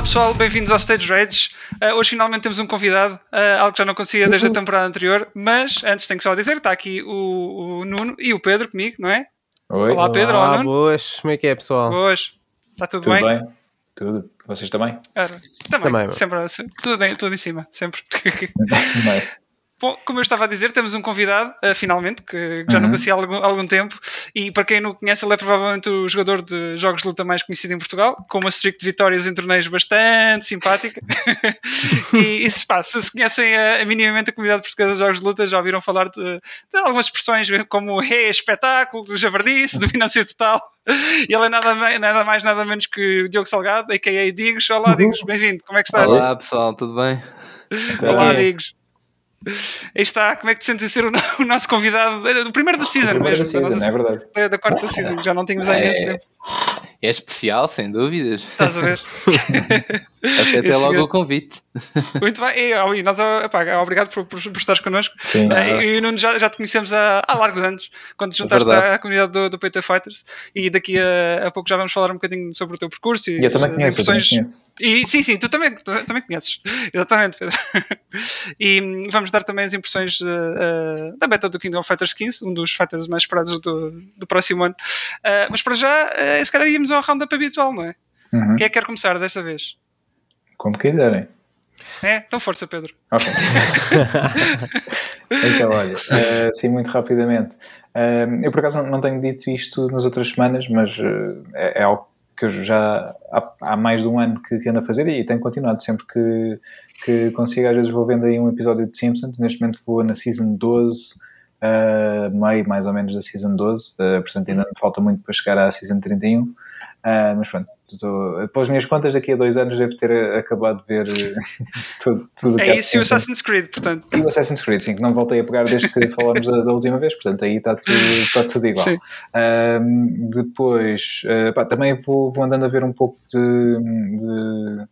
Olá pessoal, bem-vindos ao Stage Rage. Uh, hoje finalmente temos um convidado, uh, algo que já não acontecia desde a temporada anterior, mas antes tenho só a dizer que está aqui o, o, Nuno e o Pedro comigo, não é? Oi. Olá Pedro, olá, olá Nuno. boas, como é que é pessoal? Boas. Está tudo, Tudo bem? bem? Tudo. Vocês também? Ora, também, Também, sempre, tudo, em, tudo em cima, sempre. Bom, como eu estava a dizer, temos um convidado, uh, finalmente, que, que já não Uhum. conhecia há algum, algum tempo, e para quem não o conhece, ele é provavelmente o jogador de jogos de luta mais conhecido em Portugal, com uma streak de vitórias em torneios bastante simpática. e, e se, pá, se conhecem a, a minimamente a comunidade portuguesa de jogos de luta, já ouviram falar de, de algumas expressões como hey, espetáculo, do javardice, dominância total. E ele é nada, nada mais, nada menos que o Diogo Salgado, a.k.a. Digos. Olá, Digos, bem-vindo, como é que estás? Olá pessoal, tudo bem? Olá. Digos. Aí está, como é que te sentes em ser o, no- o nosso convidado? É do primeiro da season mesmo, da da, season, nossa- é verdade. da- da quarta season, já não tínhamos há imenso É, tempo. É especial, sem dúvidas. Estás a ver? Esse logo senhor- o convite. Muito bem, e, oh, e nós, oh, epá, obrigado por, por, por estares connosco. Sim. Eh, e o Nuno já, já te conhecemos há, há largos anos, quando te juntaste Verdade. à, à comunidade do, do PT Fighters, e daqui a, a pouco já vamos falar um bocadinho sobre o teu percurso e, E eu também as conheço, eu também impressões. conheço. E sim, sim, tu também, tu também conheces. Exatamente, Pedro. E hum, vamos dar também as impressões uh, uh, da beta do Kingdom Fighters 15, um dos fighters mais esperados do, do próximo ano. Uh, mas para já, uh, se calhar íamos ao roundup habitual, não é? Uhum. Quem é que quer começar desta vez? Como quiserem. É? Então força, Pedro. Ok. então, olha, eh, sim, muito rapidamente. Eh, eu, por acaso, não- tenho dito isto nas outras semanas, mas eh, é, é algo que eu já há, mais de um ano que, que ando a fazer e tenho continuado sempre que, que consigo. Às vezes vou vendo aí um episódio de Simpsons. Neste momento vou na Season 12, eh, meio mais ou menos da Season 12, eh, portanto ainda me falta muito para chegar à Season 31. Ah, mas pronto, estou- pelas minhas contas, daqui a dois anos devo ter eh, acabado de ver eh, tudo, tudo que É isso e o. Assassin's Creed, portanto. E o Assassin's Creed, sim, que não voltei a pegar desde que falámos da, da última vez, portanto aí está tudo, está tudo igual. Sim. Ahm, depois, pá, também vou, vou andando a ver um pouco de, de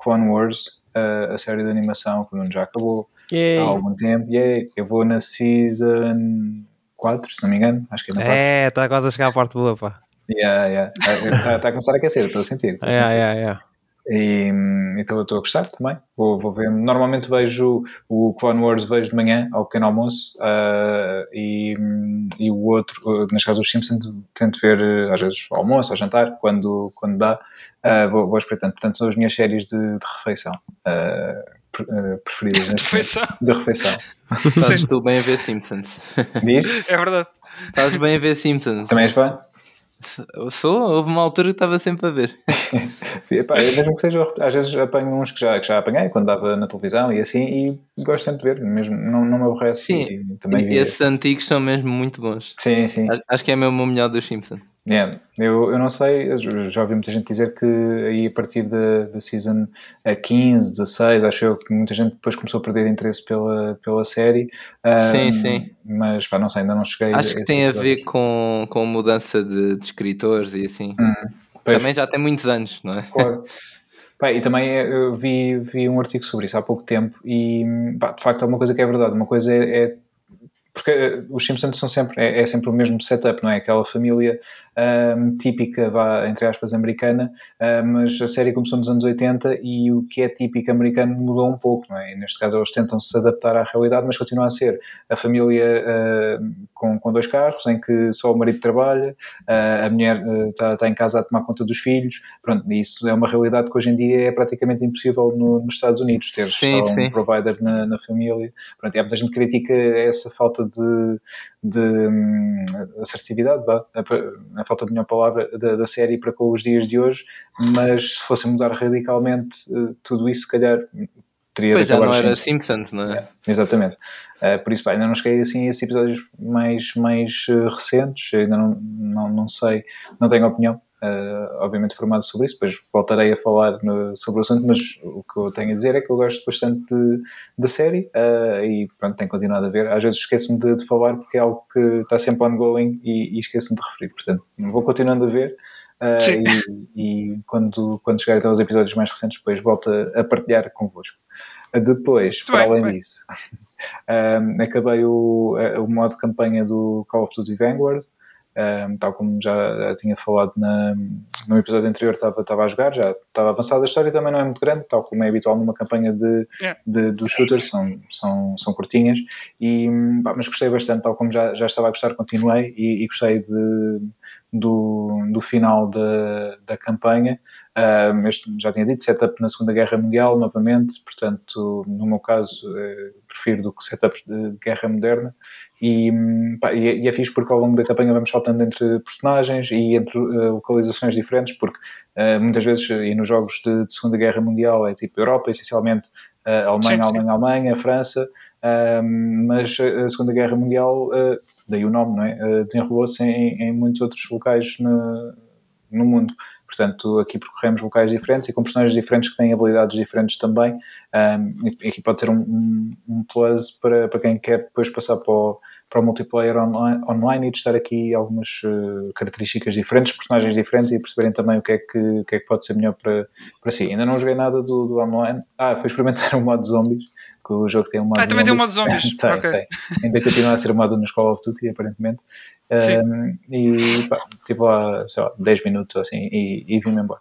Clone Wars, a série de animação que o Nuno já acabou Yay. há algum tempo. E é, eu vou na Season 4, se não me engano, acho que é na 4. É, está quase a chegar à parte boa, pá. Yeah, yeah. Está, está a começar a aquecer, estou a sentir. estou a sentir. é, é. E hum, então eu estou a gostar também. Vou, vou ver. Normalmente vejo o Clone Wars vejo de manhã ao pequeno almoço ah, e, e o outro, uh, neste caso os Simpsons, tento ver eh, às vezes ao almoço, ao jantar, quando, quando dá, ah, vou, vou espreitando. Portanto, são as minhas séries de, de refeição ah, preferidas neste Refeição. De refeição. Estás tu bem a ver Simpsons. Diz? É verdade. Estás bem a ver Simpsons. Também és fã? Eu Sou, houve uma altura que estava sempre a ver. Sim, epá, mesmo que seja, às vezes apanho uns que já, que já apanhei quando dava na televisão e assim, e gosto sempre de ver, mesmo, não, não me aborrece. Sim, e também E esses antigos são mesmo muito bons. Sim, sim. Acho- Acho que é mesmo o melhor dos Simpsons. Yeah. Eu, eu não sei, eu já ouvi muita gente dizer que aí a partir da, da season eh, 15, 16, acho eu que muita gente depois começou a perder interesse pela, pela série. Sim, Ahm, sim. Mas pá, não sei, ainda não cheguei Acho que tem a episódio. ver com, com mudança de, de escritores e assim. Pois, Também já tem muitos anos, não é? claro. Pá, e também eh, eu vi, vi um artigo sobre isso há pouco tempo e pá, de facto é uma coisa que é verdade. Uma coisa é, é- porque eh, os Simpsons são sempre, é, é sempre o mesmo setup, não é? Aquela família ahm, típica, vá, entre aspas, americana, ah, mas a série começou nos anos 80 e o que é típico americano mudou um pouco, não é? E neste caso eles tentam se adaptar à realidade, mas continua a ser a família ah, com, com dois carros, em que só o marido trabalha, ah, a mulher está está em casa a tomar conta dos filhos, pronto, isso é uma realidade que hoje em dia é praticamente impossível no- nos Estados Unidos, ter Sim, só um sim. provider na, na família. Pronto, e há muita gente que critica essa falta de, de hum, assertividade, vá, a, a falta de melhor palavra da, da série para com os dias de hoje, mas se fosse mudar radicalmente eh, tudo isso, se calhar teria Depois de já não era Simpsons. Simpsons, não é? Exatamente. Uh, por isso, ainda não cheguei assim a esses episódios mais, mais uh, recentes, ainda não, não, não sei, não tenho opinião, uh, obviamente, formada sobre isso, depois voltarei a falar no- sobre o assunto, mas o que eu tenho a dizer é que eu gosto bastante da série uh, e pronto, tenho continuado a ver. Às vezes esqueço-me de, de falar porque é algo que está sempre ongoing e, e esqueço-me de referir, portanto, vou continuando a ver. uh, e, e quando, quando chegar até aos episódios mais recentes, depois volto a, a partilhar convosco. Depois, Muito para bem, além bem. disso, um, acabei o, o modo campanha do Call of Duty Vanguard. Um, tal como já tinha falado na, no episódio anterior, estava, estava a jogar, já estava avançada a história, também não é muito grande, tal como é habitual numa campanha de, Yeah. de, dos shooters, são, são, são curtinhas, e, pá, mas gostei bastante, tal como já, já estava a gostar, continuei e, e gostei de, do, do final da, da campanha. Um, este, já tinha dito, setup na Segunda Guerra Mundial, novamente, portanto, no meu caso, eh, prefiro do que setups de guerra moderna. E, hum, pá, e, é- e é fixe porque ao longo da campanha vamos saltando entre personagens e entre eh, localizações diferentes, porque eh, muitas vezes, e nos jogos de, de Segunda Guerra Mundial, é tipo Europa, essencialmente eh, Alemanha. Alemanha, Alemanha, França. Um, mas a Segunda Guerra Mundial, daí o nome, não é? Desenrolou-se em, em muitos outros locais no, no mundo. Portanto, aqui percorremos locais diferentes e com personagens diferentes que têm habilidades diferentes também. Um, e aqui pode ser um, um, um plus para, para quem quer depois passar para o, para o multiplayer online, online e testar aqui algumas eh, características diferentes, personagens diferentes e perceberem também o que é que, o que, é que pode ser melhor para, para si. Ainda não joguei nada do, do online. Ah, foi experimentar o modo zombies, que o jogo tem um modo Ah, também tem um modo zombies. tem, Ok. tem. Ainda continua a ser modo nos Call of Duty, aparentemente. Sim. Um, e pá, tipo lá, sei lá, 10 minutos ou assim e, e vim-me embora.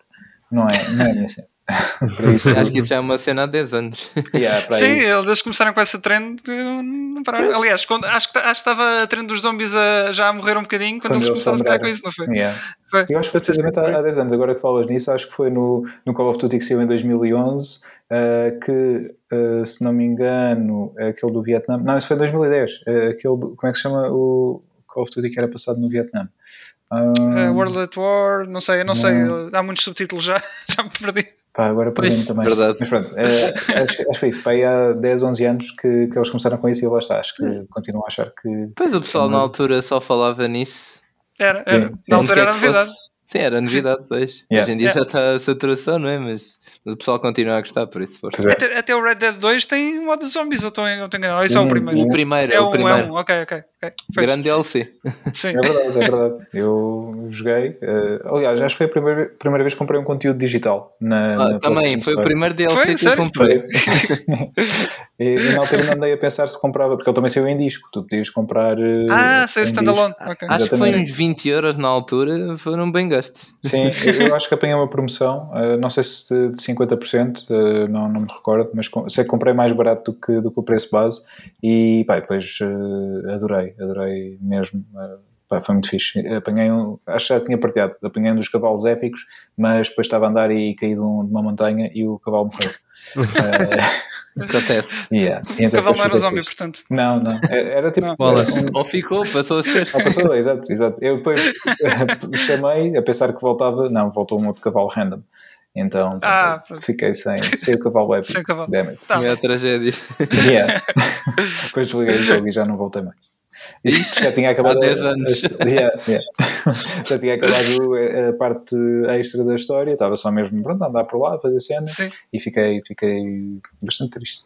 Não é, não é minha cena. Acho que isso já é uma cena há 10 anos. yeah, Sim, eles começaram com essa trend não- não pararam. Aliás, quando- acho, que, acho que estava a trend dos zombies a, já a morrer um bocadinho quando, Quando eles começaram a tocar com isso, não foi? Yeah. Foi. Eu acho que foi precisamente há, há 10 anos. Agora que falas nisso, acho que foi no, no Call of Duty que saiu em 2011, eh, que, eh, se não me engano, é aquele do Vietnã. Não, isso foi em 2010. eh, aquele como é que se chama o Call of Duty que era passado no Vietnã? Ah, Uh, World at War, não sei, eu não, sei, Não. há muitos subtítulos já, já me perdi. Pá, agora Pois, também. verdade. Mas pronto, eh, acho, acho que foi isso. Pá, aí há 10, 11 anos que, que eles começaram com isso e lá está. Acho que continuam a achar que. Pois o pessoal na Não. altura só falava nisso. Era, era. Sim, Na altura era novidade. Sim, era novidade, pois. Yeah. Hoje em dia Yeah. já está a saturação, não é? Mas, mas o pessoal continua a gostar, por isso força. É. Até, até o Red Dead 2 tem modo de zombies, ou estou enganado? Ou Isso é o Hum, primeiro. O primeiro, É é um, o primeiro. é um, ok, ok. Ok. Pois, Grande DLC. Sim. É verdade, é verdade. Eu joguei. eh, aliás, acho que foi a primeira, primeira vez que comprei um conteúdo digital. Na, Ah, na também, foi o primeiro DLC Foi? que eu Sério? comprei. e, e na altura não andei a pensar se comprava, porque ele também saiu em disco. Tu podias comprar. eh, Ah, saiu standalone. disco. Ok. Acho que foi uns 20 euros na altura, foram bem gastos. Sim, eu eu acho que apanhei uma promoção, eh, não sei se de, de 50%, eh, não, não me recordo, mas com- sei que comprei mais barato do que, do que o preço base e pá, depois adorei, adorei mesmo. pá, foi muito fixe. Apanhei um, acho que já tinha partilhado, apanhei um dos cavalos épicos, mas depois estava a andar e caí de, um- de uma montanha e o cavalo morreu. Eh, Acontece. yeah. E O então cavalo não era zombie, portanto. Não, não, era tipo. Não. Um- Ou ficou, passou a ser. ah, passou, exato, exato. Eu depois chamei a pensar que voltava, não, voltou um outro cavalo random. Então Ah, pronto, fiquei sem, sem o cavalo épico. Sem cavalo. Damn it. Tá. É a tragédia. Yeah. depois desliguei o jogo e já não voltei mais. Isto já tinha acabado. Há 10 anos. Yeah, yeah. Já tinha acabado a, a parte extra da história, estava só mesmo pronto, a andar por lá, a fazer cena Sim. e fiquei, fiquei bastante triste.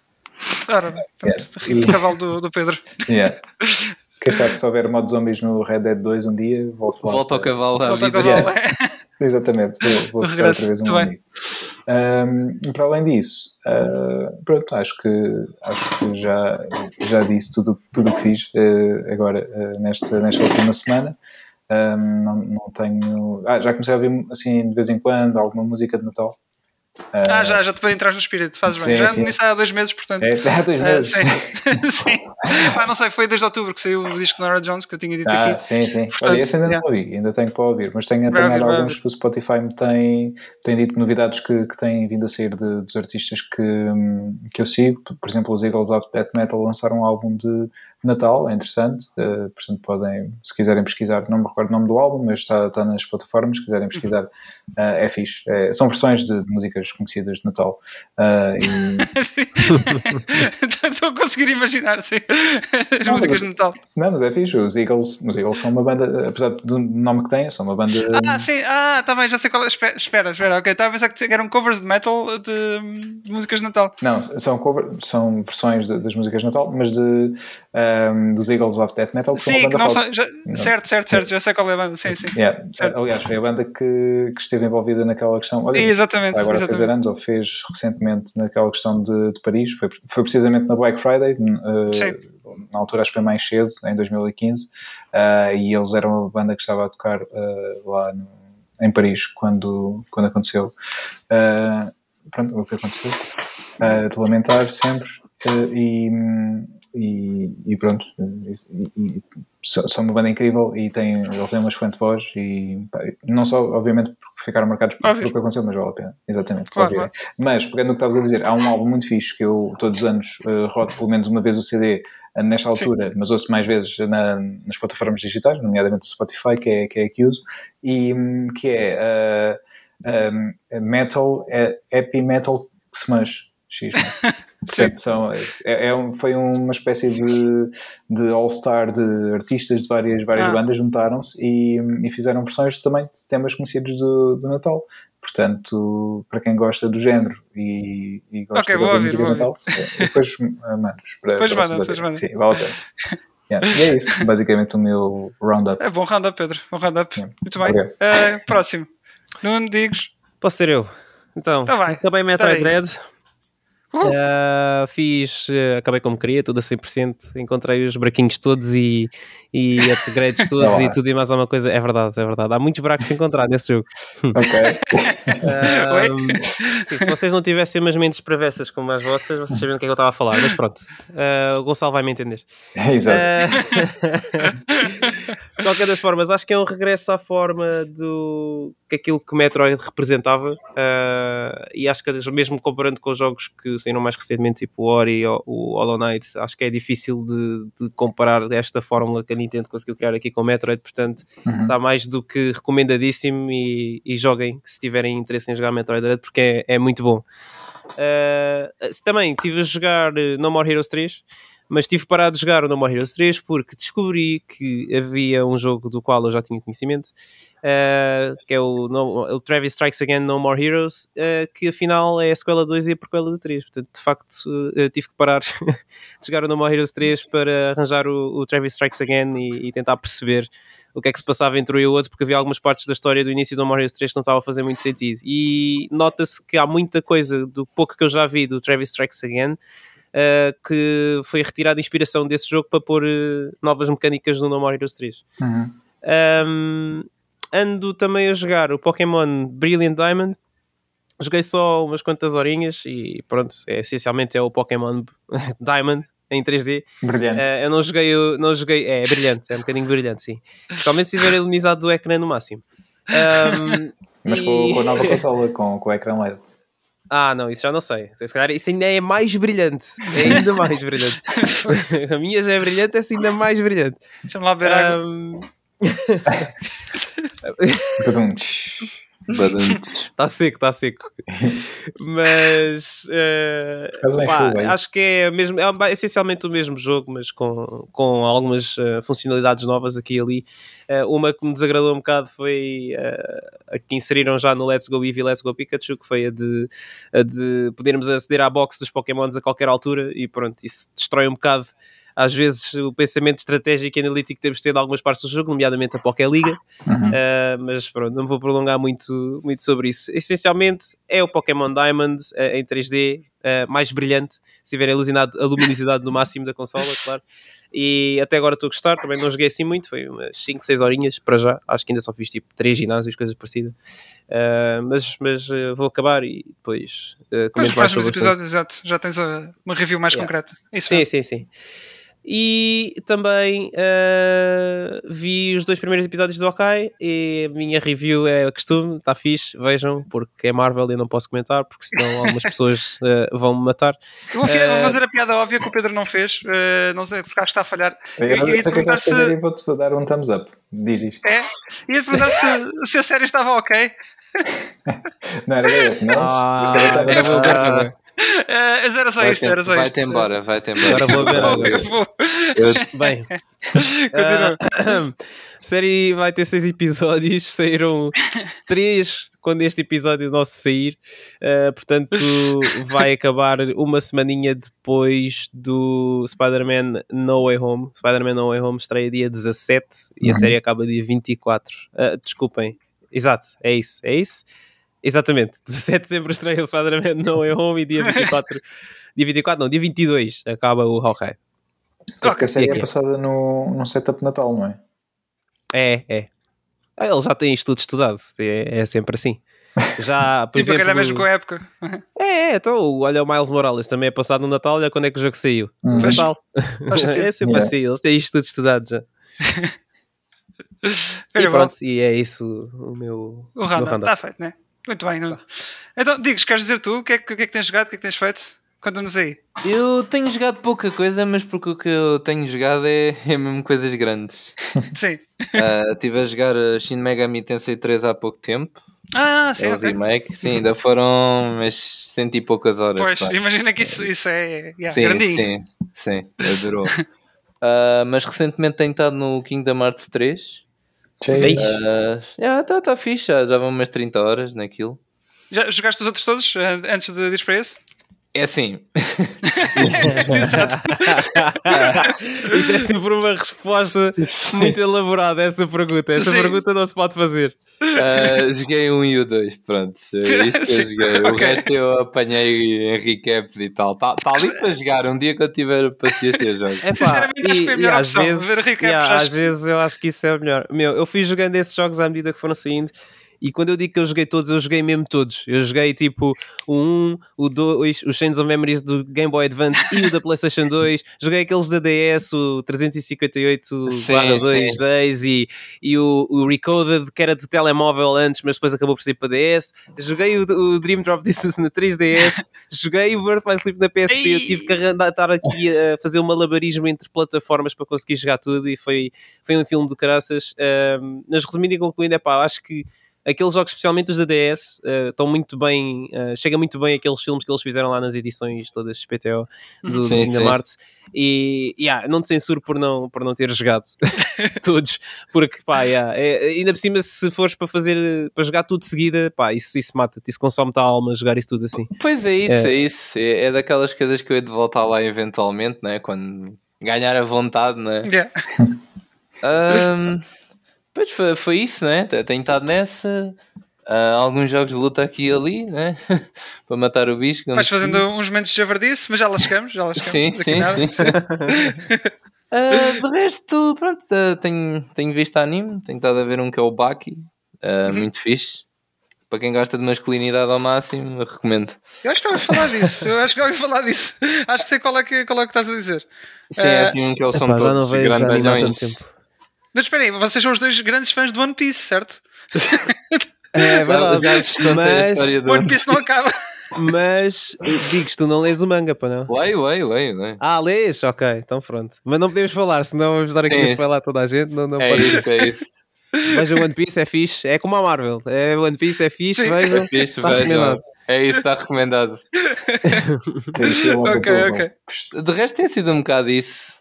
Ora, pronto. Yeah. O cavalo do, do Pedro. Yeah. Quem sabe se houver modo zombies no Red Dead 2 um dia, volto lá. Volta ao cavalo ao vida. cavalo. Exatamente, vou, vou Regresso, outra vez um amigo. Um, para além disso, uh, pronto, acho que, acho que já, já disse tudo tudo o que fiz uh, agora uh, nesta, nesta última semana. Um, não, não tenho. Ah, já comecei a ouvir assim de vez em quando alguma música de Natal. Ah, já, já te veio entrar no espírito, fazes bem. Sim, Já sim. nisso há dois meses, portanto. É, há dois Ah, meses. sim. sim. Ah, não sei, foi desde outubro que saiu o disco de Nora Jones que eu tinha dito Ah, aqui. sim, sim. Portanto, Olha, esse ainda yeah. não ouvi, ainda tenho para ouvir, mas tenho apanhado alguns que o Spotify me tem, tem dito novidades que, que têm vindo a sair de- dos artistas que, que eu sigo. Por exemplo, os Eagles of Death Metal lançaram um álbum de Natal, é interessante. eh, portanto, podem, se quiserem pesquisar, não me recordo o nome do álbum, mas está, está nas plataformas, se quiserem pesquisar, eh, é fixe. É- são versões de, de músicas conhecidas de Natal. Eh, e- Estou a conseguir imaginar, sim. As Não, músicas mas- de Natal. não, mas é fixe. Os Eagles, os Eagles são uma banda, apesar do nome que têm, são uma banda. Ah, sim, ah, tá bem, já sei qual é. Espera, espera, espera, ok. Estava a pensar que eram covers de metal de, de músicas de Natal. Não, são, cover, são versões de- das músicas de Natal, mas de, um, dos Eagles of Death Metal. Que são uma Sim, que banda não são. já- certo, certo, certo. Já sei qual é a banda. Sim, sim. Yeah. Certo. Aliás, foi a banda que, que esteve envolvida naquela questão. Olha, Exatamente. agora a fazer exatamente. anos, ou fez recentemente naquela questão de, de Paris, foi, foi precisamente na Black Friday, uh, na altura acho que foi mais cedo, em 2015, uh, e eles eram uma banda que estava a tocar uh, lá no- em Paris quando, quando aconteceu. Pronto, o que aconteceu? De lamentar sempre, e, e, e pronto, e, e- são uma banda incrível e têm, eles têm uma excelente voz e pá, não só, obviamente, ficaram marcados por, pelo que aconteceu, mas vale a pena, exatamente. Claro, ouvirem. Mas, pegando no que estavas a dizer, há um álbum muito fixe que eu todos os anos eh, rodo pelo menos uma vez o CD eh, nesta altura, mas ouço mais vezes na- nas plataformas digitais, nomeadamente o Spotify, que é, que é a que uso, e hum, que é um, Metal, é, Happy Metal Smash. X, né? Portanto, são, é, é um- foi uma espécie de, de all-star de artistas de várias, várias Ah. bandas, juntaram-se e, e fizeram versões também de temas conhecidos do, do Natal. Portanto, para quem gosta do género e, e gosta Ok, de vou ouvir vou Natal, é, depois uh, mandos para, Depois para manda, depois ouvirem. Sim, vale a pena. Yeah, E é isso, basicamente o meu roundup. É bom roundup, Pedro. Bom roundup. Sim. Muito bem. Eh, próximo. Nuno, digos. Posso ser eu? Então, Tá bem. acabei Metroid Tá. Dread. Ah, fiz, eh, acabei como queria, tudo a 100%. Encontrei os buraquinhos todos e, e upgrades todos lá. e tudo e mais alguma coisa. É verdade, é verdade. Há muitos buracos para encontrar nesse jogo. Ok. Ah, Oi? sim, se vocês não tivessem umas mentes perversas como as vossas, vocês sabiam do que é que eu estava a falar. Mas pronto, Ah, o Gonçalo vai me entender. Exato. De qualquer das formas, acho que é um regresso à forma do que aquilo que Metroid representava. ah, e acho que mesmo comparando com os jogos que saíram mais recentemente, tipo o Ori ou o Hollow Knight, acho que é difícil de, de comparar esta fórmula que a Nintendo conseguiu criar aqui com o Metroid. Portanto, Uhum. está mais do que recomendadíssimo e, e joguem se tiverem interesse em jogar Metroid Dread porque é, é muito bom. Uh, também estive a jogar uh, No More Heroes 3, mas tive parado de jogar o No More Heroes 3 porque descobri que havia um jogo do qual eu já tinha conhecimento, uh, que é o, no, o Travis Strikes Again No More Heroes, uh, que afinal é a sequela 2 e a prequela do 3. Portanto, de facto, uh, tive que parar de jogar o No More Heroes 3 para arranjar o, o Travis Strikes Again e, e tentar perceber o que é que se passava entre um e o outro, porque havia algumas partes da história do início do No More Heroes 3 que não estava a fazer muito sentido. E nota-se que há muita coisa do pouco que eu já vi do Travis Strikes Again uh, que foi retirada inspiração desse jogo para pôr uh, novas mecânicas no No More Heroes 3. Uhum. Um, ando também a jogar o Pokémon Brilliant Diamond. Joguei só umas quantas horinhas e pronto, é, essencialmente é o Pokémon Diamond em 3D. Brilhante. Uh, eu não joguei, não joguei, é, brilhante, é um bocadinho brilhante, sim. Principalmente se tiver iluminizado do ecrã no máximo. Um, Mas e- com, com a nova consola, com, com o ecrã LED. Ah, não, isso já não sei. Se calhar isso ainda é mais brilhante. É ainda mais brilhante. a minha já é brilhante, essa ainda é mais brilhante. Deixa-me lá água. Um. Está seco, está seco. Mas pá, aí. acho que é, mesmo, é essencialmente o mesmo jogo, mas com, com algumas eh, funcionalidades novas aqui e ali. Eh, uma que me desagradou um bocado foi a que inseriram já no Let's Go Eevee e Let's Go Pikachu, que foi a de, a de podermos aceder à box dos Pokémons a qualquer altura e pronto, isso destrói um bocado. Às vezes o pensamento estratégico e analítico que temos de ter em algumas partes do jogo, nomeadamente a Poké Liga. Uhum. Uh, mas pronto, não vou prolongar muito, muito sobre isso. Essencialmente é o Pokémon Diamond uh, em 3D, uh, mais brilhante, se tiver a luminosidade, a luminosidade no máximo da consola, claro. E até agora estou a gostar, também não joguei assim muito, foi umas 5, 6 horinhas para já. Acho que ainda só fiz tipo 3 ginásios, coisas parecidas. Mas mas vou acabar e depois uh, comento mais sobre episódios, exato. Já tens uma review mais Yeah. concreta. Isso Sim, é. sim, sim. E também uh, vi os dois primeiros episódios do Okai e a minha review é a costume, está fixe, vejam, porque é Marvel e eu não posso comentar, porque senão algumas pessoas uh, vão me matar. Eu vou, vou Eh, fazer a piada óbvia que o Pedro não fez. uh, não sei porque acho que está a falhar. Eu, eu ia eu se- e vou-te dar um thumbs up. Diz isto. É? Ia perguntar se, se a série estava ok. Não era esse, mas. Ah, era- agora. Uh, era só isto, era só isto. Vai-te embora, vai-te embora. Agora vou ver agora. Eu vou- Eu- Bem, Continua. Ah, série vai ter seis episódios, saíram três quando este episódio nosso sair, uh, portanto vai acabar uma semaninha depois do Spider-Man No Way Home. Spider-Man No Way Home estreia dia 17 e a Uhum. série acaba dia 24. Uh, desculpem, exato, é isso, é isso. Exatamente, 17 de dezembro estreia o Spider-Man No Way Home e dia 24, dia 24 não, dia 22 acaba o Hawkeye. Porque a série é passada no, num setup de Natal, não é? É, é. Ah, ele já tem isto tudo estudado, é, é sempre assim. Já, por calhar exemplo, mesmo com a época. É, é, então, olha o Miles Morales, também é passado no Natal, olha quando é que o jogo saiu. Pois. Natal. É sempre Yeah. assim, eles têm isto tudo estudado já. E pronto, e é isso o meu, O roundup. está feito, né? Muito bem. Nuno. Então, Digos, queres dizer tu o que, é que, o que é que tens jogado, o que é que tens feito? Conta-nos aí. Eu tenho jogado pouca coisa, mas porque o que eu tenho jogado é, é mesmo coisas grandes. Sim. Ah, Estive a jogar uh, Shin Megami Tensei 3 há pouco tempo. Ah, sim, é o ok. remake. Sim, ainda foram umas cento e poucas horas. Pois, pá. imagina que isso, isso é yeah, sim, grandinho. sim, sim, adorou. Ah, mas recentemente tenho estado no Kingdom Hearts 3. Ei. Ah, já está tá fixe, já, já vão umas 30 horas naquilo. Já jogaste os outros todos eh, antes de ir para esse? É assim, Isto é sempre uma resposta muito elaborada, essa pergunta. Essa Sim. pergunta não se pode fazer. ah, joguei um e o dois, pronto. É isso que eu joguei. O ok. resto eu apanhei em recaps e tal. Está tá ali para jogar. Um dia que eu tiver paciência, jogo. Epá, Sinceramente, acho que foi a melhor às opção, vezes, ver recaps, yeah, às vezes eu acho que isso é o melhor. Meu, eu fui jogando esses jogos à medida que foram saindo. E quando eu digo que eu joguei todos, eu joguei mesmo todos. Eu joguei tipo o 1, o 2, os Chains of Memories do Game Boy Advance e o da PlayStation 2. Joguei aqueles da DS, o 358 Sim, 2 sim. Days e, e o, o Recoded, que era de telemóvel antes, mas depois acabou por ser para DS. Joguei o, o Dream Drop Distance na 3DS. joguei o Birth by Sleep na PSP. Eu tive que estar aqui a fazer um malabarismo entre plataformas para conseguir jogar tudo e foi, foi um filme do caraças. Um, mas resumindo e concluindo, é pá, acho que aqueles jogos, especialmente os da DS, uh, estão muito bem, uh, chega muito bem aqueles filmes que eles fizeram lá nas edições todas XPTO do, do Sim, Kingdom sim. Hearts e yeah, não te censuro por não, por não ter jogado todos, porque pá, yeah, é- ainda por cima se fores para fazer para jogar tudo de seguida, pá, isso, isso mata-te, isso consome-te a alma jogar isso tudo assim. Pois é isso, É. é, isso. É, é daquelas coisas que eu hei de voltar lá eventualmente, né? Quando ganhar a vontade, né? Yeah. Ahm, pois foi, foi isso, né? Te- Tenho estado nessa. Ah, alguns jogos de luta aqui e ali, né? Para matar o bicho. Vais fazendo uns momentos de javardice, mas já lá chegamos, já lá Sim, chegamos. daqui sim, nada. sim. Ah, de resto, pronto, ah, tenho, tenho visto anime, tenho estado a ver um que é o Baki, Uhum. muito fixe. Para quem gosta de masculinidade ao máximo, eu recomendo. Eu acho que já ouvi falar disso, eu acho que já ouvi falar disso. Acho que sei qual é que, qual é que estás a dizer. Sim, é assim um que eles são Epá, todos grandalhões. Mas espera aí, vocês são os dois grandes fãs de One Piece, certo? É verdade, já vos mas, One Piece não acaba. mas digo tu não lês o manga, pá não? Leio, leio, leio, leio. Ah, lês? Ok, então pronto. Mas não podemos falar, senão vamos dar aqui Sim. a spoiler a toda a gente. Não, não É pode ser. isso, é isso. Vejam One Piece, é fixe. É como a Marvel. É One Piece, é fixe. Sim. Vejam. Fixe, Está vejam. É isso, está recomendado. É Ok, ok. De resto tem sido um bocado isso.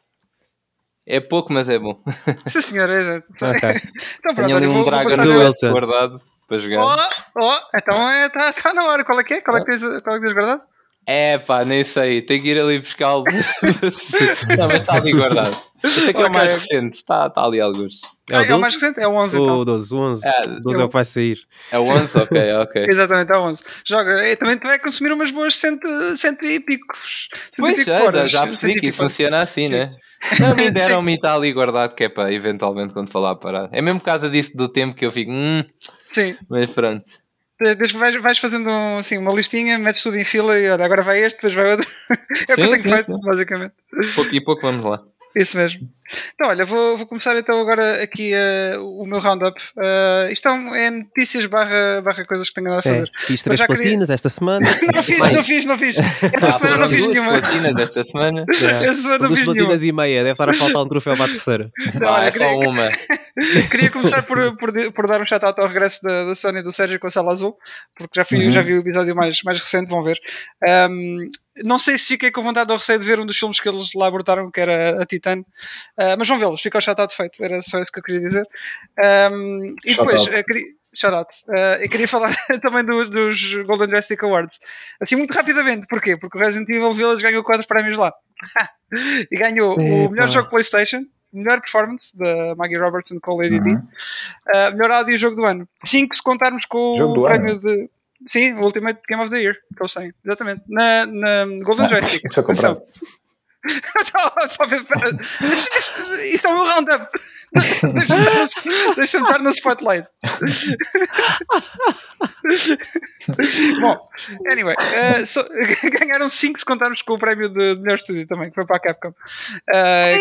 É pouco, mas é bom. Sim, senhor, é exato. Ok. Então pronto, Tenho ali um Dragon guardado para jogar. Oh, oh, então é, tá, tá na hora. Qual é que é? Qual é que tens, qual é que tens guardado? É pá, nem sei. Tenho que ir ali buscá-lo. Mas está ali guardado. Esse aqui é o Ok, mais recente. Está, está ali alguns. É o é o mais 12? recente? É o 11 O então. 12, o 11. Ah, O 12 é o que vai sair. É o 11? Ok, ok. Exatamente, é o 11. Joga, e também tu vai consumir umas boas cento, cento e picos. Cento e Pois pico já, já, horas, já cento percebi e que pico funciona assim, Sim. né? Não, me deram-me está ali guardado que é para eventualmente quando falar parar. É mesmo por causa disso do tempo que eu fico, hum, Sim. mas pronto. Que vais, vais fazendo um, assim, uma listinha, metes tudo em fila e olha, agora vai este, depois vai outro. é o que eu Sim, tenho sim, feito, basicamente. Pouco e pouco vamos lá. Isso mesmo. Então, olha, vou, vou começar então agora aqui eh, o meu roundup. Uh, isto é, um- é notícias barra, barra coisas que tenho andado a É, fazer. fiz três já queria- platinas esta semana. Não fiz, não fiz, não fiz. Esta Ah, semana não fiz duas nenhuma. platinas esta semana. Esta semana não duas fiz nenhuma. platinas e meia. Deve estar a faltar um troféu para a terceira. Não, Ah, olha, é só queria, uma. queria começar por, por, por dar um shout-out ao regresso da, da Sony e do Sérgio com a Sala Azul, porque já, fui, Uhum. já vi o episódio mais, mais recente, vão ver. Um, não sei se fiquei com vontade ou receio de ver um dos filmes que eles lá abordaram, que era a Titan. Uh, mas vão vê-los, fica o shout-out feito. Era só isso que eu queria dizer. Um, e Shout depois, out. eu queria, shout out. Uh, eu queria falar também do- dos Golden Joystick Awards. Assim, muito rapidamente. Porquê? Porque o Resident Evil Village ganhou 4 prémios lá. e ganhou o Epa. melhor jogo PlayStation, melhor performance da Maggie Robertson com o Lady D, Uhum. uh, melhor áudio jogo do ano. 5 se contarmos com Jogo o ano? prémio de. Sim, o Ultimate Game of the Year, que eles têm, exatamente. Na, na Golden Ah, Joystick. Isso foi comprado. Isto, isto- isto é o meu roundup. Deixa-me estar no- spotlight. Bom, anyway, eh, só- ganharam 5 se contarmos com o prémio de melhor estúdio também, que foi para a Capcom. Eh,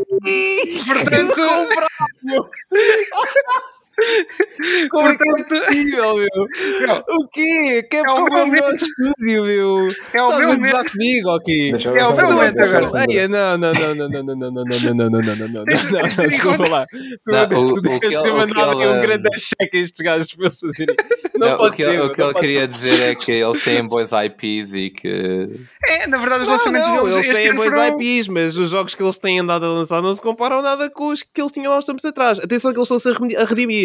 portanto, Como é que é Portanto- possível, meu? não, O quê? Que é É o meu estúdio, meu? é o Estás meu a gozar momento. comigo, ok? É o meu momento agora. Ai, não, não, não, não, não, não, não, não, não, não, não, não, não, não, não, Tens- não, tens de ter em desculpa lá. Não, Tu o- tu o que deves ter mandado um grande hum, cheque a estes gajos para eles fazerem. Não, Não, pode o que, ser. o que não ele queria dizer é que eles têm bons IPs e que. É, na verdade, os Não, lançamentos não, deles eles têm bons foram... IPs, mas os jogos que eles têm andado a lançar não se comparam nada com os que eles tinham há uns tempos atrás. Atenção que eles estão-se a remi-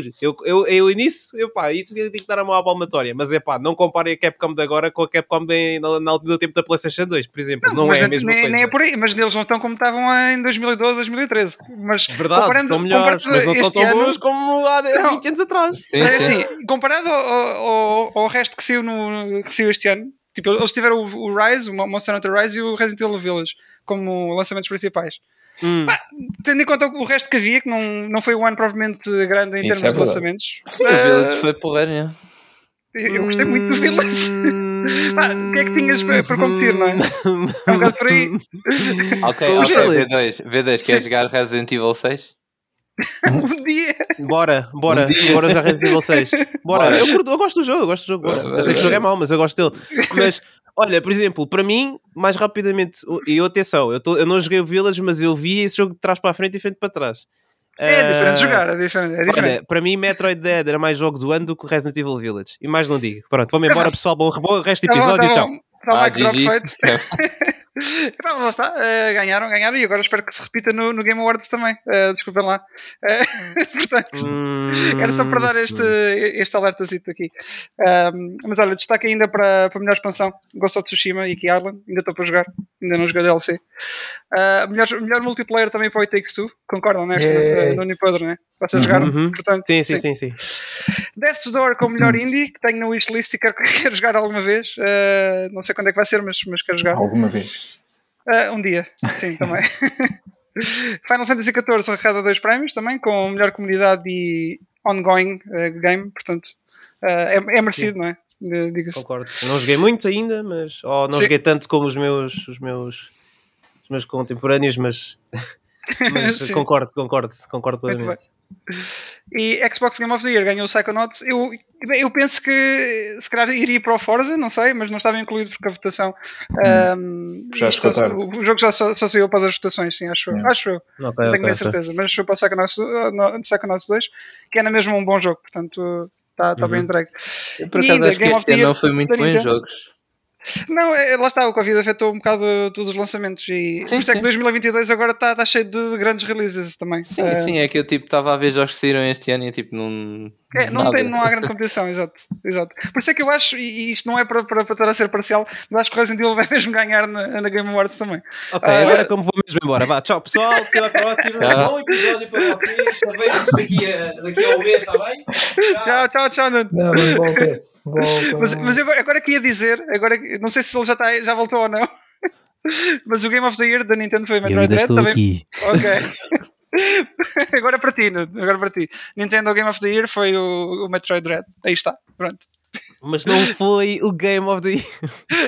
redimir. Eu, eu, eu início, eu pá, isso tinha que dar a mão à palmatória, mas é pá, não comparem a Capcom de agora com a Capcom de, na, na, no tempo da PlayStation 2, por exemplo. Não, mas é a mesma nem, coisa. nem é por aí, mas eles não estão como estavam em 2012, 2013. Mas Verdade, comparando, estão melhores, comparando mas não estão tão ano, bons como há Não. 20 anos atrás. Sim, É sim. assim, comparado ao, ao, ao resto que saiu, no, que saiu este ano, tipo, eles tiveram o, o Rise, o Monster Hunter Rise e o Resident Evil Village como lançamentos principais. Hum. Tendo em conta o resto que havia, que não, não foi um ano provavelmente grande em Isso termos é de lançamentos, Sim, o eh, Village foi porreiro, né? eu, eu gostei muito do Village. Hum. Pá, o que é que tinhas para, para competir, não é? É um bocado por aí. Ok, ok, Village. V2. V2, queres Sim. jogar Resident Evil 6? Um dia. Bora, bora, Um dia. bora jogar Resident Evil 6. Bora. Bora. Eu, curto- eu gosto do jogo, eu gosto do jogo. Bora, eu sei que o jogo é mau, mas eu gosto dele. Mas, olha, por exemplo, para mim, mais rapidamente, e eu, atenção, eu, tô- eu não joguei o Village, mas eu vi esse jogo de trás para a frente e frente para trás. É diferente Ah, jogar, é diferente. É diferente. Olha, para mim, Metroid Dead era mais jogo do ano do que o Resident Evil Village. E mais não digo. Pronto, vamos embora, pessoal. Bom, bom resto do Tá bom, episódio. tá tchau. bom. Tá Ah, GG. feito. Epá, lá está, eh, ganharam, ganharam e agora espero que se repita no, no Game Awards também. Eh, desculpem lá. Eh, portanto, Hum, era só para dar este, este alertazito aqui. Mas olha, destaque ainda para, para a melhor expansão: Ghost of Tsushima e Key Island. Ainda estou para jogar, ainda não joguei DLC. Ah, melhor, melhor multiplayer também para o It Takes Two, concordam, né? Yes. No Unipodro, né? Vocês Uhum. jogaram? Uhum. Portanto, Sim, sim, sim, sim. Death's Door com o melhor indie que tenho no wishlist e quero, quero jogar alguma vez. Ah, não sei quando é que vai ser, mas, mas quero jogar. Alguma vez. Ah, um dia, sim, também. Final Fantasy XIV arrecada dois prémios também, com melhor comunidade e ongoing eh, game, portanto ah, é, é merecido, não é? Diga-se. Concordo. Não joguei muito ainda, mas. Ou não Sim. joguei tanto como os meus. Os meus, os meus contemporâneos, mas. Mas Sim. concordo, concordo, concordo plenamente. E Xbox Game of the Year ganhou o Psychonauts. Eu, eu penso que se calhar iria para o Forza, não sei, mas não estava incluído porque a votação. isto estou tarde. o jogo já só, só saiu para as votações, sim, acho eu. Yeah. Acho eu. Ok, não ok, tenho bem ok. certeza, mas foi para o Psychonauts, uh, no- Psychonauts 2, que é na mesmo um bom jogo, portanto está tá bem Uhum. entregue. Eu, por E acaso acho que este ano foi muito bom em jogos. Não, é, lá está, o Covid afetou um bocado todos os lançamentos e Sim, por isso é que sim. 2022 agora está tá cheio de grandes releases também. Sim, Eh, sim, é que eu tipo estava a ver jogos que saíram este ano e tipo não. É, não, tem, não há grande competição, exato, exato. Por isso é que eu acho, e isto não é para, para, para estar a ser parcial, mas acho que o Resident Evil vai mesmo ganhar na, na Game Awards também. Ok, Ah, agora mas- como vou mesmo embora. Vá, tchau pessoal, até à próxima. Tchau. Bom episódio para vocês. Talvez daqui a, daqui a um mês, está bem? Tchau, tchau, tchau, Nuno. Não, não volta. volta. Mas, mas eu agora, agora queria dizer, agora, não sei se ele já, está, já voltou ou não, mas o Game of the Year da Nintendo foi Metroid Dread também. aqui. Ok. agora para ti, agora para ti. Nintendo Game of the Year foi o, o Metroid Dread. Aí está, pronto. Mas não foi o Game of the Year.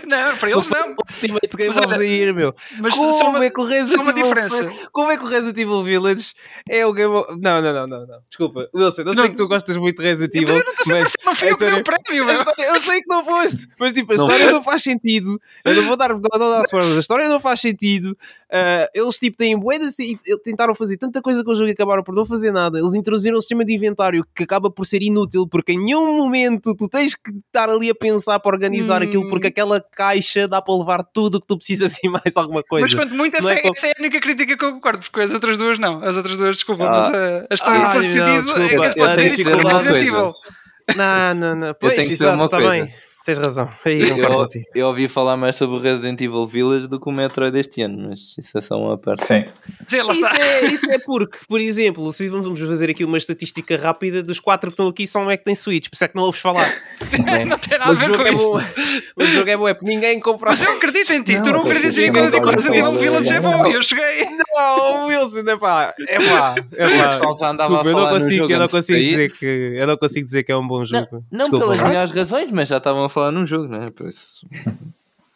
Não, para eles não. Ultimate Game Mas of the Year, meu. Mas Como só uma, é que o só Resident uma Evil diferença. foi- Como é que o Resident Evil Village é o Game of... Não, não, não, não, não. Desculpa. Wilson, eu sei que tu gostas muito de Resident Evil, Mas eu não mas... não fui eu que dei o prémio, meu. história- eu sei que não foste, mas tipo, a Não história não faz sentido. Eu não vou dar, não, não dar spoilers, a história não faz sentido. Uh, eles tipo têm de- e tentaram fazer tanta coisa com o jogo e acabaram por não fazer nada. Eles introduziram um sistema de inventário que acaba por ser inútil porque em nenhum momento tu tens que estar ali a pensar para organizar Hum. aquilo porque aquela caixa dá para levar tudo o que tu precisas e mais alguma coisa. Mas quanto muito, essa, Não é é, como- essa é a única crítica que eu concordo, porque as outras duas não. As outras duas, desculpa, Ah. mas a, a história Ai, faz não, sentido. É desculpa. que Eu pode ser isso. Não, não, não. Pois, tenho que dizer exato, uma tá coisa. bem. Tens razão. Aí Eu, contigo. eu ouvi falar mais sobre o Resident Evil Village do que o Metroid este ano, mas isso é só uma parte. Sim. Isso é, isso é porque, por exemplo, se vamos fazer aqui uma estatística rápida, dos quatro que estão aqui só um é que tem Switch, por isso é que não ouves falar. Não tem nada a Mas ver jogo com é isso. bom. Mas o jogo é bom, é porque ninguém compra Mas eu acredito em ti, tu Não, não mas acreditas em não mim, eu digo que o pode Resident Evil Village é bom e eu cheguei. Não, Wilson, é pá, é pá, é O pá. pessoal já andava Desculpa, a eu não consigo, eu não consigo dizer que eu não consigo dizer que é um bom jogo. Não pelas melhores razões, mas já estavam a falar num jogo, não é? Por isso,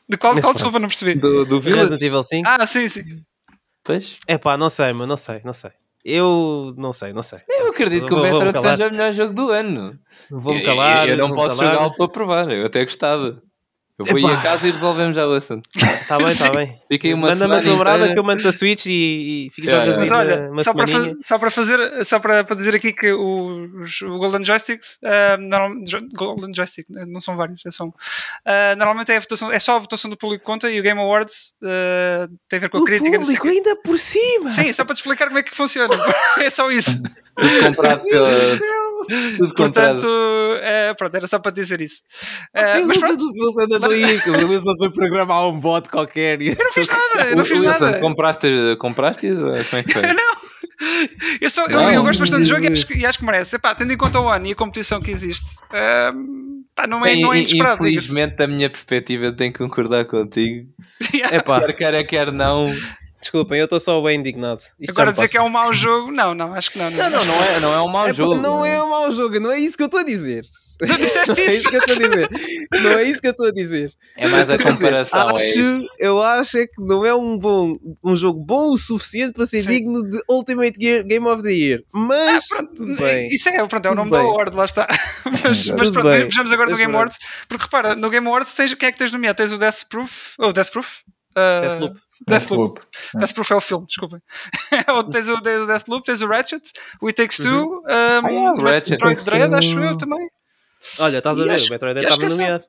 De qual, Mas qual pronto. desculpa, não percebi. do, do Resident. Evil 5? Ah, sim, sim. Pois. É pá, não sei, mas não sei, não sei. Eu não sei, não sei. Eu acredito que o Metroid seja o melhor jogo do ano. Vou-me calar. Eu, eu não posso calar. jogá-lo para provar, eu até gostava. Eu vou ir a casa e resolvemos já o assunto. Tá bem, tá Sim. bem. Fiquei uma Manda-me a semana tua namorada inteira- que eu mando a Switch e, e fica Yeah, aí olha, uma, só para, semaninha. só para fazer, só para, para dizer aqui que os, o Golden Joysticks, normal- jo- Golden Joystick, né, não são vários, é só um. Ah, normalmente é, a votação, é só a votação do público que conta e o Game Awards ah, tem a ver com a crítica. o público ainda por cima. Sim, só para te explicar como é que funciona. é só isso. Tudo comprado pela. Tudo. Portanto, eh, pronto, era só para dizer isso. Eh, Ok, mas pronto, o Wilson andou aí, que o Wilson foi programar um bot qualquer. eu não fiz nada, eu não fiz Wilson, nada. Compraste, compraste como é que foi? Eu não. Eu, só, Não, eu gosto bastante do jogo e acho, que- e acho que merece. Epá, tendo em conta o ano e a competição que existe, ehm, pá, não, é, não é in- inesperado. Infelizmente, da minha perspectiva, eu tenho que concordar contigo. É pá, Quer queira, quer não. Desculpem, eu estou só bem indignado. Isto Agora dizer passa. que é um mau jogo, não, não, acho que não. Não, não, não é, não é um mau É jogo. não é um mau jogo, não é isso que eu estou a dizer. Tu disseste Não é isso. isso que eu estou a dizer. Não é isso que eu estou a dizer. É mais a comparação. é acho, eu acho é que não é um bom um jogo bom o suficiente para ser Sim. digno de Ultimate Gear- Game of the Year. Mas Ah, Pronto, tudo bem. Isso é, pronto, é o nome bem. da award, lá está. Mas, mas pronto, bem. vejamos agora no Game. Awards. Porque repara, no Game Awards tens, quem é que tens nomeado? Tens o Death Proof? Ou Death Proof? Uh, Deathloop. Deathloop. Deathloop. Deathproof é o filme, desculpem. tens, o, tens o Deathloop, tens o Ratchet, o It Takes Two, um, Ah, é, o Ratchet. Metroid Dread, acho eu também. Olha, estás a ver, acho- o Metroid Dread estava é nomeado.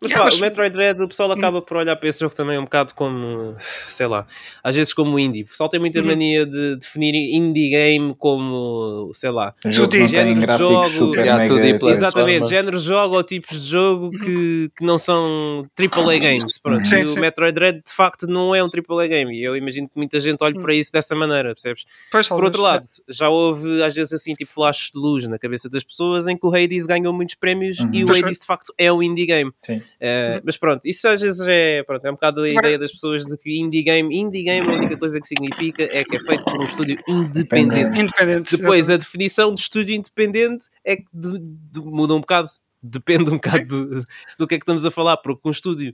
Mas Yeah, pá, mas- o Metroid Dread, o pessoal acaba por olhar para esse jogo também um bocado como, sei lá, às vezes como indie. O pessoal tem muita Uhum. mania de definir indie game como, sei lá, não género de jogo. Yeah, Exatamente, géneros de jogo ou tipos de jogo que, que não são AAA games. Pronto. Sim, e o sim. Metroid Dread de facto não é um AAA game e eu imagino que muita gente olhe para isso dessa maneira, percebes? Pois, Por outro lado, já houve às vezes assim tipo flashes de luz na cabeça das pessoas em que o Hades ganhou muitos prémios Uhum. e o Hades de facto é um indie game. Sim. Uh, mas pronto, isso às vezes é, pronto, é um bocado a ideia das pessoas de que indie game, indie game a única coisa que significa é que é feito por um estúdio independente. Independente. Depois, a definição de estúdio independente é que de- de- muda um bocado, depende um bocado do, do que é que estamos a falar, porque um estúdio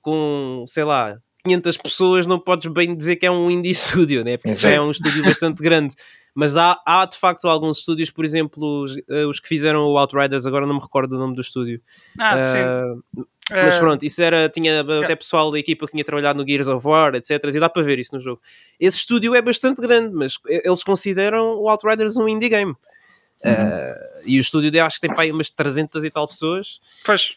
com, sei lá, 500 pessoas não podes bem dizer que é um indie studio, né? porque já é um estúdio bastante grande. Mas há, há de facto alguns estúdios, por exemplo, os, eh, os que fizeram o Outriders, agora não me recordo do nome do estúdio. Ah, sim. Uh, mas Eh, pronto, isso era, tinha até pessoal da equipa que tinha trabalhado no Gears of War, etc. E dá para ver isso no jogo. Esse estúdio é bastante grande, mas eles consideram o Outriders um indie game. Uh, e o estúdio de, acho que tem para aí umas 300 e tal pessoas. Pois.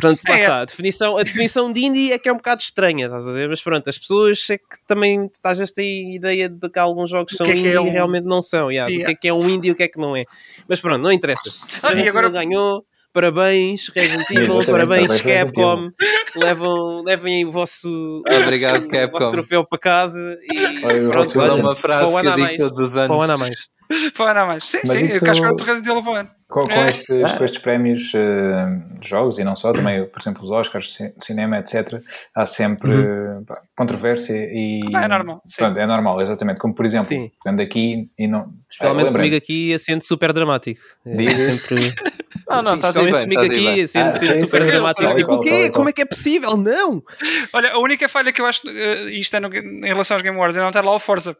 Pronto, lá É. está. A definição, a definição de indie é que é um bocado estranha, estás a ver? Mas pronto, as pessoas é que também vezes têm ideia de que alguns jogos O são que é que indie é um- e realmente não são. Yeah, Yeah. que é que é um indie e o que é que não é. Mas pronto, não interessa. Ah, e agora- ganhou. Parabéns, Resident Evil, parabéns, Capcom. Levam, levem o vosso, Obrigado, o vosso Capcom. troféu para casa e Olha, o pronto, Olha, uma frase para o que ano eu a digo mais. todos os para o ano a anos. mais. Para não mais. Sim, Mas sim, isso- eu acho que é outro Resident Evil para o ano. Com, com É. estes, Ah. com estes prémios eh, de jogos e não só, também, por exemplo, os Oscars de cinema, etc., há sempre Uhum. pá, controvérsia e. Ah, é normal, sim. Pronto, é normal, exatamente. Como por exemplo, Sim. ando aqui e não. Especialmente Ah, comigo aqui, acende super dramático. É Diz. sempre. Ah, não, Sim, estás especialmente bem, comigo aqui, bem. acende, Ah, sim, super sim, dramático. Tipo, o quê? Como qual. é que é possível? Não! Olha, a única falha que eu acho, eh, isto é no- em relação aos Game Awards, é não estar lá o Forza.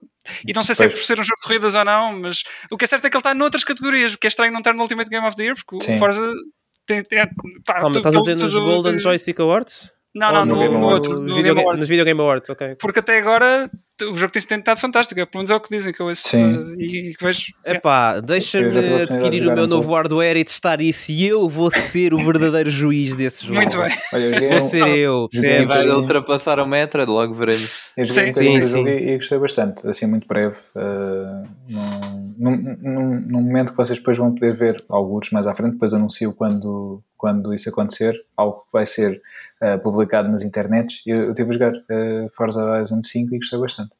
E não sei se é Pois. por ser um jogo de corridas ou não, mas o que é certo é que ele está noutras categorias, o que é estranho não estar no Ultimate Game of the Year, porque Sim. o Forza tem. tem pá, Ah, mas tu- estás a tu- dizer nos Golden Joystick Awards? Não, não, no no, outro, no nos, Game video, Awards. nos Video Game Awards, ok. Porque até agora o jogo tem tentado fantástico, é, pelo menos é o que dizem que eu ouço Sim. eh, e que vejo. Epá, deixa-me adquirir o meu um novo pouco. hardware e testar isso e eu vou ser o verdadeiro juiz desse jogo. Muito bem. Olha, Vou um- ser eu, um vai ultrapassar o metro, logo veremos. Eu joguei Sim, um sim, do jogo sim. e, e gostei bastante, assim, muito breve. uh, num, num, num- num momento que vocês depois vão poder ver alguns mais à frente, depois anuncio quando, quando isso acontecer, algo que vai ser uh, publicado nas internets. Eu, eu tive a jogar uh, Forza Horizon 5 e gostei bastante.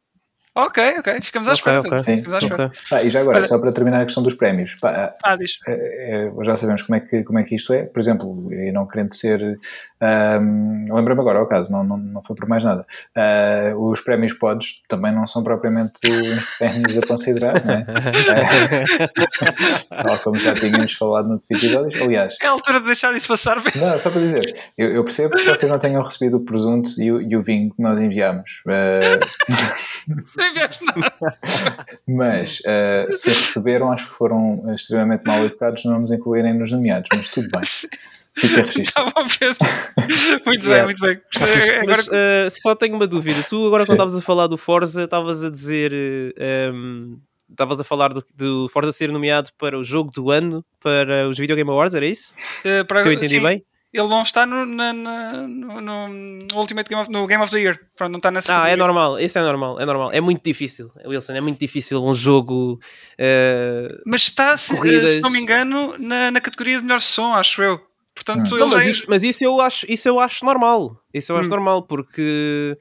Ok, ok, ficamos à espera. ok. Sim, Ficamos à espera. Ok. Ah, e já agora, Olha- só para terminar a questão dos prémios, pá, Ah, diz. é, é, já sabemos como é, que, como é que isto é. Por exemplo, e não querendo ser. Um, Lembra-me agora, ao caso, não, não, não foi por mais nada. Ah, os prémios pods também não são propriamente uns prémios a considerar, não é? Ah, Tal como já tínhamos falado noutros episódios. Aliás, É a altura de deixar isso passar. não, só para dizer, eu, eu percebo que vocês não tenham recebido o presunto e o, e o vinho que nós enviámos. Ah, Nem nada. Mas eh, se receberam, acho que foram extremamente mal educados não nos incluírem nos nomeados, mas tudo bem. Fica registro. Tá Pedro. Muito bem, muito bem. Gostei. Agora, Mas eh, só tenho uma dúvida. Tu agora quando estavas a falar do Forza, estavas a dizer... eh, ehm, Estavas a falar do, do Forza ser nomeado para o jogo do ano para os Video Game Awards, era isso? eh, para- Se eu entendi sim, bem? Ele não está no, na- na- no, no Ultimate Game of, no Game of the Year. Pronto, não está nessa Ah, é normal, isso é normal, é normal. É muito difícil, Wilson, é muito difícil um jogo. eh, Mas está, se, Corridas. se não me engano, na, na categoria de melhor som, acho eu. Portanto, ele Não, mas é- isso, mas isso eu acho, isso eu acho normal. Isso eu acho Hum. normal, porque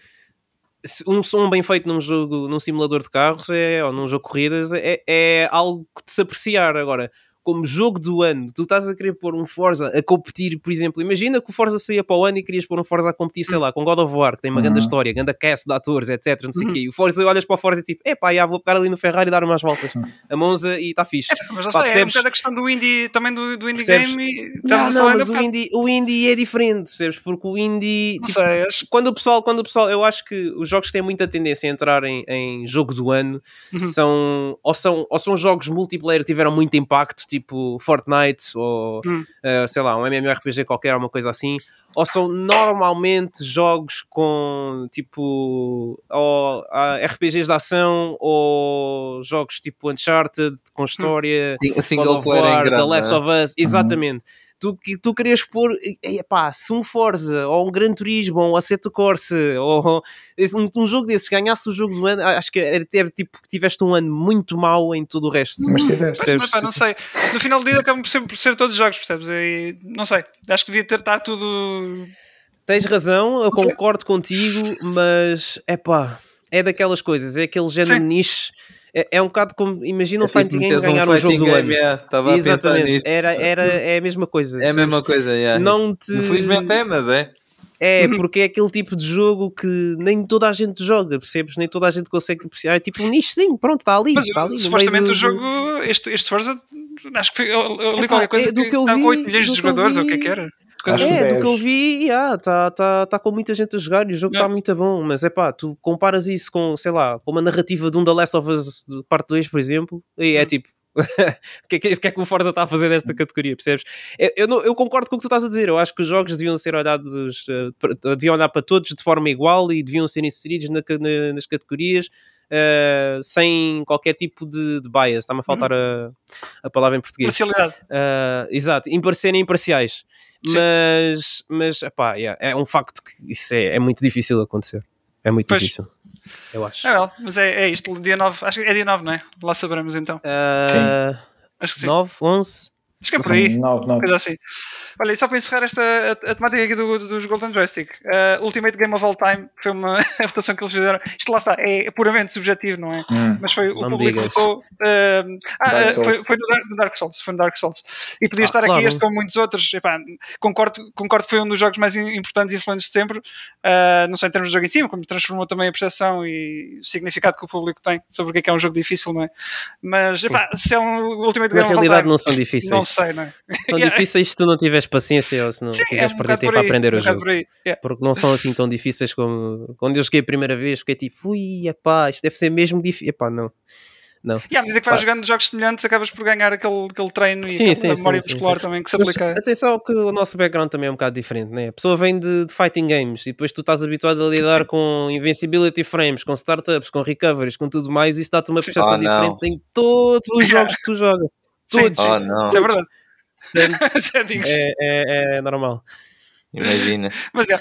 se um som bem feito num jogo, num simulador de carros é, ou num jogo de corridas é, é algo de se apreciar. Agora, como jogo do ano, tu estás a querer pôr um Forza a competir, por exemplo, imagina que o Forza saía para o ano e querias pôr um Forza a competir, sei lá, com God of War, que tem uma grande Uhum. história, grande cast de atores, etc. Não sei o Uhum. quê. E o Forza, olhas para o Forza e tipo, epá, já vou pegar ali no Ferrari e dar umas voltas a Monza e está fixe. Mas lá Pá, está, é um a questão do indie, também do, do indie Percebes? game. E Não, não, mas o bocado- indie, o indie é diferente, percebes? Porque o indie, Não tipo, sei, acho quando o pessoal, quando o pessoal, eu acho que os jogos têm muita tendência a entrar em, em jogo do ano, Uhum. são, ou são ou são jogos multiplayer que tiveram muito impacto, tipo Fortnite ou Hum. eh, sei lá, um MMORPG qualquer, uma coisa assim, ou são normalmente jogos com tipo ou, ah, RPGs de ação ou jogos tipo Uncharted com história. A God single of player War, The. Last né? of Us, exatamente. Tu, que- tu querias pôr, eh, pá, se um Forza, ou um Gran Turismo, ou um Assetto Corsa, ou esse- um, um jogo desses ganhasse o jogo do ano, acho que era ter tipo que tiveste um ano muito mau em todo o resto. Mas tiveste. Mas, Percebes? pá, não sei. No final do dia acabam por ser, por ser todos jogos, percebes? E, não sei. Acho que devia ter estar tudo. Tens razão, eu concordo contigo, mas é pá, é daquelas coisas, é aquele género Sim. niche. É, é um bocado como, imagina um É fighting game um ganhar o jogo fighting do game, ano. yeah, Estava a pensar Exatamente, nisso. era, era, é a mesma coisa. É a mesma coisa, yeah. Não te... Infelizmente é, mas é. É, porque é aquele tipo de jogo que nem toda a gente joga, percebes? Nem toda a gente consegue apreciar. É tipo um nichozinho, pronto, está ali. Mas está ali supostamente meio o do- jogo, este, este Forza, acho que foi, eu, eu li Epá, qualquer coisa é do que, que eu com vi, 8 milhões do de jogadores, ou o que é vi. que era? Acho É, do que eu 10. vi, está tá, tá, tá com muita gente a jogar e o jogo está Yeah. muito bom. Mas é pá, tu comparas isso com, sei lá, com uma narrativa de um The Last of Us parte 2, por exemplo, e é Hum. tipo. o, que é que, o que é que o Forza está a fazer nesta categoria, percebes? Eu, eu, não- eu concordo com o que tu estás a dizer. Eu acho que os jogos deviam ser olhados, para- deviam olhar para todos de forma igual e deviam ser inseridos na na- nas categorias eh, sem qualquer tipo de, de bias. Está-me a faltar a, a palavra em português. Parcialidade. Uh, exato, impar serem imparciais. Sim. Mas, mas epá, yeah, é um facto que isso é, é muito difícil de acontecer. É muito Pois. difícil. Eu acho. É, well, mas é, é isto, dia 9, acho que é dia 9, não é? Lá saberemos então. Uh, Acho que sim. 9, 11. Acho que é por aí. 9, 9. Coisa assim. Olha, e só para encerrar esta a, a temática aqui do, dos Golden Joystick, uh, Ultimate Game of All Time foi uma a votação que eles fizeram. Isto lá está, é puramente subjetivo, não é? Hum. Mas foi o público votou. uh, ah, uh, foi, foi no, Dark, no Dark Souls. Foi no Dark Souls. E podia Ah, estar claro. aqui este como muitos outros. Epá, concordo, concordo que foi um dos jogos mais importantes e influentes de sempre. Uh, não só em termos de jogo em cima, como transformou também a percepção e o significado que o público tem sobre o que é, que é um jogo difícil, não é? Mas epá, se é um Ultimate Na Game of All realidade Time, não são difíceis. não sei, não é? São difíceis se tu não tiveres paciência ou se não Sim, quiseres um perder tempo por a aí, aprender um o jogo. por aí. Yeah. Porque não são assim tão difíceis como quando eu joguei a primeira vez, fiquei tipo, ui, epá, isto deve ser mesmo difícil. Epá, não. Não. E à medida que vais jogando jogos semelhantes, acabas por ganhar aquele, aquele treino e Sim, aquela sim, sim, memória sim, muscular sim. também que se Mas aplica. atenção que o nosso background também é um bocado diferente, né? A pessoa vem de, de fighting games e depois tu estás habituado a lidar com invincibility frames, com startups, com recoveries, com tudo mais, e isso dá-te uma percepção Oh, diferente em todos os jogos que tu jogas. Sim. Todos. Oh não, Isso é verdade. Portanto, é, é- é normal. imagina. Mas é.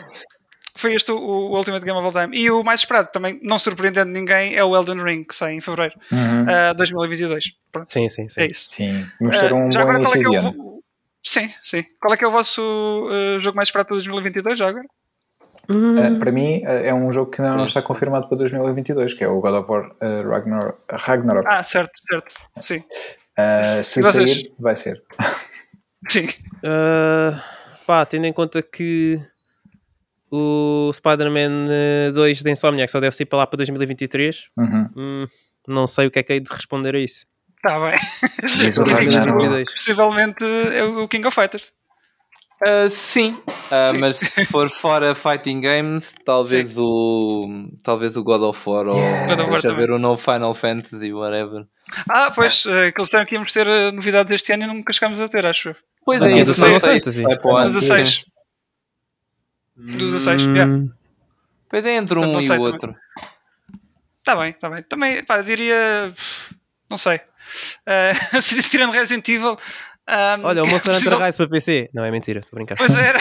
Foi este o, o Ultimate Game of All Time. E o mais esperado, também não surpreendendo ninguém, é o Elden Ring, que sai em fevereiro Uhum. de 2022. Pronto, Sim, sim, sim. é isso. Sim, vamos ter Ah, um já bom agora, qual é início que é de o. ano. vo- Sim, sim. Qual é que é o vosso uh, jogo mais esperado para 2022 já agora? Uh, para mim, uh, é um jogo que não está confirmado para 2022, que é o God of War uh, Ragnar- Ragnarok. Ah, certo, certo. Sim, Uh, se E vocês? sair, vai ser. Sim. Ah, pá, tendo em conta que o Spider-Man eh, 2 da Insomniac só deve sair para lá para 2023, Uhum. hum, não sei o que é que hei de responder a isso. Está bem. Diz o Eu digo Ragnarok. 2022. Possivelmente é o King of Fighters. Ah, sim, Ah, mas se for fora fighting games, talvez o talvez o God of War ou Yeah. God of War ver o novo Final Fantasy, whatever. Ah, pois, uh, que eles disseram que íamos ter uh, novidades este ano e nunca chegámos a ter, acho eu. Pois é do isso, Final não sei Fantasy. se vai para o ano. 16. sim. Do 16, yeah. Hum, Pois é entre um e o outro. Está bem, está bem. Também, pá, diria. Não sei. Uh, se tirando Resident Evil. Um, Olha, o Monster Hunter possível- Rise para PC. Não, é mentira, estou a brincar. Pois era.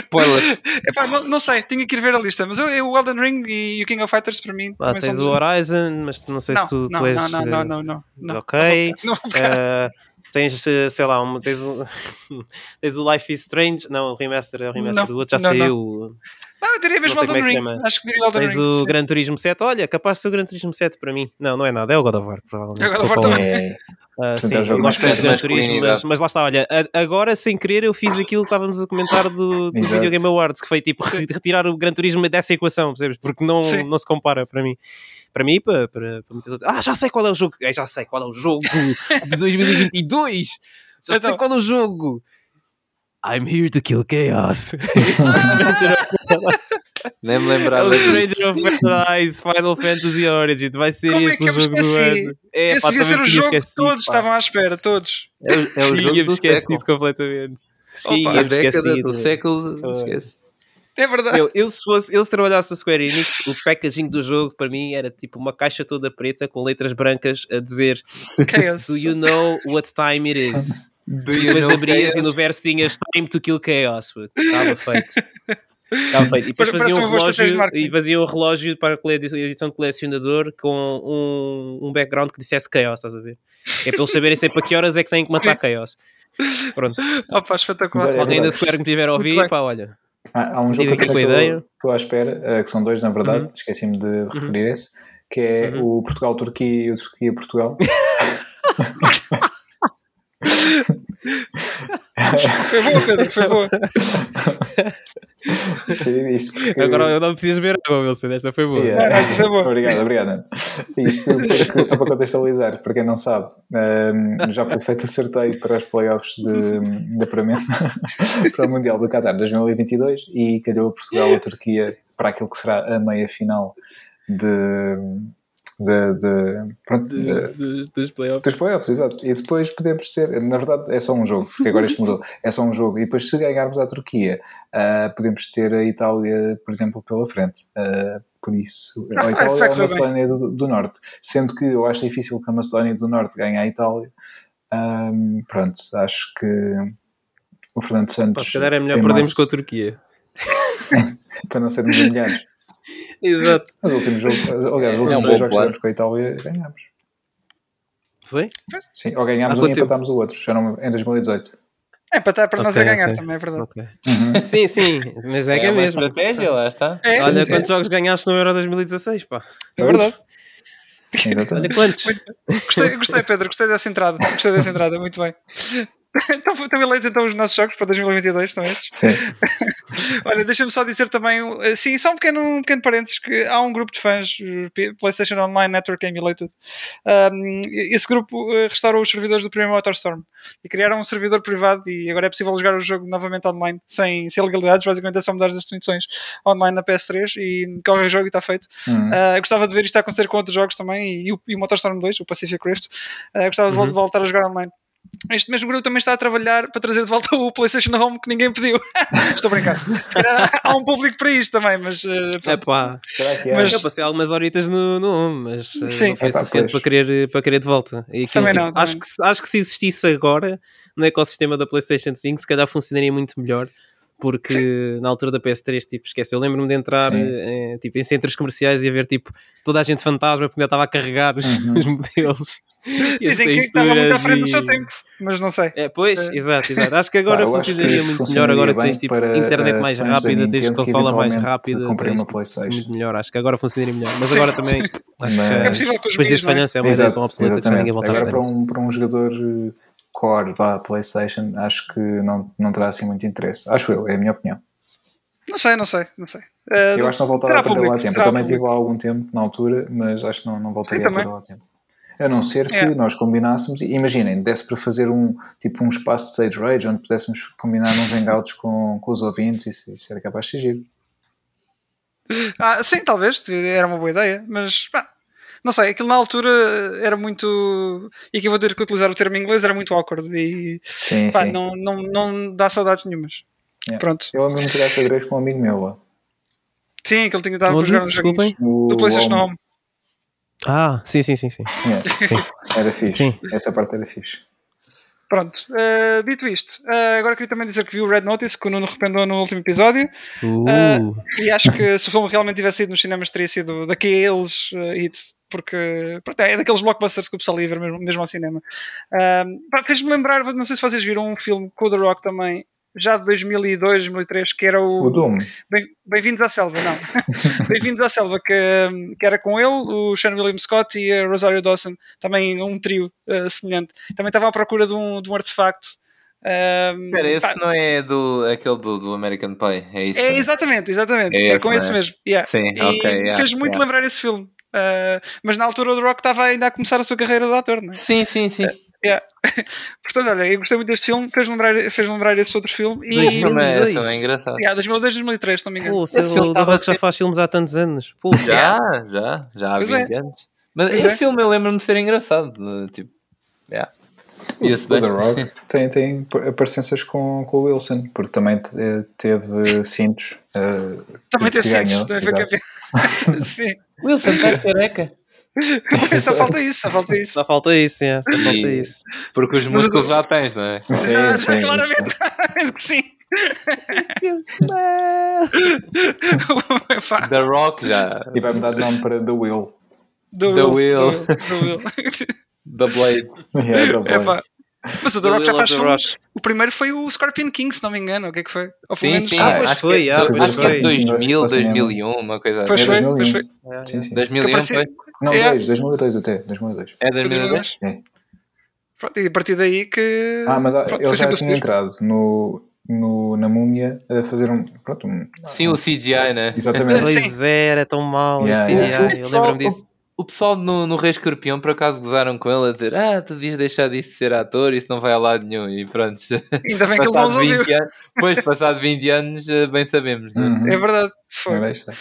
Spoilers. Epá, não, não sei, tinha que ir ver a lista. Mas eu, eu, o Elden Ring e o King of Fighters para mim. Ah, também tens o Horizon, mas não sei não, se tu, não, tu és. não, não, não, eh, não, não, não. ok. Não vou. Ah, tens, eh, sei lá, um, tens, o, tens o Life is Strange. Não, o remaster é o remaster do outro, já saiu. Não, eu diria mesmo é Elden Ring. Acho que diria Elden Tens Ring. o sim. Gran Turismo 7. Olha, capaz de ser o Gran Turismo 7 para mim. Não, não é nada, é o God of War, provavelmente. É o God of War lá. É, Ah, sim, é eu gosto muito de Gran Turismo, mas, mas lá está, olha, agora sem querer eu fiz aquilo que estávamos a comentar do, do. Video Game Awards, que foi tipo re- retirar o Gran Turismo dessa equação, percebes? Porque não, Sim. não se compara para mim. Para mim e para, para, para muitas outras. Ah, já sei qual é o jogo. Já sei qual é o jogo de 2022. Já sei Então. qual é o jogo. I'm here to kill chaos. Nem me É o lembrava. Stranger of Paradise Final Fantasy Origin. Vai ser Como é esse que o jogo do ano. É, Esse pá, devia ser o tinha jogo que esquecido, todos pá. estavam à espera, todos. É, é o jogo do esquecido século. completamente. Opa, Tinha-me A década esquecido. do século, esquece. É verdade. Eu, eu, se fosse, eu se trabalhasse na Square Enix, o packaging do jogo para mim era tipo uma caixa toda preta com letras brancas a dizer Chaos. Do you know what time it is? Do E depois abrias e chaos? no verso tinhas Time to Kill Chaos. Estava feito. Estava feito. E depois faziam um relógio e faziam um relógio para a edição de colecionador com um, um background que dissesse Chaos, estás a ver? É para eles saberem sempre a que horas é que têm que matar Chaos. Pronto. Opa, espetacular. Mas Se alguém da. Square me tiver a ouvir, pá, olha. Há, há um jogo que eu com a também ideia. estou- à espera, eh, que são dois na verdade, Uhum. esqueci-me de referir esse, que é Uhum. o Portugal-Turquia e o Turquia-Portugal. Foi boa, Pedro, foi boa. Sim, isto porque- Agora eu não precisas ver água, Wilson. Esta foi boa. Yeah. Não, esta foi boa. Obrigado, obrigado. Isto porque, só para contextualizar, para quem não sabe, já foi feito o sorteio para os playoffs de, de apuramento para o Mundial do Qatar 2022 e calhou a Portugal e a Turquia para aquilo que será a meia final de. De, de, pronto, de- De- de- dos playoffs. dos playoffs, exato. E depois podemos ter, na verdade é só um jogo, porque agora isto mudou, é só um jogo. E depois se ganharmos a Turquia, ah, podemos ter a Itália, por exemplo, pela frente. Ah, por isso, Ah, a Itália vai é a bem. Macedónia do, do Norte. Sendo que eu acho difícil que a Macedónia do Norte ganhe a Itália. Ahm, pronto, acho que o Fernando Santos. se calhar é melhor perdermos março, com a Turquia. para não sermos humilhados. Exato. Mas o último jogo, aliás, os É um últimos bom dois jogos que tivemos com a Itália ganhámos. Foi? Sim, ou ganhámos Há um e empatámos o outro, já não, em 2018. É para estar para nós a ganhar ok. também, é verdade. Ok. Uhum. Sim, sim, mas é, que é uma mesmo. estratégia, lá está. É, Olha sim, quantos jogos ganhaste no Euro 2016, pá. é verdade. Olha quantos. Gostei, gostei, Pedro, gostei dessa entrada. Gostei dessa entrada, muito bem. Então, estão eleitos então os nossos jogos para 2022, são estes? Sim. Olha, deixa-me só dizer também, eh, sim, só um pequeno, um pequeno parênteses, que há um grupo de fãs, eh, PlayStation Online Network Emulated. Um, esse grupo eh, restaurou os servidores do primeiro MotorStorm e criaram um servidor privado e agora é possível jogar o jogo novamente online, sem, sem ilegalidades, basicamente é só mudar as definições online na PS3 e corre o jogo e está feito. Hum. Uh, gostava de ver isto acontecer com outros jogos também e, o, e o MotorStorm 2, o Pacific Rift. Uh, gostava de Uhum. voltar a jogar online. Este mesmo grupo também está a trabalhar para trazer de volta o PlayStation Home que ninguém pediu. Estou a brincar. Há um público para isto também, mas uh, É pá. Será que é? Mas- Eu passei algumas horitas no, no home, mas eh, Sim. não foi Epá, suficiente pois. para querer, para querer de volta. E aquilo, Também tipo, não, também acho, que, se- acho que se existisse agora no ecossistema da PlayStation 5, se calhar funcionaria muito melhor. Porque na altura da PS3, tipo, esquece, eu lembro-me de entrar Sim. eh, tipo, em centros comerciais e ver tipo, toda a gente fantasma porque ainda estava a carregar os, Uhum. os modelos. Dizem que estava muito à frente do seu tempo, mas não sei. É, pois, Eh, exato, exato. Acho que agora funcionaria muito melhor. Agora que tens tipo, internet mais da rápida, tens consola mais rápida. comprem tens, uma PlayStation. muito melhor. Acho que agora funcionaria melhor. Mas agora também acho que É possível que os depois é? falhança é uma ideia tão obsoleta que já ninguém volta a Agora ver para um, para um jogador eh, core vá PlayStation, acho que não, não terá assim muito interesse. Acho eu, é a minha opinião. Não sei, não sei, não sei. Uh, Eu acho que não voltará a perder público, lá tempo. Eu também tive lá algum tempo na altura, mas acho que não, não voltaria Sim, a perder lá tempo. A não ser que É. nós combinássemos, e imaginem, desse para fazer um tipo um espaço de Sage Rage onde pudéssemos combinar uns hangouts com, com os ouvintes, isso, isso era capaz de ser giro. Ah, sim, talvez, era uma boa ideia, mas pá, não sei, aquilo na altura era muito. E aqui vou ter que utilizar o termo em inglês, era muito awkward e Sim, pá, sim. não, não, não dá saudades nenhumas. Yeah. Pronto. Eu amo jogar xadrez com um amigo meu lá. Sim, aquele tinha estava para jogar joguinhos. Desculpem. O Do PlayStation Home. Ah, sim, sim, sim, sim. Yeah. Sim. Era fixe. Sim. Essa parte era fixe. Pronto, eh, dito isto, eh, agora queria também dizer que vi o Red Notice que o Nuno arrependeu no último episódio Uh, e acho que se o filme realmente tivesse ido nos cinemas teria sido daqueles eh, hits, porque pronto, é daqueles blockbusters que o pessoal ia ver mesmo, mesmo ao cinema. Pá, Fez-me lembrar, não sei se vocês viram um filme com o The Rock também, já de 2002, 2003, que era O Doom. Bem- Bem-vindos à Selva, não. Bem-vindos à Selva, que, que era com ele, o Sean William Scott e a Rosario Dawson, também um trio eh, semelhante. Também estava à procura de um, de um artefacto. Um, Espera, esse pá, não é do, aquele do, do American Pie, é isso? é exatamente, exatamente. É É, esse, com não esse é? mesmo. yeah. Sim, E ok, yeah, fez muito yeah. lembrar esse filme. Uh, mas na altura o The Rock estava ainda a começar a sua carreira de ator, não é? Sim, sim, sim. Yeah. Portanto, olha, eu gostei muito deste filme, fez lembrar, fez lembrar esse outro filme. E, Dois Esse filme é, 2002. esse filme é engraçado. yeah, 2002, 2003, se não me engano. pô, Esse filme o The tava Rock já sempre- faz filmes há tantos anos. Pô, Já, já, já há Pois é. 20 anos. Mas Pois esse é. filme eu lembro-me de ser engraçado. Tipo, yeah. Ia-se O. The Rock tem, tem aparências com, com o Wilson, porque também te- teve cintos. eh, Também teve cintos, ganhou, também foi campeão. Wilson, estás careca? só falta isso, só falta isso. Só falta isso, é, só falta E- isso. Porque os músculos já tens, não é? Sim, já, já, sim, claramente, que sim. The Rock já. E vai mudar de nome para The Will. do The Will, Will. do Will. The Blade. Yeah, The É Will. pá. Mas o The The Rock já faz the filmes. O primeiro foi o Scorpion King, se não me engano. O que é que foi? Sim, menos- sim. Ah, pois acho foi, que, ah, é- pois acho que é foi. 2000, Pois foi. 2001, uma coisa Pois assim. foi, 2001. pois foi. Sim, sim. 2001 parecia- foi? Não, É. 2, 2002 até. 2002. É 2002? É. Pronto, e a partir daí que. Ah, mas ah, Pronto, ele já tinha entrado no, no, na múmia a fazer um. Pronto, um, Sim, o CGI, né? Exatamente. Pois é, era tão mau Yeah, yeah. CGI, eu lembro-me disso. O pessoal no, no Rei Escorpião por acaso gozaram com ele a dizer Ah, tu devias deixar disso de ser ator, isso não vai a lado nenhum. E pronto, Ainda bem que ele não ouviu. 20 anos, depois, passado 20 anos, eh, bem sabemos. né? Uhum. É verdade. Foi. Está.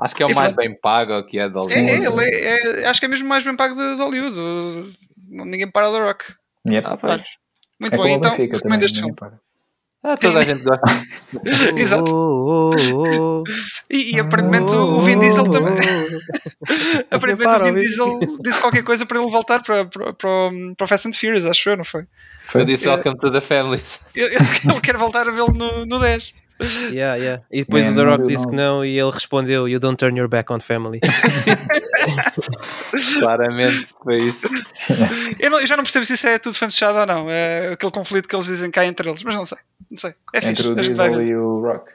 Acho que é o E mais pronto. bem pago que é de Hollywood. é, sim. ele é, é- acho que é mesmo mais bem pago de, de Hollywood. O- Ninguém para The Rock. Yep. Ah, pois. Muito É então recomendo este filme. para. Ah, toda a gente gosta. Exato. Oh, oh, oh, E, e aparentemente o Vin Diesel também. Aparentemente o Vin Diesel disse qualquer coisa para ele voltar para, para, para, o- para o Fast and Furious, acho eu, não foi? Eu disse Welcome to the Family. Ele, ele quer voltar a vê-lo no, no 10. Yeah, yeah. E depois Man, o The Rock disse não. que não e ele respondeu You don't turn your back on family. Claramente foi isso. Eu, não- eu já não percebo se isso é tudo fanchado ou não. É aquele conflito que eles dizem cá entre eles, mas não sei. Não sei. É Entre fixe. o Diesel ver. e o Rock.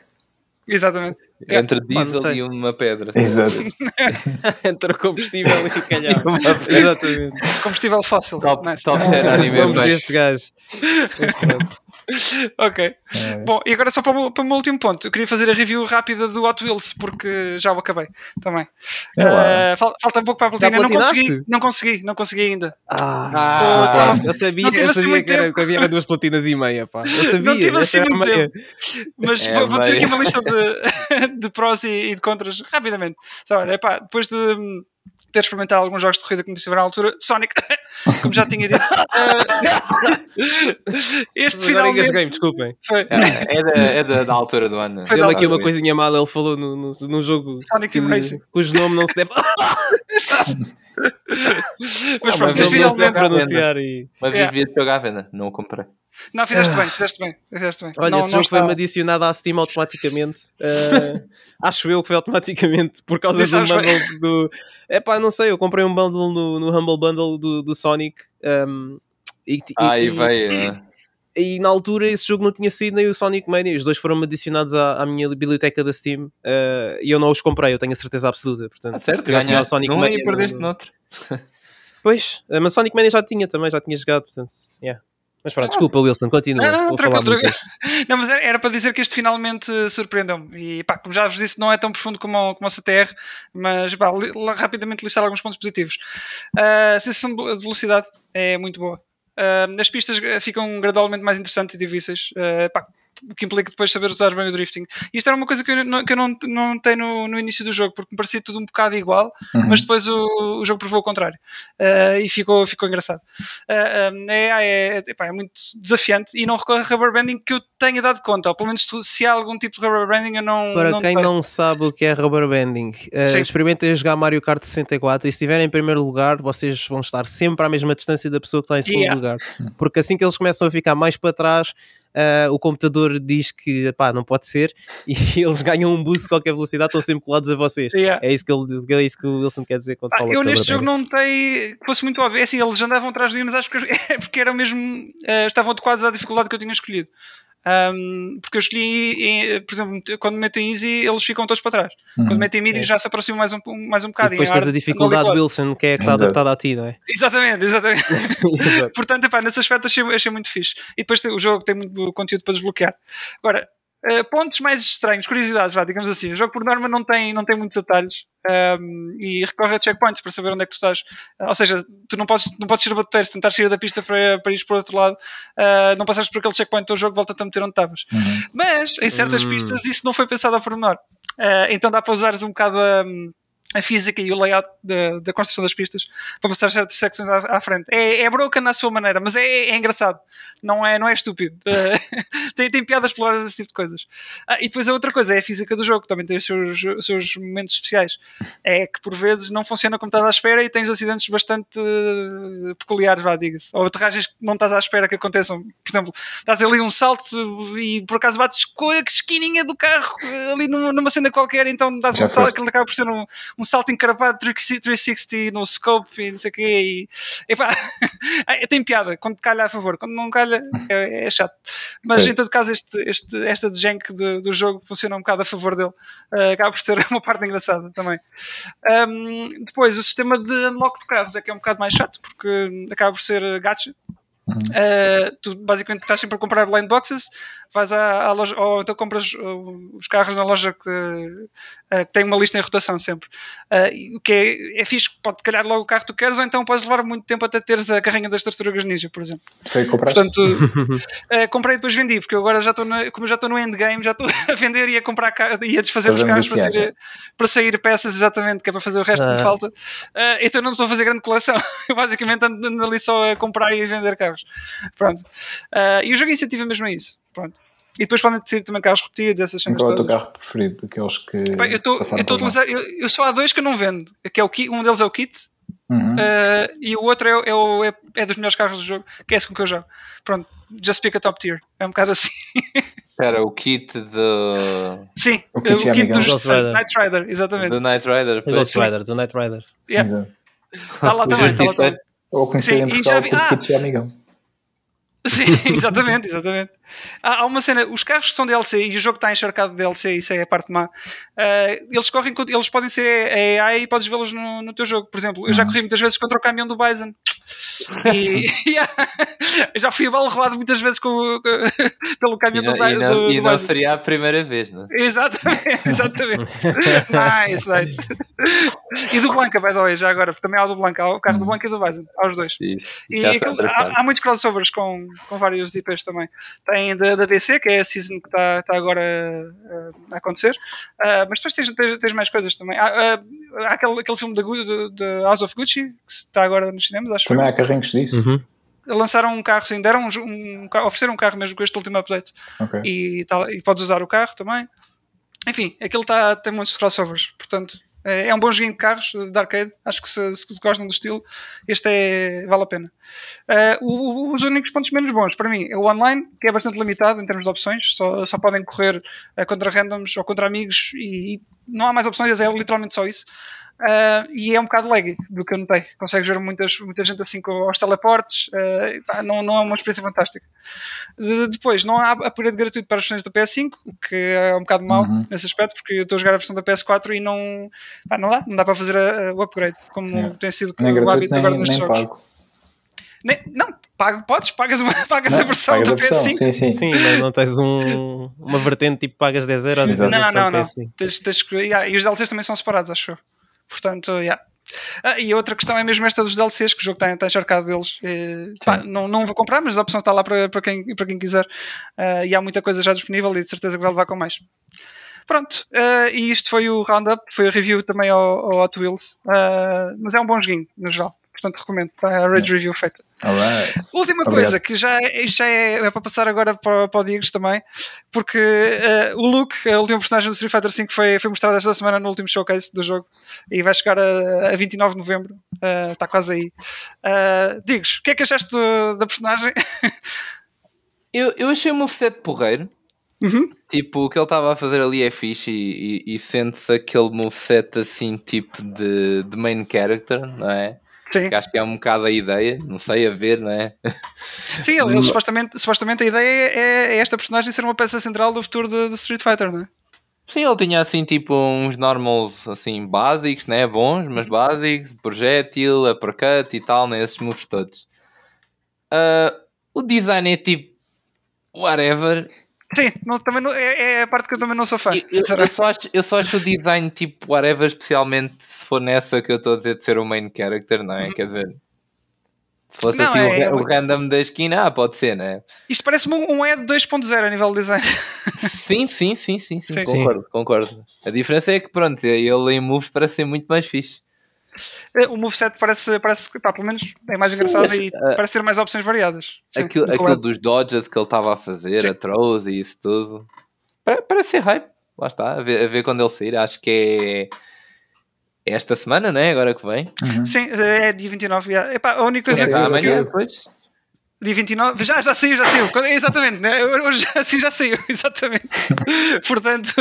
Exatamente. Entre Pá, não diesel e uma pedra. Exato. Entre o combustível e o calhau. Exatamente. Combustível fóssil. Top, Nice. top 10 anime Vamos baixo. destes gajos. Ok. É. Bom, e agora só para o, para o meu último ponto. Eu queria fazer a review rápida do Hot Wheels, porque já o acabei também. É lá. Eh, fal- falta um pouco para a platina. Não consegui, não consegui, não consegui ainda. Ah, Tô- eu sabia, eu assim sabia muito que, era, tempo. que havia duas platinas e meia, pá. Eu sabia. Não tive assim muito meia. Mas É, vou, vou dizer meio. aqui uma lista de, de prós e, e de contras rapidamente. Só, olha, epá, depois de hum, ter experimentado alguns jogos de corrida que me à altura, Sonic, como já tinha dito, eh, este Mas agora finalmente Game, desculpem. foi É, é da, é da, da altura do ano. Foi Deu-me aqui uma coisinha mal, ele falou no, no, num jogo Sonic que- Team Racing. cujo nome não se deve, Mas Ah, pronto, mas finalmente. pronunciar. E... Mas devia jogar à venda, não o comprei. Não, fizeste bem, fizeste bem. Fizeste bem. Olha, não, esse não jogo foi-me adicionado à Steam automaticamente. Eh, acho eu que foi automaticamente por causa Isso do bundle do. É pá, não sei, eu comprei um bundle no, no Humble Bundle do, do Sonic. ehm, e, e- Ah, e e- veio. né? e na altura esse jogo não tinha sido nem o Sonic Mania, os dois foram adicionados à, à minha biblioteca da Steam eh, e eu não os comprei, eu tenho a certeza absoluta. Portanto, Ah, certo, ganhaste Sonic num Mania e perdeste no- noutro. Pois, mas Sonic Mania já tinha também, já tinha jogado, portanto, yeah. Mas pronto, desculpa Wilson, continua. Não, não, muito. tranquilo. Não, mas era, era para dizer que este finalmente surpreendeu-me. E pá, como já vos disse, não é tão profundo como, o- como o CTR, mas pá, li- rapidamente listar alguns pontos positivos. Ah, a sensação de velocidade é muito boa. Ah, as pistas eh, ficam gradualmente mais interessantes e difíceis. Ah, pá, o que implica depois saber usar bem o drifting. E isto era uma coisa que eu não, que eu não, não tenho no, no início do jogo, porque me parecia tudo um bocado igual, Uhum. mas depois o, o jogo provou o contrário. Ah, e ficou, ficou engraçado. Ah, ah, é, é, epá, é muito desafiante e não recorre a rubber banding que eu tenha dado conta, ou pelo menos se, há algum tipo de rubber banding eu não. Para não quem tenho. não sabe o que é rubber banding, uh, experimentem jogar Mario Kart 64 e se estiverem em primeiro lugar, vocês vão estar sempre à mesma distância da pessoa que está em segundo Yeah. lugar. Porque assim que eles começam a ficar mais para trás, uh, o computador diz que pá, não pode ser e eles ganham um boost de qualquer velocidade, estão sempre colados a vocês. Yeah. É isso que, ele, é isso que o Wilson quer dizer quando Ah, fala eu neste jogo não notei que fosse muito óbvio. Assim, eles andavam atrás de mim, mas acho que é porque eram mesmo. eh, estavam adequados à dificuldade que eu tinha escolhido. Ahm, porque eu escolhi, em- por exemplo, quando meto em easy, eles ficam todos para trás. Uhum. Quando meto em midi, É. já se aproximam mais um, mais um E bocado. depois tens a dificuldade Wilson, que é que está Exato. adaptada a ti, não é? Exatamente, exatamente. Portanto, epá, nesse aspecto achei, achei muito fixe. E depois o jogo tem muito conteúdo para desbloquear. Agora, eh, pontos mais estranhos, curiosidades, vá, digamos assim. O jogo por norma não tem, não tem muitos atalhos ehm, e recorre a checkpoints para saber onde é que tu estás. Ah, ou seja, tu não podes, não podes ir a bater, se tentar sair da pista para, para ir para o outro lado, ah, não passaste por aquele checkpoint do jogo, volta-te a meter onde estavas. Uhum. Mas em certas Hum. pistas isso não foi pensado ao pormenor. Ah, então dá para usares um bocado a, a física e o layout da, da construção das pistas para passar certas secções à, à frente. É, é broken na sua maneira, mas é, é engraçado. Não é, não é estúpido. Tem, tem piadas explorar esse tipo de coisas. Ah, e depois a outra coisa é a física do jogo, também tem os seus, os seus momentos especiais. É que por vezes não funciona como estás à espera e tens acidentes bastante eh, peculiares, vá, diga-se. Ou aterragens que não estás à espera que aconteçam. Por exemplo, estás ali um salto e por acaso bates com a esquininha do carro eh, ali numa, numa cena qualquer, então dás Já um salto, aquilo acaba por ser um, um salto encarapado 360 no scope e não sei o quê. E, epá, tem piada quando calha a favor, quando não calha é, é chato. Mas Ok. em todo caso, este, este, esta jank do, do jogo funciona um bocado a favor dele. Eh, acaba por ser uma parte engraçada também. Um, depois, o sistema de unlock de carros é que é um bocado mais chato, porque acaba por ser gacha. Uhum. Uh, tu basicamente estás sempre a comprar blind boxes, vais à, à loja, ou então compras uh, os carros na loja que, uh, que tem uma lista em rotação sempre. Uh, e o que é, é fixe, pode calhar logo o carro que tu queres, ou então podes levar muito tempo até teres a carrinha das tartarugas ninja, por exemplo. Foi comprar. Portanto, uh, comprei e depois vendi, porque eu agora já estou na- como eu já estou no endgame, já estou a vender e a comprar e a desfazer os carros para sair, para sair peças exatamente, que é para fazer o resto que me Ah. falta. Uh, então não estou a fazer grande coleção. Eu basicamente ando, ando ali só a comprar e a vender carros. Pronto. Uh, e o jogo incentiva mesmo a isso. Pronto. E depois podem sair também carros repetidos, essas cenas Qual é o teu carro preferido? Daqueles que. Pá, eu estou passaram eu lá? utilizar, eu, eu só há dois que eu não vendo, que é o kit, um deles é o kit Uhum. uh, e o outro é, o- é, o- é, é dos melhores carros do jogo, que é esse com que eu jogo. Pronto, just pick a top tier. É um bocado assim. Espera, o kit de, Sim, O kit dos Ghost Rider. Night Rider, exatamente. do Knight Rider. Do. Ghost Rider, do Rider. Yeah. Está lá O também, está lá justiceiro. também. Ou conhecido Sim, em Portugal vi- ah! kit de amigão. Sim, exatamente, exatamente. Há, há uma cena, os carros que são DLC e o jogo está encharcado de DLC, isso é a parte má. eh, eles correm, eles podem ser AI e podes vê-los no, no teu jogo. Por exemplo, eu já Uhum. corri muitas vezes contra o caminhão do Bison. E yeah, eu já fui a bala roubado muitas vezes com, pelo E caminhão não, do, Bi- e não- do, e não Bison. seria a primeira vez, não é? Exatamente, exatamente. nice, nice. E do Blanca, by the way, já agora, porque também há o do Blanca, há o carro do Blanca e do Bison, há os dois. Isso, E isso aquilo- há, há muitos crossovers com, com vários IPs também. Tem da, da DC, que é a season que está tá agora uh, a acontecer, Uh, mas depois tens, tens, tens mais coisas também. Há, uh, há aquele, aquele filme da de, House of Gucci, que está agora nos cinemas, acho Também que há carrinhos disso. Uhum. lançaram um carro, sim, deram um, um, ofereceram um carro mesmo com este último update Ok. e, tá- e podes usar o carro também. Enfim, aquilo tá, tem muitos crossovers, portanto é, é um bom joguinho de carros de arcade. Acho que se, se gostam do estilo, este é, vale a pena. O- os únicos pontos menos bons para mim é o online, que é bastante limitado em termos de opções, só, só podem correr eh, contra randoms ou contra amigos e, e não há mais opções, é literalmente só isso. Uh, e é um bocado laggy do que eu notei. Consegues ver muitas, muita gente assim com aos teleportes, uh, pá, não, não é uma experiência fantástica. De- depois, não há upgrade gratuito para as versões da PS5, o que é um bocado mau Uhum. nesse aspecto, porque eu estou a jogar a versão da PS4 e não, pá, não dá, não dá para fazer a- a- o upgrade, como Yeah. tem sido Nem o gratuito, hábito agora nem, nestes nem jogos. pago. Nem- não, pago, podes, pagas, uma, pagas a Não, versão pagas da a versão, PS5. Sim, sim. Sim, mas não tens um, uma vertente tipo pagas 10 euros a Não, não, não. PS5. Tens, tens yeah, e os DLCs também são separados, acho eu. Portanto, yeah. Ah, e outra questão é mesmo esta dos DLCs, que o jogo está, está encharcado deles. Eh, pá, não, não vou comprar, mas a opção está lá para, para, quem, para quem quiser. Ah, e há muita coisa já disponível e de certeza que vai levar com mais. Pronto, ah, e isto foi o Roundup, foi a review também ao, ao Hot Wheels. Ah, mas é um bom joguinho, no geral. Portanto, recomendo. Está a Rage Review feita. Alright. Última Obrigado. coisa que já, é- já é, é para passar agora para, para o Digos também, porque eh, o Luke, a última personagem do Street Fighter V, foi, foi mostrada esta semana no último showcase do jogo e vai chegar a, a 29 de novembro. Eh, está quase aí. Uh, Digos, o que é que achaste do- da personagem? Eu, eu achei o moveset porreiro. Uhum. Tipo, o que ele estava a fazer ali é fixe e, e, e sente-se aquele moveset assim, tipo de, de main character, não é? Sim, Que acho que é um bocado a ideia, não sei, a ver, não é? sim ele, supostamente, supostamente a ideia é, é esta personagem ser uma peça central do futuro do, do Street Fighter, não é? Sim, ele tinha assim tipo uns normals assim básicos, né? Bons, mas básicos, projétil, uppercut e tal, né? Esses moves todos. Ah, o design é tipo whatever. Sim, não, também não- é, é a parte que eu também não sou fã. Eu, eu- só acho, eu só acho o design tipo whatever, especialmente se for nessa que eu estou a dizer de ser o main character, não é? Quer dizer, se fosse Não, assim o, é- o random da esquina, ah, pode ser, né? Isto parece-me um, um ED 2.0 a nível de design. Sim, sim, sim, sim, sim, Sim. concordo, concordo. A diferença é que, pronto, ele em moves parece ser muito mais fixe. Eh, O moveset parece, parece que, pá, pelo menos é mais Sim, engraçado esse- e uh, parece ter mais opções variadas. Aquilo, que aquilo dos dodges que ele estava a fazer, Sim. a throws e isso tudo. Pa- Parece ser hype. Lá está, a ver, a ver quando ele sair. Acho que é é esta semana, né? Agora que vem. Uhum. Sim, é dia 29. yeah. Epá, a única coisa É, que, que amanhã. Amanhã depois. Dia 29, já, já saiu, já saiu. Exatamente, né? hoje assim já saiu, exatamente. Portanto,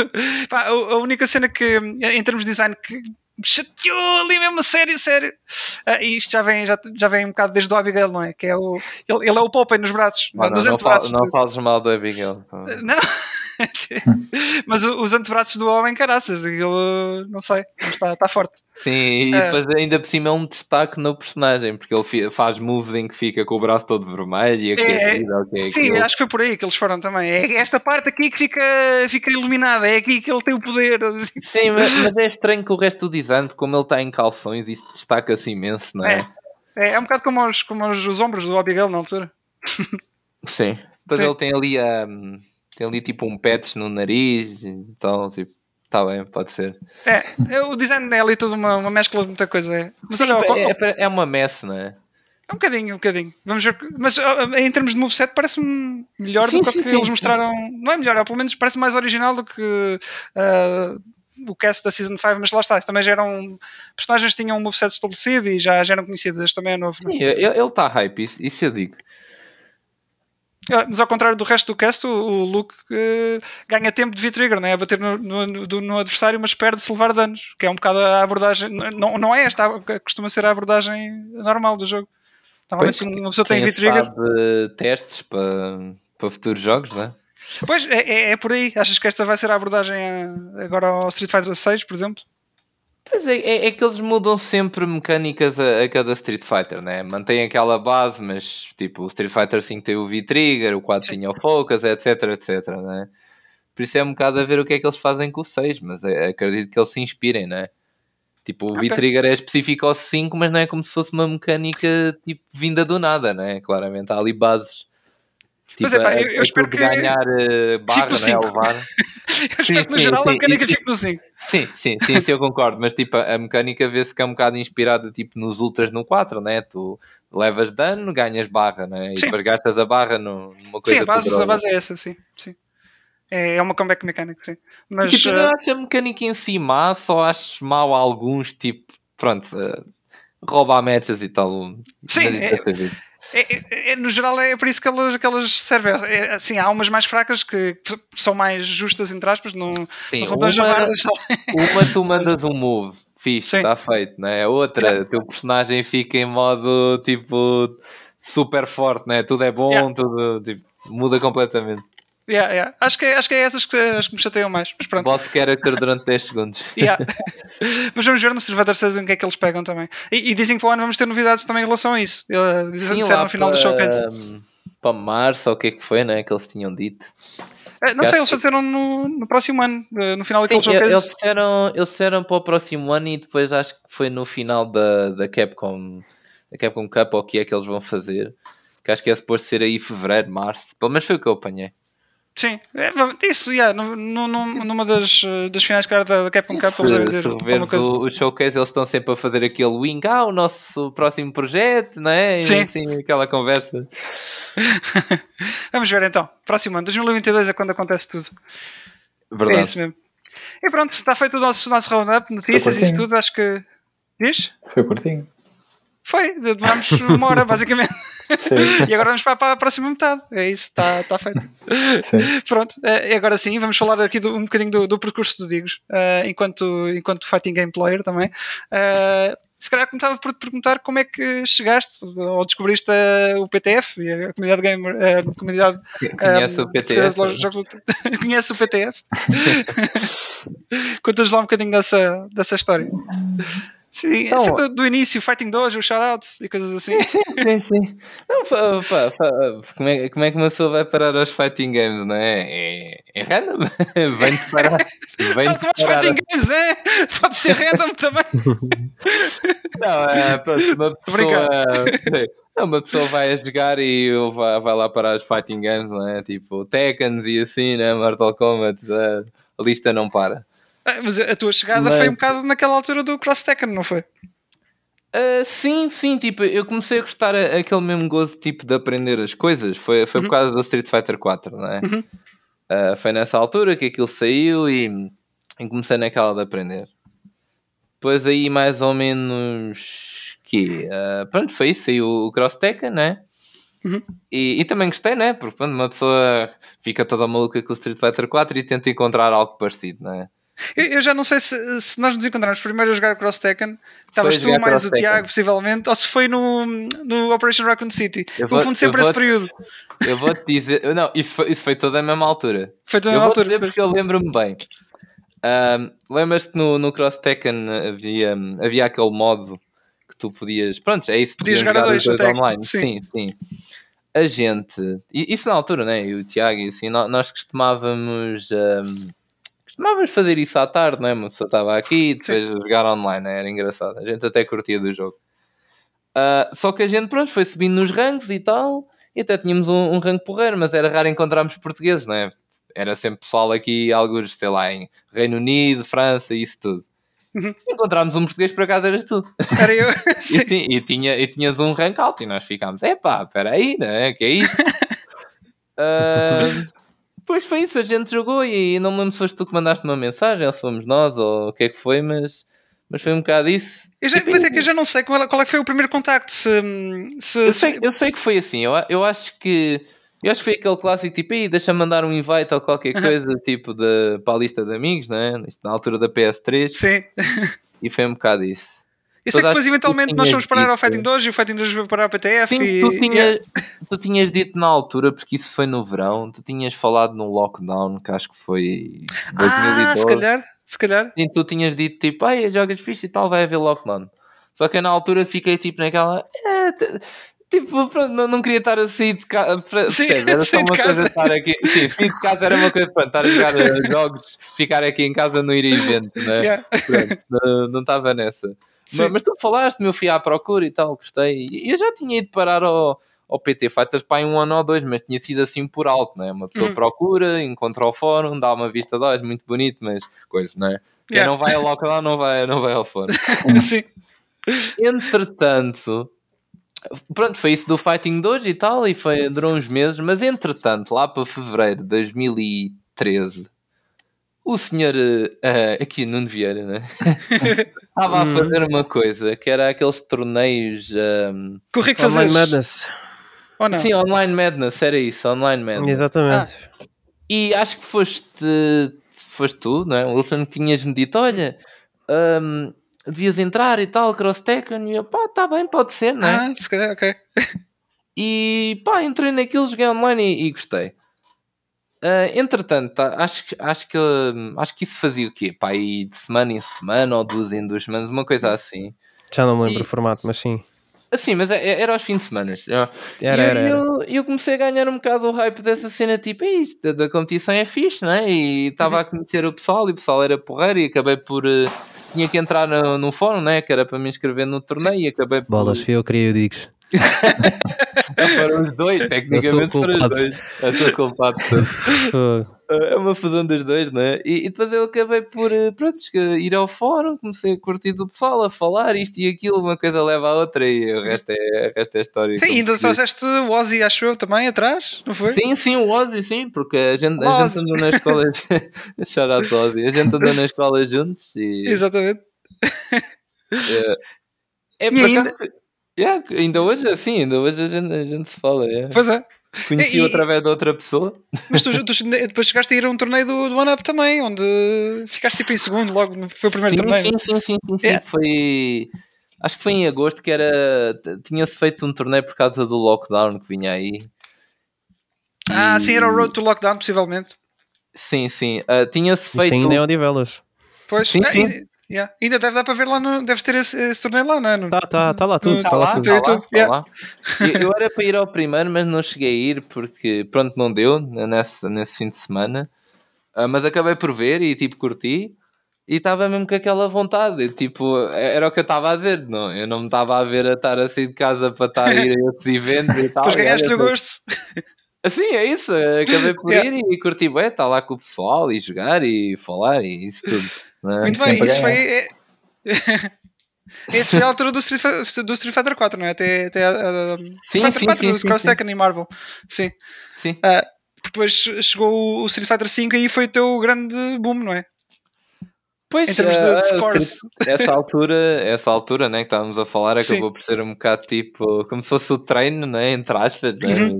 pá, a a única cena que, em termos de design, que me chateou ali mesmo, sério, sério. Ah, e isto já vem, já, já vem um bocado desde o Abigail, não é? Que é o, ele, ele é o Popeye nos braços, Não, nos não, não, antebraços. fal- não fales mal do Abigail. Não. Mas os antebraços do homem, caraças, aquilo não sei, mas está, está forte. Sim, e É. depois ainda por cima é um destaque no personagem, porque ele faz moves em que fica com o braço todo vermelho e aquecido. ok, Sim, aquilo. acho que foi por aí que eles foram também. É esta parte aqui que fica, fica iluminada, é aqui que ele tem o poder. Sim, mas, mas é estranho que o resto do design, porque como ele está em calções, isso destaca-se imenso, não é? É, é um bocado como os, como os, os ombros do Abigail na altura. Sim. Depois Sim. ele tem ali a. Tem ali tipo um patch no nariz, então tipo, tá bem, pode ser. É, é, o design é ali toda uma, uma mescla de muita coisa. É. Mas Sim, olha, é, é, é uma mess, não é? é um bocadinho, um bocadinho. Vamos ver. Mas em termos de moveset parece-me melhor Sim, do que sim, o que sim, eles sim. mostraram. Não é melhor, é, pelo menos parece mais original do que ah, o cast da Season 5, mas lá está. Também já eram. Personagens que tinham um moveset estabelecido e já, já eram conhecidas, também é novo. é? Sim, ele está hype, isso, isso eu digo. Ah, Mas ao contrário do resto do cast, o, o Luke eh, ganha tempo de V-Trigger, não é? A bater no, no, no- adversário, mas perde se levar danos, que é um bocado a abordagem. Não, não é esta, costuma ser a abordagem normal do jogo. Normalmente, Pois, uma pessoa tem Quem V-Trigger. sabe testes para para futuros jogos, não é? Pois, é, é, é por aí. Achas que esta vai ser a abordagem a- agora ao Street Fighter 6, por exemplo? Pois é, é, é que eles mudam sempre mecânicas a, a cada Street Fighter, né? Mantém aquela base, mas tipo, o Street Fighter 5 tem o V-Trigger, o 4 tinha o Focus, etc, etc, né? Por isso é um bocado a ver o que é que eles fazem com o 6, mas é- acredito que eles se inspirem, né? Tipo, o. V-Trigger é específico ao 5, mas não é como se fosse uma mecânica tipo, vinda do nada, né? Claramente há ali bases. Tipo, é, pá, eu- eu espero aquilo de que ganhar eh, barra, no né? a levar. Eu espero que no sim, geral sim. a mecânica E- fique no 5. Sim, sim, sim, sim, eu concordo, mas tipo, a mecânica vê-se que é um bocado inspirada tipo, nos Ultras no 4, né? Tu levas dano, ganhas barra, né? E Sim. depois gastas a barra no- numa coisa Sim, a base, a base é essa, sim. sim. É, é uma comeback mecânica, sim. E, Mas tipo, eu não eh, acho a mecânica em si má, só acho mal alguns, tipo, pronto, eh, rouba matches e tal. Sim, isso é- é é- é- no geral é por isso que elas, que elas servem. É, assim, há umas mais fracas que são mais justas, entre aspas, não, Sim, não são uma, tão javardas. uma tu mandas um move, fixe, está feito, né? A outra, o teu personagem fica em modo tipo super forte, né? Tudo é bom, Yeah. tudo tipo, muda completamente. Yeah, yeah. Acho, que, é- acho que é essas que, as que me chateiam mais. Mas pronto. Boss character durante 10 segundos. Yeah. Mas vamos ver no Survivor 6 em que é que eles pegam também. E, e dizem que para o ano vamos ter novidades também em relação a isso. Eles disseram no final do showcase. Para março, ou o que é que foi, né? Que eles tinham dito. Eh, Não acho sei, eles que- disseram no, no próximo ano, eh, no final Sim, daquele showcase. eles disseram, eles disseram para o próximo ano e depois acho que foi no final da, da Capcom, da Capcom Cup, ou o que é que eles vão fazer. Que acho que é suposto ser aí fevereiro, março. Pelo menos foi o que eu apanhei. Sim, é, vamos- isso, yeah, no, no, numa das, eh, das finais cara, da, Capcom Cup, eles devem Se, reveres coisa. o, o showcase, eles estão sempre a fazer aquele wing, ah, o nosso próximo projeto, não é? E Sim. Assim, aquela conversa. Vamos ver então. Próximo ano, 2022 é quando acontece tudo. É Verdade. isso mesmo. E pronto, está feito o nosso, nosso roundup, notícias isso tudo, acho que. Diz? Foi curtinho. Foi, demorámos uma hora, basicamente. Sim, E agora vamos para, a próxima metade. É isso, está, está feito. sim. Pronto, e agora sim, vamos falar aqui do- um bocadinho do, do percurso do Digos, eh, enquanto, enquanto fighting game player também. Eh, se calhar começava por te perguntar como é que chegaste ou descobriste eh, o PTF e a comunidade gamer, a comunidade Conhece eh, o PTS? de. Conhece o PTF? Contas lá um bocadinho dessa, dessa história. Sim, Então- do, do início, Fighting Dojo, shoutouts e coisas assim. Sim, sim. Não, fa- fa- fa- como, é, como é que uma pessoa vai parar aos fighting games, não é? É, é random. Vem-te parar. Vem Tal como os Fighting Games, é? Pode ser random também. Não, é, pronto, uma pessoa. Não, uma pessoa vai a jogar e vai, vai lá parar os fighting games, não é? Tipo Tekken e assim, né? Mortal Kombat, a lista não para. Ah, Mas a tua chegada Mas- foi um bocado naquela altura do Cross Tekken, não foi? Ah, sim, sim, tipo, eu comecei a gostar a- aquele mesmo gozo tipo de aprender as coisas. Foi, foi por Uhum. causa do Street Fighter 4, não é? Uhum. Ah, foi nessa altura que aquilo saiu e, e comecei naquela de aprender. Depois aí mais ou menos que pronto, foi isso, saiu o Cross Tekken, né? Uhum. E, e também gostei, né? Porque pronto, uma pessoa fica toda maluca com o Street Fighter 4 e tenta encontrar algo parecido, não é? Eu, eu já não sei se, se nós nos encontramos primeiro a jogar Cross Tekken, estavas tu mais o. Tiago, possivelmente, ou se foi no, no Operation Raccoon City. Eu Confundo vou- sempre eu esse vou-te- período. Eu vou-te dizer, não, isso foi, isso foi toda a mesma altura. Foi toda a vou altura. dizer porque eu lembro-me bem. Ahm, Lembras-te no, no Cross Tekken havia, havia aquele modo que tu podias. Pronto, é isso. Podias jogar dois, que- online. sim. Sim, sim. A gente. Isso na altura, né? E o Tiago e assim, nó- nós costumávamos. ahm, costumávamos fazer isso à tarde, né? Uma pessoa estava aqui e depois jogar online, né? Era engraçado. A gente até curtia do jogo. Ah, só que a gente, pronto, foi subindo nos ranks e tal. E até tínhamos um, um rank porreiro, mas era raro encontrarmos portugueses, né? Era sempre pessoal aqui, alguns, sei lá, em Reino Unido, França isso tudo. Uhum. Encontrámos um português, por acaso eras tu. Era eu. E, e, tinha, e tinhas um rank alto e nós ficámos, epá, espera aí, né? Que é isto? Ah, Pois foi isso, a gente jogou e não me lembro se foste tu que mandaste uma mensagem ou se fomos nós ou o que é que foi, mas, mas foi um bocado isso. Eu já, Tipo, pois é que eu já não sei qual, é- qual é que foi o primeiro contacto. Se, se, Eu sei, eu sei que foi assim, eu, eu acho que eu acho que foi aquele clássico tipo, aí deixa-me mandar um invite ou qualquer Aham. coisa tipo de, para a lista de amigos, né? Na altura da PS3 Sim. e foi um bocado isso. Eu sei que depois que tu eventualmente nós fomos parar ao dito- Fighting 2 e o Fighting 2 veio parar ao PTF Sim, e. tu, tinhas, tu tinhas dito na altura, porque isso foi no verão, tu tinhas falado no lockdown, que acho que foi Ah, 2012. se calhar, se calhar. Sim, tu tinhas dito tipo, ai, jogas fixe e tal, vai haver lockdown. Só que eu na altura fiquei tipo naquela. "É, tipo, pronto, não, não queria estar a sair de casa. Sim, Era só uma coisa estar aqui. Sim, sair de casa era uma coisa, pronto, estar a jogar eh, jogos, ficar aqui em casa, não ir a evento, né? Yeah. Pronto, não- não estava nessa. Mas, mas tu falaste, meu fui à procura e tal, gostei. E eu já tinha ido parar ao, ao PT Fighters para em um ano ou dois, mas tinha sido assim por alto, né? Uma pessoa Uhum. procura, encontra o fórum, dá uma vista de olhos, muito bonito, mas coisa, não é? Quem Yeah. não vai ao lockdown não vai, não vai ao fórum. Sim. Entretanto, pronto, foi isso do Fighting 2 e tal, e foi, durou uns meses, mas entretanto, lá para fevereiro de 2013, o senhor eh, aqui Nuno Vieira, né? Estava a Hum. fazer uma coisa que era aqueles torneios. ehm, Que Online fazes. Madness. Ou não? Sim, Online Madness, era isso, Online Madness. Exatamente. E acho que foste, foste tu, não é? O Wilson que tinhas-me dito: olha, hum, devias entrar e tal, Cross Tekken. E eu, pá, tá bem, pode ser, não é? Ah, se calhar, ok. E pá, entrei naquilo, joguei online e, e gostei. Ah, entretanto, acho, que- acho, que, hum, acho que isso fazia o quê? Pá, de semana em semana ou duas em duas semanas, uma coisa assim. Já não me lembro E- o formato, mas sim. Assim, mas é- é- era aos fins de semana. Era, e eu, era, era. eu, eu comecei a ganhar um bocado o hype dessa cena, tipo, "Ei, isto da, da competição é fixe, não é? E estava a conhecer o pessoal e o pessoal era porreiro e acabei por. eh, tinha que entrar no, no fórum, né? Que era para me inscrever no torneio e acabei por. Bolas, fui eu que queria, eu digo. Para os dois, tecnicamente para os dois. Eu sou culpado. É uma fusão dos dois, não é? E, e depois eu acabei por eh, pronto, ir ao fórum, comecei a curtir do pessoal, a falar isto e aquilo, uma coisa leva a outra e o resto é, o resto é história. Sim, ainda trouxeste o Ozzy, acho eu, também atrás, não foi? Sim, sim, o Ozzy, sim, porque a gente, a gente andou na escola. Shout out Ozzy. A gente andou na escola juntos e. Exatamente. É E por ainda- acaso- Yeah, ainda hoje, assim, ainda hoje a gente, a gente se fala. yeah. Pois é. Conheci E- o através de outra pessoa. Mas tu, tu depois chegaste a ir a um torneio do, do One Up também, onde ficaste tipo em segundo, logo no- foi o primeiro sim, torneio. Sim, sim, sim, sim, sim. Yeah. Foi. Acho que foi em agosto que era. Tinha-se feito um torneio por causa do lockdown que vinha aí. Ah, E- sim, era o Road to Lockdown, possivelmente. Sim, sim. Ah, Tinha-se Isto feito. ainda é Odivelas. Pois, Sim, ah, sim. Yeah. ainda deve dar para ver lá no. Deves ter esse, esse torneio lá, não é? No- Tá, tá, tá lá tudo, Tá tá lá tudo. Tá lá, tá yeah. lá. Eu, eu era para ir ao primeiro, mas não cheguei a ir porque, pronto, não deu nesse, nesse fim de semana. Ah, mas acabei por ver e, tipo, curti. E estava mesmo com aquela vontade. Tipo, era o que eu estava a dizer. Não, eu não me estava a ver a estar a sair de casa para estar a ir a esses eventos e tal. Depois E ganhaste o gosto. Sim, é isso. Acabei por Yeah. ir e curti bem, estar lá com o pessoal e jogar e falar e isso tudo. Não é? Muito bem, isso foi. ganhar. Esse foi a altura do Street, do Street Fighter 4, não é? Até, até a, a, Sim, Fighter sim, 4, sim, do sim, Cross sim. Tekken e Marvel. Sim. Sim. Ah, depois chegou o Street Fighter 5 e aí foi o teu grande boom, não é? Pois, Em termos de, ah, de scores. essa altura, essa altura né, que estávamos a falar Sim. acabou por ser um bocado tipo como se fosse o treino, né, entre aspas, né? Uhum.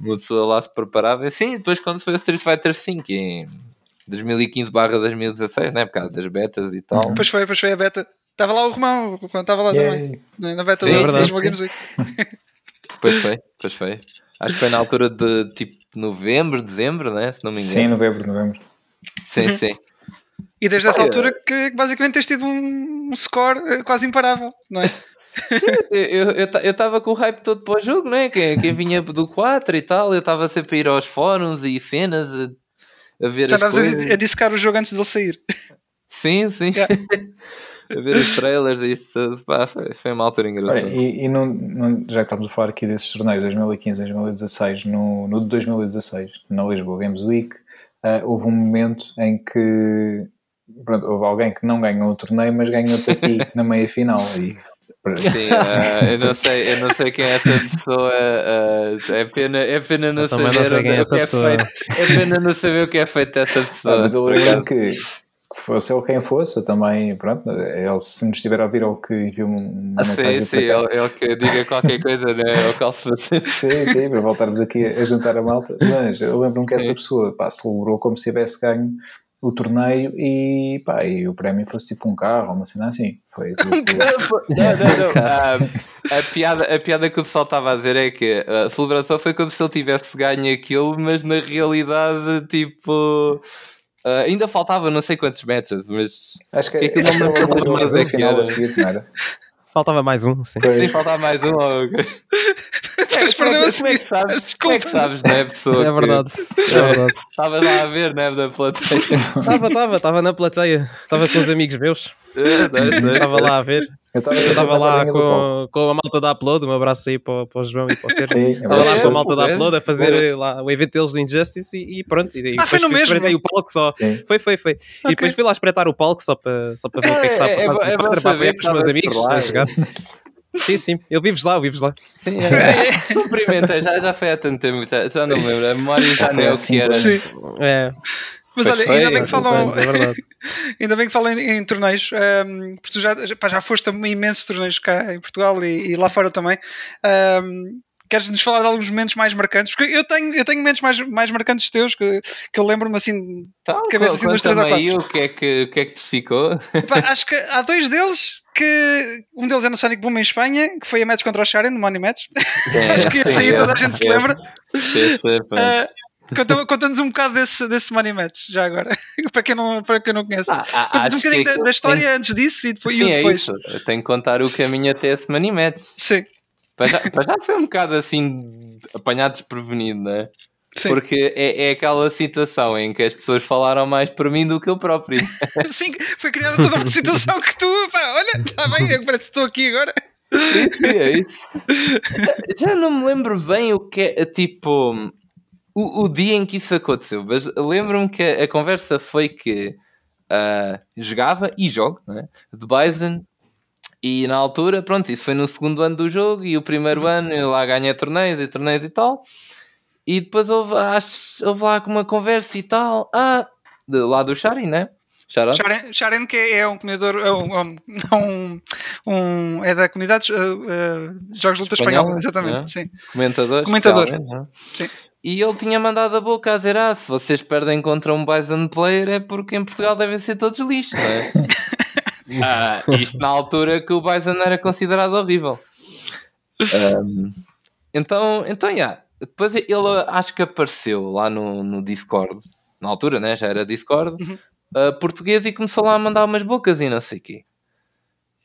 Uma pessoa lá se preparava. E sim, depois quando foi o Street Fighter V em 2015 2016, né, por causa das betas e tal. Depois foi, depois foi a beta. Estava lá o Romão, quando estava lá também. Yay. Na beta Sim, do é Games Week. Depois foi, depois foi. Acho que foi na altura de tipo novembro, dezembro, né, se não me Sim, engano. novembro, novembro. Sim, Uhum. sim. E desde essa Olha. altura que basicamente tens tido um, score eh, quase imparável, não é? Eu estava com o hype todo para o jogo, né? Quem, quem vinha do 4 e tal, eu estava sempre a ir aos fóruns e cenas a, a ver Já as estavas coisas. a, dissecar o jogo antes dele sair. Sim, sim. Yeah. a ver os trailers e isso. Pá, foi, foi uma altura engraçada. E, e não- não- já que estamos a falar aqui desses torneios 2015 e 2016, no, no de 2016, na Lisboa Games Week, ah, houve um momento em que pronto, houve alguém que não ganhou o torneio, mas ganhou para ti na meia final. E, Sim, ah, eu, não sei, eu não sei quem é essa pessoa. ah, é, pena, é pena não Eu saber não sei quem é o essa que é pessoa. feito. É pena não saber o que é feito dessa pessoa. Ah, mas eu lembro que, que fosse ele quem fosse, eu também, pronto, ele se nos estiver a ouvir ou que enviou uma Ah, sim, mensagem sim, cá. ele, ele que diga qualquer coisa, né? O calço Sim, sim, para voltarmos aqui a juntar a malta. Mas eu lembro-me que essa Sim. pessoa pá, celebrou como se tivesse ganho o torneio e, pá, e o prémio fosse tipo um carro ou uma cena assim. Foi tipo, Não, não, não. Ah, a, piada, a piada que o pessoal estava a dizer é que a celebração foi como se ele tivesse ganho aquilo, mas na realidade, tipo. ah, ainda faltava não sei quantos matches, mas acho que Que aquilo não me lembro mais final que era? Faltava mais um, sim. Sim, faltava mais um. ou- Mas como, perdeu é que, como é que sabes? Como é que sabes, não é, pessoa? É verdade, é verdade. Estavas lá a ver, não é, da plateia. Estava, estava, estava na plateia. Estava com os amigos meus. É, é, é. Estava lá a ver. Eu estava estava lá com com, a malta da Upload. Um abraço aí para, o- para o João e para o Sérgio. Estava lá É, com a malta da Upload a fazer eh, lá o evento deles do Injustice e, e pronto. E, e Ah, foi depois no fui- mesmo? espreitei o palco só. Sim. Foi, foi, foi. E depois fui lá espreitar o palco só para, só para ver o que é que está a É, é passar. assim, é bom para saber com os meus amigos lá. a jogar. Sim, sim. Eu vives lá, eu vives lá. Sim, é. Cumprimenta, já, já foi há tanto tempo, já, já não me lembro. A memória já não é o que era. Sim. É, Mas Pois olha, foi, ainda bem que há falam, é ainda bem que falam em, em torneios, ehm, porque tu já, pá, já foste a imensos torneios cá em Portugal e, e lá fora também. Ehm, Queres nos falar de alguns momentos mais marcantes? Porque eu tenho, eu tenho momentos mais, mais marcantes teus que, que eu lembro-me assim. Então, Cabeça assim dos três ou aí o que é que, o que, é que te ficou. Pá, acho que há dois deles que. Um deles é no Sonic Boom em Espanha, que foi a match contra o Sharon, no Money Match. acho que esse aí toda a gente se lembra. Ah, conta- Conta-nos um bocado desse, desse Money Match, já agora. para, quem não, para quem não conhece. Ah, Conta-nos um bocadinho da, da história antes disso e depois. e Sim, é depois. isso. Eu tenho que contar o caminho até esse Money Match. Sim, Para já, para já foi um bocado assim apanhado desprevenido, né? sim. Porque é, é aquela situação em que as pessoas falaram mais por mim do que eu próprio. Sim, foi criada toda uma situação que tu, pá, olha, está bem, eu parece que estou aqui agora. sim, sim, é isso. Já, já não me lembro bem o que é, tipo, o, o dia em que isso aconteceu, mas lembro-me que a, a conversa foi que ah, jogava e jogo, né? De Bison. E na altura, pronto, isso foi no segundo ano do jogo e o primeiro ano eu lá ganhei torneios e torneios e tal. E depois houve, acho, houve lá uma conversa e tal. Ah, de, lá do Shari, né? Shara? Sharon, Sharon, que é um comedor, é um, um, um, um- é da comunidade uh, uh, Jogos de Luta Espanhola, exatamente, é. sim. Comentador. Comentador. né? Sim. E ele tinha mandado a boca a dizer: Ah, se vocês perdem contra um Bison player é porque em Portugal devem ser todos lixos, não é? Ah, isto na altura que o Bison era considerado horrível. Ahm, então, então, yeah. depois ele acho que apareceu lá no, no Discord, na altura, né? já era Discord, Uhum. Ah, português e começou lá a mandar umas bocas e não sei o quê.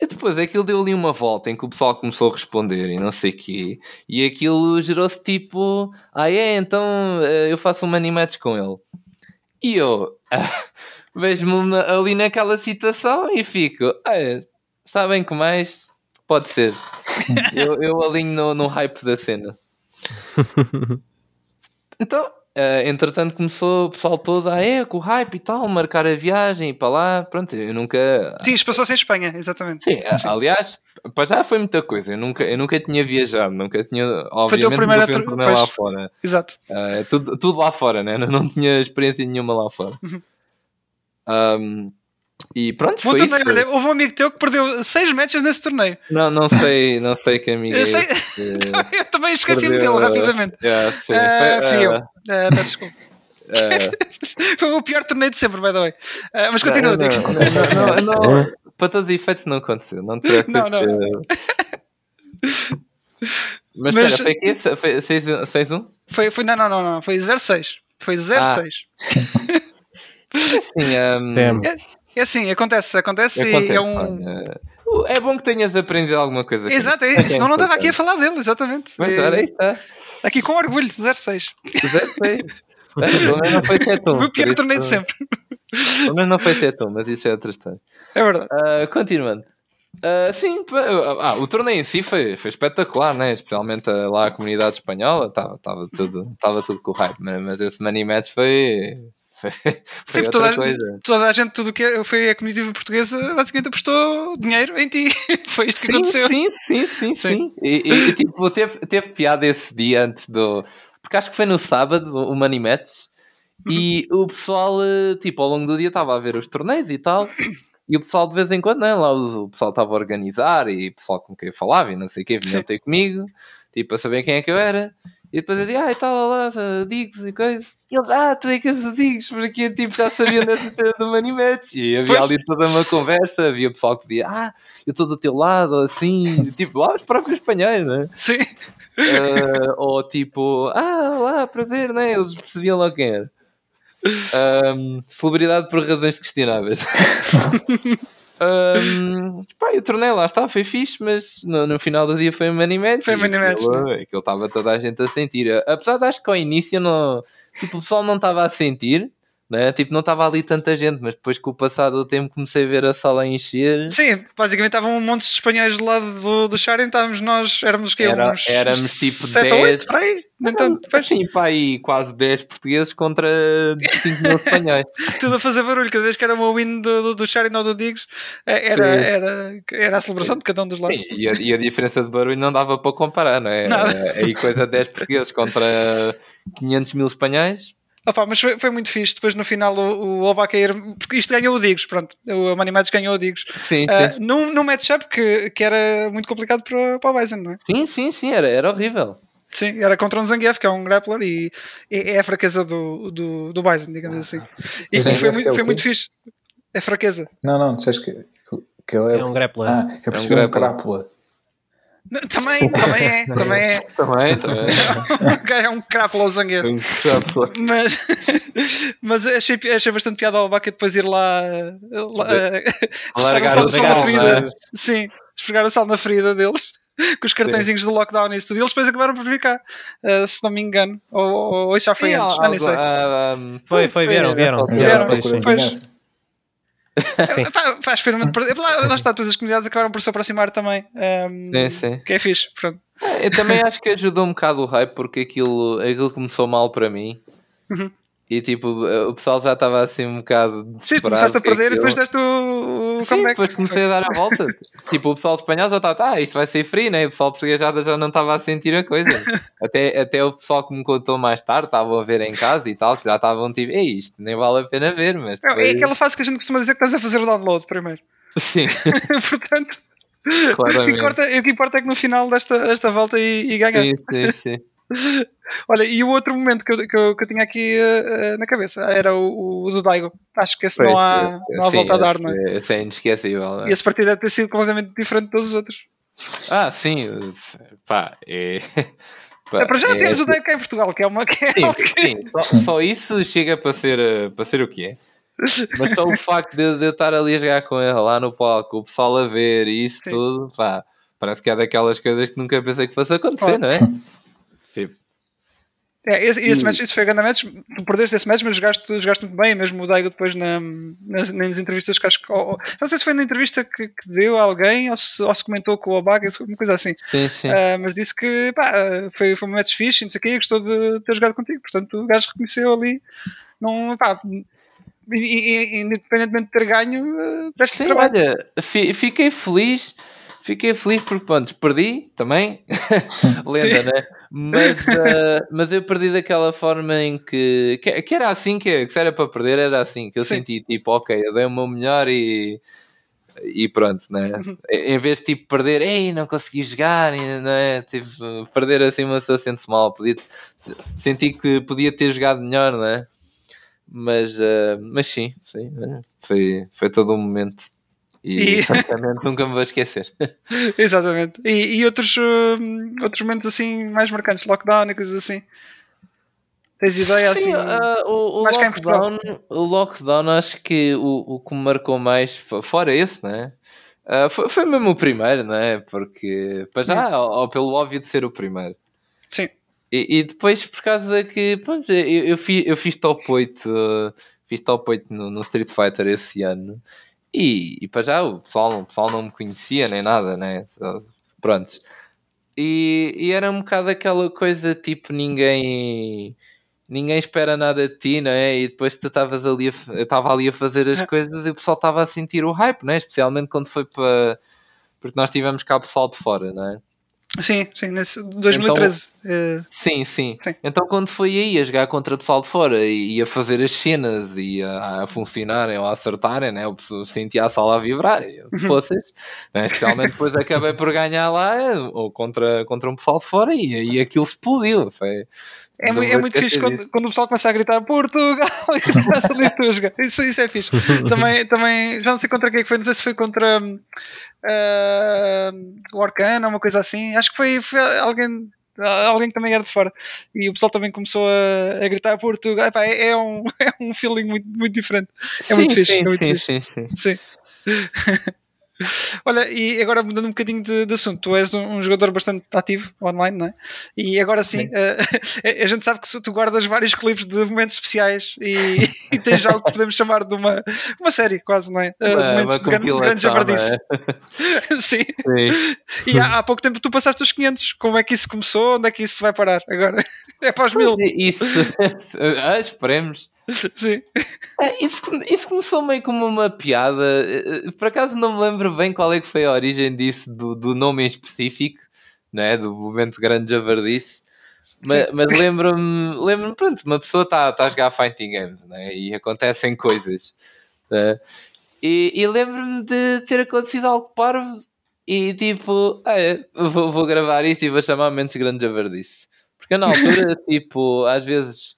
E depois aquilo deu ali uma volta em que o pessoal começou a responder e não sei o quê. E aquilo gerou-se tipo: Ah, é? Então eh, eu faço um match com ele. E eu vejo-me na- ali naquela situação e fico: ah, Sabem que mais? Pode ser. eu, eu alinho no, no hype da cena. Então, eh, entretanto, começou o pessoal todo a é, com o hype e tal, marcar a viagem e para lá. Pronto, eu nunca. Sim, passou-se em Espanha, exatamente. Sim, a- aliás, para já foi muita coisa. Eu nunca, eu nunca tinha viajado, nunca tinha. Obviamente, primeiro fui um atro- torneio lá fora. Exato. Ah, tudo, tudo lá fora, né? Não, não tinha experiência nenhuma lá fora. Uhum. Ahm, e pronto, Bom foi isso. torneio, olha, houve um amigo teu que perdeu 6 matches nesse torneio. Não, não sei, não sei que amigo Eu sei- eu também esqueci-me dele rapidamente. Yeah, sim, Ah, foi, fui eu. ah, Ah, peço desculpa. ah, Foi o pior torneio de sempre, by the way. Ah, mas continua, não, não, não, não, não, para todos os efeitos não aconteceu, não te preocupes. Não, não. Mas, Mas- espera, foi aqui? Foi 6-1? Foi, foi, não, não, não, não. Foi 06. Foi 06. Sim, ahm, Damn. É assim, acontece, acontece, e acontece, é um. é bom que tenhas aprendido alguma coisa. Exato, é, senão não estava aqui a falar dele, exatamente. Mas É, ora, aí está. aqui com orgulho, 06. 16. É, Pelo menos não foi 7 O pior torneio de sempre. Pelo menos não foi 7 mas isso é outra história. É verdade. Ah, continuando. Ah, sim, ah, o torneio em si foi, foi espetacular, né? especialmente ah, lá a comunidade espanhola, estava tudo, tava tudo com o hype, mas, mas esse money match foi, foi, foi Sim, outra toda, a, coisa. toda a gente, tudo o que é- foi a comunidade portuguesa, basicamente apostou dinheiro em ti. Foi isto que Sim, aconteceu. sim, sim, sim, Sim. sim. E, e- tipo, teve, teve piada esse dia antes do. Porque acho que foi no sábado o Money Match. E o pessoal, eh, tipo, ao longo do dia estava a ver os torneios e tal. E o pessoal de vez em quando, né, lá o pessoal estava a organizar e o pessoal com quem eu falava e não sei o que, vinha ter comigo, tipo, a saber quem é que eu era. E depois eu digo, ah, e tal, lá, lá, Diggs e coisa. E eles, ah, tu é que és o Diggs, porque tipo, já sabia dessa cena do Match. E havia ali toda uma conversa, havia pessoal que dizia, ah, eu estou do teu lado, assim, tipo, lá os próprios espanhóis, né? Sim. Ah, ou tipo, ah, lá, prazer, né? Eles percebiam lá quem era. Ahm, celebridade por razões questionáveis. Ahm, pá, e o torneio lá está, foi fixe, mas no, no final do dia foi um money match. Foi um money match, Aquilo aquilo estava toda a gente a sentir. Apesar de acho que ao início não, tipo, o pessoal não estava a sentir, né? tipo, não estava ali tanta gente, mas depois com o passar do tempo comecei a ver a sala encher. Sim, basicamente estavam um monte de espanhóis do lado do, do Sharon, estávamos nós, éramos que Era- uns éramos tipo 7 ou 10. 8, por aí. Nem tanto, pois, Sim, pá, aí quase 10 portugueses contra 5 mil espanhóis. tudo a fazer barulho, cada vez que era uma win do, do, do Sharon ou do Diggs, eh, era, era, era a celebração de cada um dos lados. Sim, e a, e a diferença de barulho não dava para comparar, não é? Aí coisa de 10 portugueses contra 500 mil espanhóis. Opa, mas foi, foi muito fixe. Depois no final o, o Oba a cair, porque isto ganhou o Diggs, pronto. O Money Match ganhou o Diggs. Sim, Ah, sim. num, num matchup que, que era muito complicado para, para o Bison, não é? Sim, sim, sim, era, era horrível. Sim, era contra um Zangief, que é um grappler, e é, é a fraqueza do, do, do Bison, digamos assim. E, O e foi, é muito, o foi muito fixe. É fraqueza. Não, não, disseste que, que ele é. É um grappler. Ah, eu percebi um, grappler. crápula. Não, Também, também é, também é. Também, também. é um crápula ao Zangief. Mas, mas achei, achei bastante piada ao Baca depois ir lá, lá Largar puxar um o sal na ferida. né? Sim, esfregar o sal na ferida deles com os cartõezinhos do lockdown e isso tudo. E eles depois acabaram por vir cá, eh, se não me engano. Ou, ou, ou isso já foi Sim, antes, algo- já nem sei. ah, ah, Foi, foi, vieram, vieram. Vieram, era procura de pois. vingança. Sim. Pá, Faz por- Lá, lá está, depois as comunidades acabaram por se aproximar também. ehm, Sim, sim. Que é fixe. Pronto. Eu também acho que ajudou um bocado o hype porque aquilo, aquilo começou mal para mim. Uhum. E tipo, o pessoal já estava assim um bocado Sim, desesperado. começaste a com perder e depois deste o, o Sim, comeback. depois comecei a dar a volta. tipo, o pessoal espanhol já estava, ah, isto vai ser free, né? O pessoal português já, já não estava a sentir a coisa. até, até o pessoal que me contou mais tarde, estavam a ver em casa e tal, que já estavam tipo, ei, isto nem vale a pena ver, mas Não, é depois... aquela fase que a gente costuma dizer que estás a fazer o download primeiro. Sim, Portanto, o que, importa, o que importa é que no final desta, desta volta e, e ganhar. Sim, sim, sim. Olha, e o outro momento que eu, que eu, que eu tinha aqui eh, na cabeça era o, o do Daigo. Acho que esse Pois, não há, não há sim, volta a dar, esse- não é? Esse é inesquecível, não é? E esse partido deve ter sido completamente diferente de todos os outros. Ah, sim, pá, é... pá, É, para já é- temos o Daigo cá em Portugal, que é uma que é Sim, que- sim. Só, só isso chega para ser, eh, para ser o que é. Mas só o facto de, de eu estar ali a jogar com ele lá no palco, o pessoal a ver e isso Sim. tudo, pá, parece que é daquelas coisas que nunca pensei que fosse acontecer, Claro. não é? Tipo, É, esse, esse E- match, isso foi a grande match. Tu perdeste esse match, mas jogaste, jogaste muito bem. Mesmo o Daigo depois na, nas, nas entrevistas que acho que. ou- não sei se foi na entrevista que, que deu a alguém ou se, ou se comentou com o Obaga, uma coisa assim. sim, sim. Ah, mas disse que pá, foi, foi um match fixe, e não sei o que, e gostou de ter jogado contigo. Portanto, o gajo reconheceu ali. Não, pá, independentemente de ter ganho, ah, deste Sim, trabalho. olha, fi- fiquei feliz. Fiquei feliz porque, pronto, perdi também. Lenda, né? Mas, eh, mas eu perdi daquela forma em que. Que, que era assim, que, que se era para perder, era assim. Que eu Sim. senti tipo, ok, eu dei o meu melhor e. E pronto, né? Em vez de tipo perder, ei, não consegui jogar, né? tipo, perder assim uma pessoa sente-se mal. Podia, senti que podia ter jogado melhor, né? Mas, eh, mas sim, sim, olha, foi, foi todo um momento e, E- certamente nunca me vou esquecer. Exatamente. E, e outros, hum, outros momentos assim mais marcantes, lockdown e coisas assim. Tens ideia Sim, assim? ah, o, o lockdown, o lockdown, acho que o, o que me marcou mais, fo- fora esse, né? Ah, foi, foi mesmo o primeiro, né? Porque, para já, ou, ou pelo óbvio de ser o primeiro. Sim. E, e depois, por causa que, pronto, eu, eu, fiz, eu fiz top 8, uh, fiz top 8 no, no Street Fighter esse ano. E, e para já o pessoal, o pessoal não me conhecia nem nada, né? Prontos. E, e era um bocado aquela coisa tipo ninguém ninguém espera nada de ti, não é? E depois tu estavas ali a, estava ali a fazer as É. coisas e o pessoal estava a sentir o hype, não é? Especialmente quando foi para porque nós tivemos cá pessoal de fora, não é? Sim, sim, nesse 2013. eh, Sim, sim, Sim. Então quando foi aí a jogar contra o pessoal de fora e, e a fazer as cenas e a, a funcionarem ou a acertarem, né? eu sentia a sala a vibrar. E eu, Vocês, né? Especialmente depois acabei por ganhar lá ou contra, contra um pessoal de fora e aí aquilo explodiu. Foi, É, é vou muito fixe quando, disso. quando o pessoal começa a gritar Portugal e começa a jogar. Isso, isso é fixe. também, também, já não sei contra quem é foi, não sei se foi contra ah, o Arcana uma coisa assim. Acho que foi, foi alguém. Alguém que também era de fora e o pessoal também começou a, a gritar Portugal. Epá, é, é um, é um feeling muito, muito diferente. É muito Sim, fixe, sim, é muito sim, fixe. sim, sim. Sim. Olha, e agora mudando um bocadinho de, de assunto, tu és um, um jogador bastante ativo online, não é? E agora sim, eh, a gente sabe que tu guardas vários clipes de momentos especiais e, e tens algo que podemos chamar de uma, uma série, quase, não é? Eh, Uma, momentos de grande, de grande compilação, javardice. né? sim. Sim. E há, há pouco tempo tu passaste os 500. Como é que isso começou? Onde é que isso vai parar? Agora é para os mil. Isso, ah, esperemos. Sim. É, Isso, isso começou meio como uma piada. Eh, eh, Por acaso não me lembro bem qual é que foi a origem disso, do, do nome em específico, não é? do momento grande javardice. Mas, mas lembro-me, lembro-me, pronto, uma pessoa está tá a jogar fighting games né? e acontecem coisas. né? E, e lembro-me de ter acontecido algo parvo e tipo, ah, é, vou, vou gravar isto e vou chamar Momentos Grande Javardice. Porque na altura, tipo, às vezes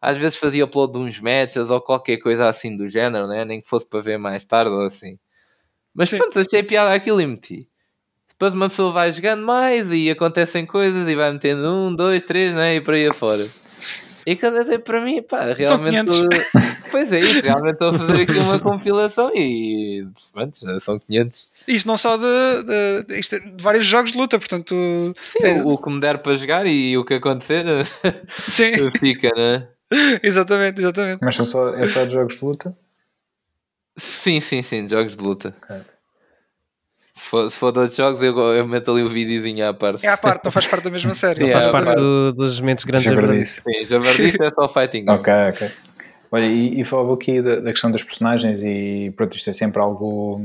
às vezes fazia upload de uns matches ou qualquer coisa assim do género, né? nem que fosse para ver mais tarde ou assim. Mas Sim. pronto, achei piada aquilo e meti. Depois uma pessoa vai jogando mais e acontecem coisas e vai metendo um, dois, três, né? E por aí afora. E quando eu dei para mim, pá, realmente. 500. Pois é, isso, realmente estou a fazer aqui uma compilação e. Pronto, já são 500. Isto não só de, de, de- isto é de vários jogos de luta, portanto. Sim, É. o, o que me der para jogar e o que acontecer Sim, fica, né? exatamente, exatamente. Mas são só, é só de jogos de luta? Sim, sim, sim, jogos de luta. Ok. Se for, se for de outros jogos, eu, eu meto ali o videozinho à parte. É à parte, não faz parte da mesma série. Sim, Faz é, parte do- dos momentos grandes Javardice. javardice. Sim, Javardice é só fighting. Ok, ok. Olha, e, e falava aqui da, da questão das personagens e pronto, isto é sempre algo,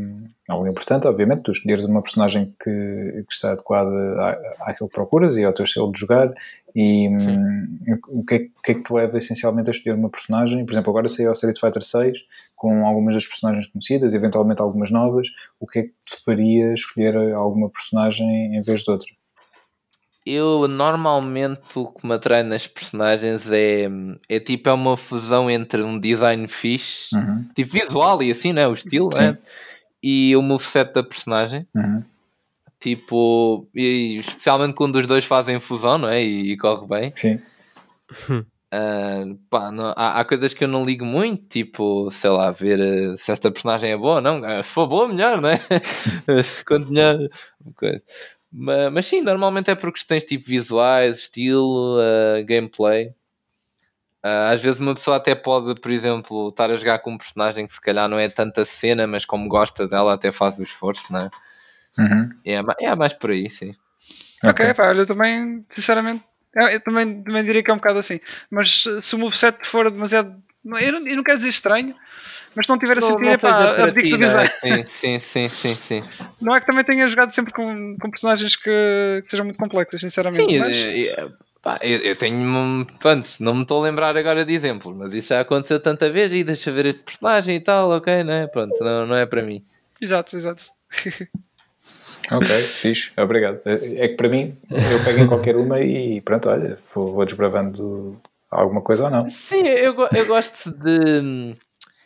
algo importante, obviamente, tu escolheres uma personagem que, que está adequada à- àquilo que procuras e ao teu estilo de jogar e hum, o, que é, que- o que é que te leva essencialmente a escolher uma personagem, por exemplo, agora saiu ao Street Fighter 6 com algumas das personagens conhecidas, eventualmente algumas novas, o que é que te faria escolher alguma personagem em vez de outra? Eu normalmente o que me atrai nas personagens é, é tipo é uma fusão entre um design fixe, Uhum, tipo visual e assim, né? O estilo, né? E o moveset da personagem. uhum, Tipo, e especialmente quando os dois fazem fusão, não é? E, corre bem. sim. Ah, pá, não- há, há coisas que eu não ligo muito, tipo, sei lá, ver eh, se esta personagem é boa ou não. Ah, Se for boa, melhor, né? Quanto melhor. Mas, mas sim, normalmente é por questões tipo visuais, estilo, gameplay. Às vezes uma pessoa até pode, por exemplo, estar a jogar com um personagem que se calhar não é tanta cena, mas como gosta dela, até faz o esforço, né? Uhum, É, é mais por aí, sim. Ok, pá, olha, eu também, sinceramente, eu, eu também, também diria que é um bocado assim. Mas se o moveset for demasiado. não, Eu não, eu não quero dizer estranho, mas se não tiver a Não- sentir, não é pá, para abdico do né? design. Sim, sim, sim, sim, sim. Não é que também tenha jogado sempre com, com personagens que, que sejam muito complexos, sinceramente. Sim, mas, eu, eu- pá, eu- eu tenho. um- Pronto, não me estou a lembrar agora de exemplos, mas isso já aconteceu tanta vez e deixa ver este personagem e tal, ok, né? Pronto, não, não é para mim. Exato, exato. Ok, fixe, obrigado. É é que para mim, eu pego em qualquer uma e pronto, olha, vou, vou desbravando alguma coisa ou não. Sim, eu, eu gosto de.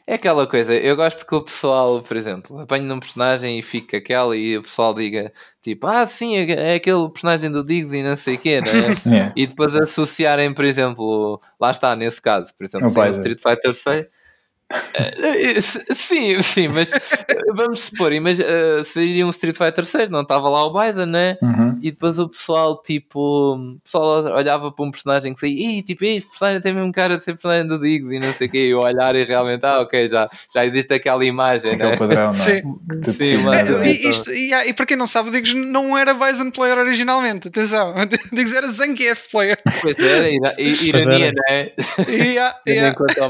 É aquela coisa, eu gosto que o pessoal, por exemplo, apanhe num personagem e fique aquela e o pessoal diga tipo, ah, sim, é é aquele personagem do Diggs e não sei o quê, né? E depois associarem, por exemplo, lá está, nesse caso, por exemplo, O o Bison. Street Fighter 6. Eh, eh, Sim, sim, mas eh, vamos supor, imag- eh, seria um Street Fighter 6, não estava lá o Biden, né? Uhum. E depois o pessoal, tipo, o pessoal olhava para um personagem que saía, e tipo, este personagem tem mesmo cara de ser personagem do Diggs e não sei o quê, e eu olhar e realmente, ah, ok, já, já existe aquela imagem, Aquele né? padrão, não é? Sim. Sim, mas- É, de- e, isto- e, e para quem não sabe, o Diggs não era Bison player originalmente. Atenção, o Diggs era Zangief player. Pois era, ira- i- ironia, né? E, há- e, Tendo em há- conta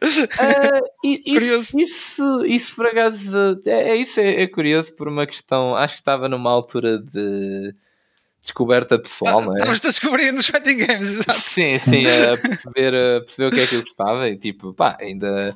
Curioso. isso, isso, isso por acaso é, é isso é, é curioso por uma questão. Acho que estava numa altura de descoberta pessoal, não é? Estavas a descobrir nos fighting games, exato. Sim, sim, a perceber, a perceber o que é que eu gostava e tipo, pá, ainda,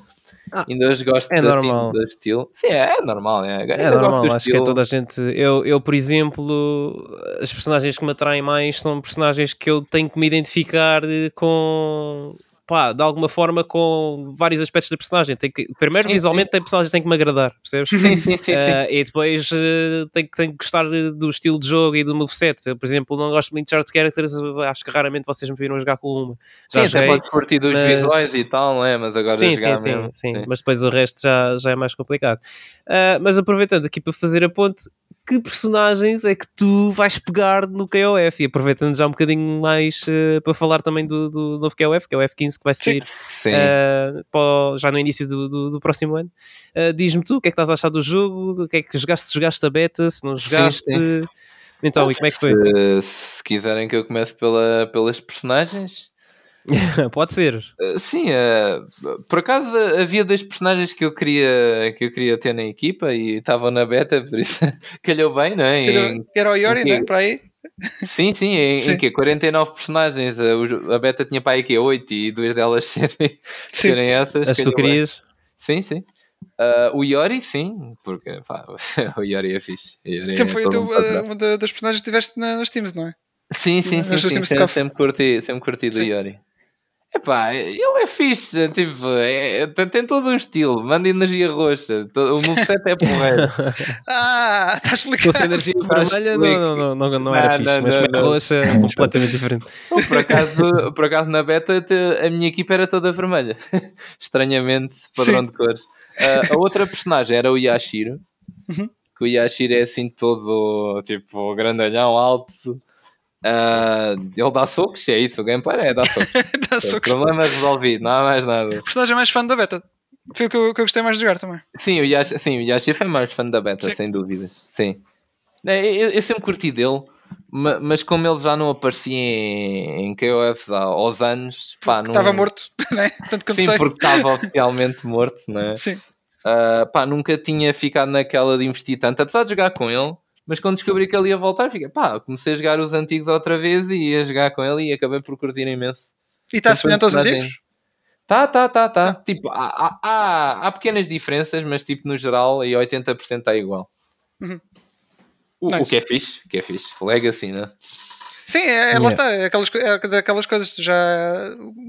Ah, ainda hoje gosto é normal. do estilo. Sim, é, é normal, é, É normal, acho que é estilo. toda a gente. Eu, eu, por exemplo, as personagens que me atraem mais são personagens que eu tenho que me identificar eh, com. Pá, de alguma forma com vários aspectos da personagem. Tem que, primeiro, Sim, visualmente, tem personagens que têm que me agradar, percebes? Sim, sim, sim, sim. Eh, e depois eh, tem, que- tem que gostar do estilo de jogo e do moveset. Eu, por exemplo, não gosto muito de chart characters, acho que raramente vocês me viram jogar com uma. Já Sim, até joguei, podes curtir dos mas- visuais e tal, não é? Mas agora Sim, jogar sim, sim, mesmo, sim, mas depois o resto já, já é mais complicado. Ah, mas aproveitando aqui para fazer a ponte, que personagens é que tu vais pegar no KOF? E aproveitando já um bocadinho mais eh, para falar também do, do novo KOF, que é o F15 que vai Sim. sair Sim. o- já no início do, do, do próximo ano. Ah, Diz-me tu o que é que estás a achar do jogo, o que é que jogaste, se jogaste a beta, se não jogaste. Então, e como é que foi? Se, se quiserem que eu comece pela, pelas personagens, Pode ser. Uh, Sim, uh, por acaso havia dois personagens que eu queria que eu queria ter na equipa e estavam na beta, por isso calhou bem, não é? Em- Era o Yori, que- né? Para aí. sim, sim, em, Sim. em que 49 personagens, uh, o- a beta tinha para aí que 8 e duas delas serem, serem essas. As que tu calhou bem. querias. Sim, sim. Uh, o Yori, sim, porque pá, o Yori é fixe. O Yori é Sempre foi um eh, uma da- das personagens que tiveste na- nas teams, não é? Sim, sim, sim, sim, de sempre, sempre curti, sempre curti do Sim. Yori. Epá, ele é fixe, tipo, é- tem, tem todo um estilo, manda energia roxa, to- o moveset é porreiro. Ah, está explicado. energia Faz vermelha, não, não, não, não, não Não, era fixe, não, mas não, é roxa é completamente diferente. Por, acaso, por acaso na beta a minha equipa era toda vermelha, estranhamente, padrão Sim. de cores. Ah, a outra personagem era o Yashiro, Uhum. que o Yashiro é assim todo, tipo, grandalhão, alto. Ah, ele dá socos, é isso, o gameplay é dar socos. Dá socos. Problema resolvido, não há mais nada. Personagem mais fã da beta. Foi o que eu, que eu gostei mais de jogar também. Sim, o Yashi, sim, o Yashi foi mais fã da beta, Sim. sem dúvida. Sim. É, Eu, eu sempre curti dele, ma- mas como ele já não aparecia em, em KOFs há, aos anos, pá, não. Estava morto, né? Tanto que eu Sim, sei. porque estava oficialmente morto, né? Sim. Ah, pá, nunca tinha ficado naquela de investir tanto, apesar de jogar com ele. Mas quando descobri que ele ia voltar, fiquei, pá, comecei a jogar os antigos outra vez e ia jogar com ele e acabei por curtir imenso. E está semelhante aos antigos? Tá, tá, tá, tá. Tipo, há, há, há, há pequenas diferenças, mas tipo, no geral, aí 80% está igual. Uhum. O, o Nice. que é fixe, o que é fixe. Legacy, né? Sim, é, é, Yeah. lá está. É aquelas, é daquelas coisas. Tu já,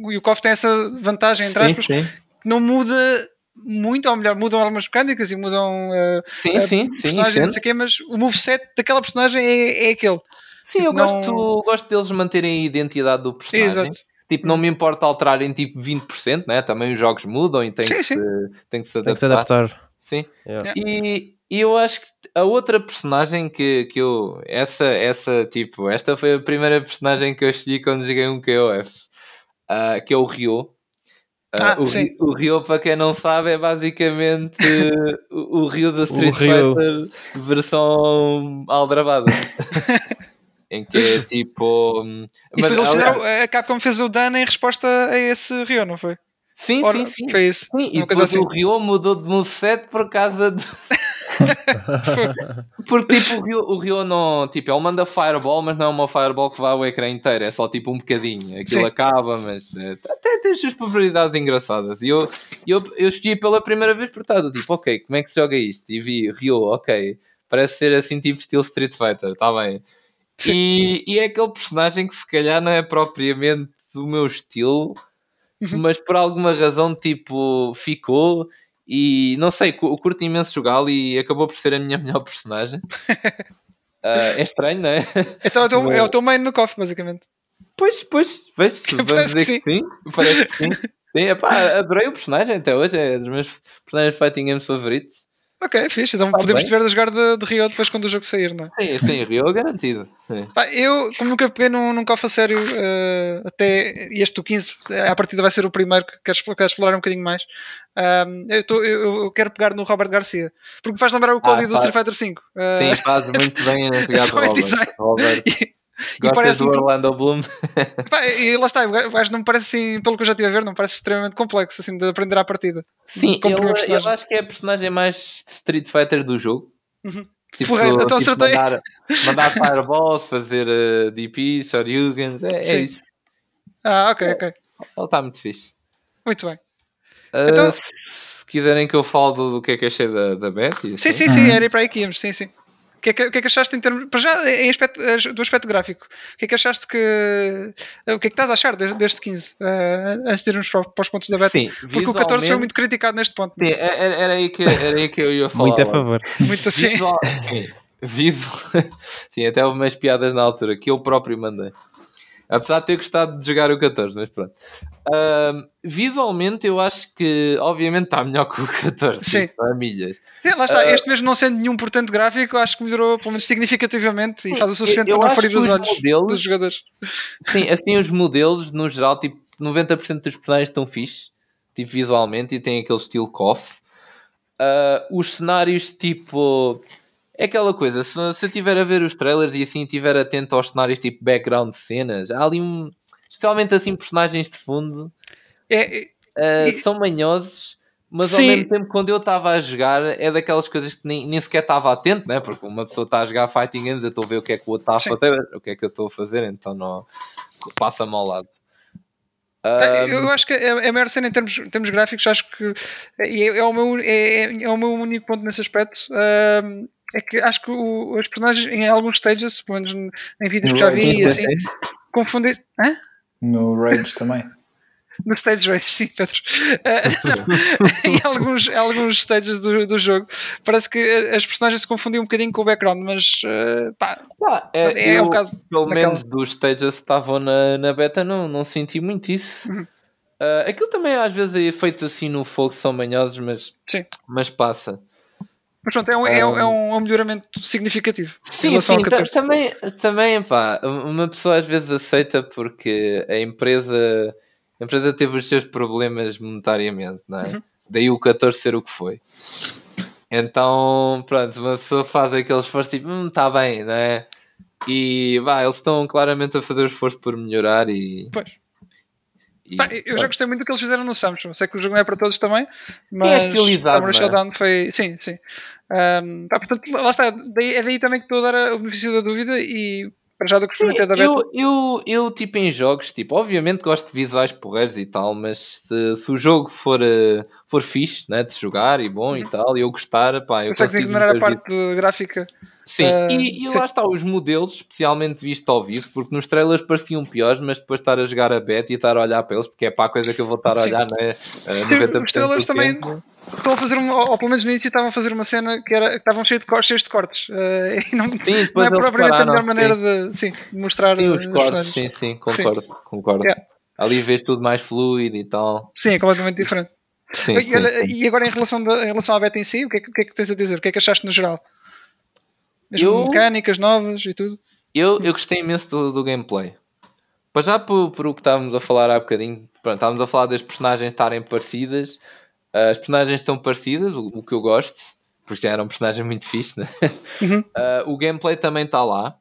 o Yukoff tem essa vantagem, entre aspas, sim. que não muda muito, ou melhor, mudam algumas mecânicas e mudam eh, Sim, sim, sim. personagens, não sim. sei o quê, mas o moveset daquela personagem é, é aquele. Sim, eu Não- gosto, gosto deles manterem a identidade do personagem. Exato. Tipo, não me importa alterarem tipo 20%, né? Também os jogos mudam e tem, Sim, que, sim. Se, tem que se Tem que se adaptar. adaptar. Sim. Yeah. E, e eu acho que a outra personagem que, que eu. Essa, essa, tipo, esta foi a primeira personagem que eu escolhi quando joguei um KOF, ah, que é o Ryo. Ah, Ah, o, sim. O Ryo, para quem não sabe, é basicamente o, o Ryo da Street. Fighter versão aldrabada. em que é tipo. depois eles fizeram, a Capcom fez o dano em resposta a esse Rio, não foi? sim, Ora, sim, sim. Foi isso. Sim, e depois assim. o Ryo mudou de moveset por causa de. Porque tipo, o Ryo, o Ryo não. Tipo, ele manda fireball, mas não é uma fireball que vai ao ecrã inteiro, é só tipo um bocadinho. Aquilo Sim. acaba, mas eh, até tem as suas probabilidades engraçadas. E eu, eu, eu escolhi pela primeira vez por estado, tipo, ok, como é que se joga isto? E vi Ryo, ok, parece ser assim tipo estilo Street Fighter, está bem. E, e é aquele personagem que se calhar não é propriamente do meu estilo, Uhum. mas por alguma razão tipo ficou e não sei, cu- curto imenso jogá-lo e acabou por ser a minha melhor personagem. Ah, é estranho, não é? Então é o é o teu main no KOF, basicamente. Pois, pois, pois, vamos dizer que que sim. Parece que sim. Sim, epá, adorei o personagem até hoje, é dos meus personagens fighting games favoritos. Ok, fixe. Então Tá podemos bem. te ver a jogar de, de Rio depois quando o jogo sair, não é? Sim, sim, Rio garantido. Sim. Pá, eu, como nunca peguei num, num a sério, eh, até este o 15, eh, à partida vai ser o primeiro que quero, quero explorar um bocadinho mais. Ahm, eu, tô- eu- eu quero pegar no Robert Garcia, porque me faz lembrar o código do faz. Street Fighter 5. eh, Sim, faz muito bem a pegar em do design. Robert. Robert. e, e Gostas parece-me do Orlando Bloom? Pá, e lá está, o gajo não me parece assim, pelo que eu já estive a ver, não me parece extremamente complexo assim, de aprender à partida. Sim, ele, ele acho que é a personagem mais Street Fighter do jogo. Uhum. Tipo, Porreiro, então tipo, mandar, mandar fireballs, fazer uh, DPs, Shoryugans, é, é Sim. isso. Ah, ok, ok. Ele está muito fixe. Muito bem. Uh, Então- Se quiserem que eu fale do, do que é que achei da, da Betty, Sim, assim. sim, sim, era aí para aí que íamos, sim, sim. O que, é que, o que é que achaste em termos. Para já, em aspecto, do aspecto gráfico, o que é que achaste que. O que é que estás a achar deste, deste 15? eh, antes de irmos para, para os pontos da beta? Sim, Porque o 14 foi muito criticado neste ponto. Sim, era, era aí que, era aí que eu ia falar. Muito a favor. Muito assim. Visual, sim, visual, sim, até houve umas piadas na altura que eu próprio mandei. Apesar de ter gostado de jogar o 14, mas pronto. Ahm, visualmente, eu acho que, obviamente, está melhor que o 14, Sim. tipo, milhas. Sim, lá está, Eh, este mesmo não sendo nenhum portanto gráfico, acho que melhorou pelo menos significativamente e Sim, faz o suficiente para não ferir os os olhos modelos- dos jogadores. Sim, assim, os modelos, no geral, tipo, 90% dos personagens estão fixe, tipo, visualmente, e têm aquele estilo KOF. Ah, os cenários, tipo, é aquela coisa, se, se eu estiver a ver os trailers e assim, estiver atento aos cenários, tipo, background de cenas, há ali um, especialmente assim, personagens de fundo, É, é- ah, E- são manhosos. Mas ao Sim. mesmo tempo, quando eu estava a jogar, é daquelas coisas que nem, nem sequer estava atento, né? Porque uma pessoa está a jogar fighting games, eu estou a ver o que é que o outro está a fazer, o que é que eu estou a fazer, então não passa-me ao lado. Tá, Ahm, Eu acho que é é a maior cena em termos, em termos gráficos, acho que é, é o meu, é, é- é o meu único ponto nesse aspecto. ahm, é que acho que o, os personagens em alguns stages, pelo menos em vídeos que já vi, e assim, confundem. Hã? No Rage também. No stage race, sim, Pedro. Ah, não, em alguns, alguns stages do, do jogo, parece que as personagens se confundiam um bocadinho com o background, mas ah, pá, pá, é, é, um eu, caso. pelo menos dos stages que estavam na, na beta, não, não senti muito isso. Uhum. Ah, aquilo também às vezes é feito assim no fogo, são manhosos, mas, Sim. mas passa. Mas pronto, é um, é, um- é um melhoramento significativo Sim, sim, ao ta- 14. também, também pá, uma pessoa às vezes aceita porque a empresa, a empresa teve os seus problemas monetariamente, não é? Uhum. Daí o 14 ser o que foi. Então, pronto, uma pessoa faz aquele esforço tipo, hum, tá bem, não é? E vá, eles estão claramente a fazer o esforço por melhorar e. Pois. e- Pá, eu já gostei muito do que eles fizeram no Samsung. Sei que o jogo não é para todos também, é mas estilizado, Samurai é? Foi. Sim, sim. Ahm, pá, portanto, lá está. É daí também que estou a dar o benefício da dúvida e para já do que experimentei da beta. eu, eu, eu, tipo, em jogos, tipo, obviamente gosto de visuais porreiros e tal, mas se, se o jogo for, eh, for fixe, né, de jogar e bom e tal, e eu gostar, pá, eu Consegues consigo ignorar a parte gráfica. Sim, Ah, e, e sim. lá está, os modelos, especialmente visto ao vivo, porque nos trailers pareciam piores, mas depois estar a jogar a beta e estar a olhar para eles, porque é para a coisa que eu vou estar a olhar, né? 90% os trailers também estão a fazer, uma, ou, pelo menos no início estavam a fazer uma cena que era que estavam cheios de cortes. Cheios de cortes. Eh, e não, Sim, não é propriamente a melhor maneira sim. de, sim, mostrar Sim, eh, os cortes, personagens. sim, sim, concordo, concordo. Yeah. Ali vês tudo mais fluido e tal. Sim, é completamente diferente. Sim, E, sim. e agora em relação, em relação à beta em si, o que, é, que- o que é que tens a dizer? O que é que achaste no geral? As Eu- mecânicas novas e tudo? Eu, eu gostei imenso do, do gameplay. Para já por, por o que estávamos a falar há bocadinho, pronto, estávamos a falar das personagens estarem parecidas. Ah, As personagens estão parecidas, o, o que eu gosto, porque já eram personagens muito fixe, né? Uhum. Ah, o gameplay também está lá.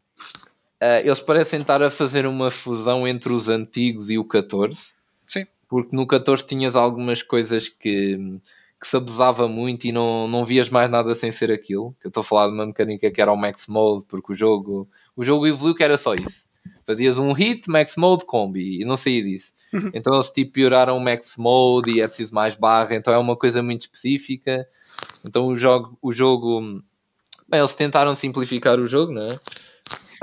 Ah, eles parecem estar a fazer uma fusão entre os antigos e o 14. Sim. Porque no 14 tinhas algumas coisas que, que se abusava muito e não, não vias mais nada sem ser aquilo. Eu estou a falar de uma mecânica que era o Max Mode, porque o jogo, o jogo evoluiu que era só isso. Fazias um hit, Max Mode, combi, e não saía disso. Uhum. Então eles tipo pioraram o Max Mode e é preciso mais barra, então é uma coisa muito específica. Então o jogo, o jogo bem, eles tentaram simplificar o jogo, não é?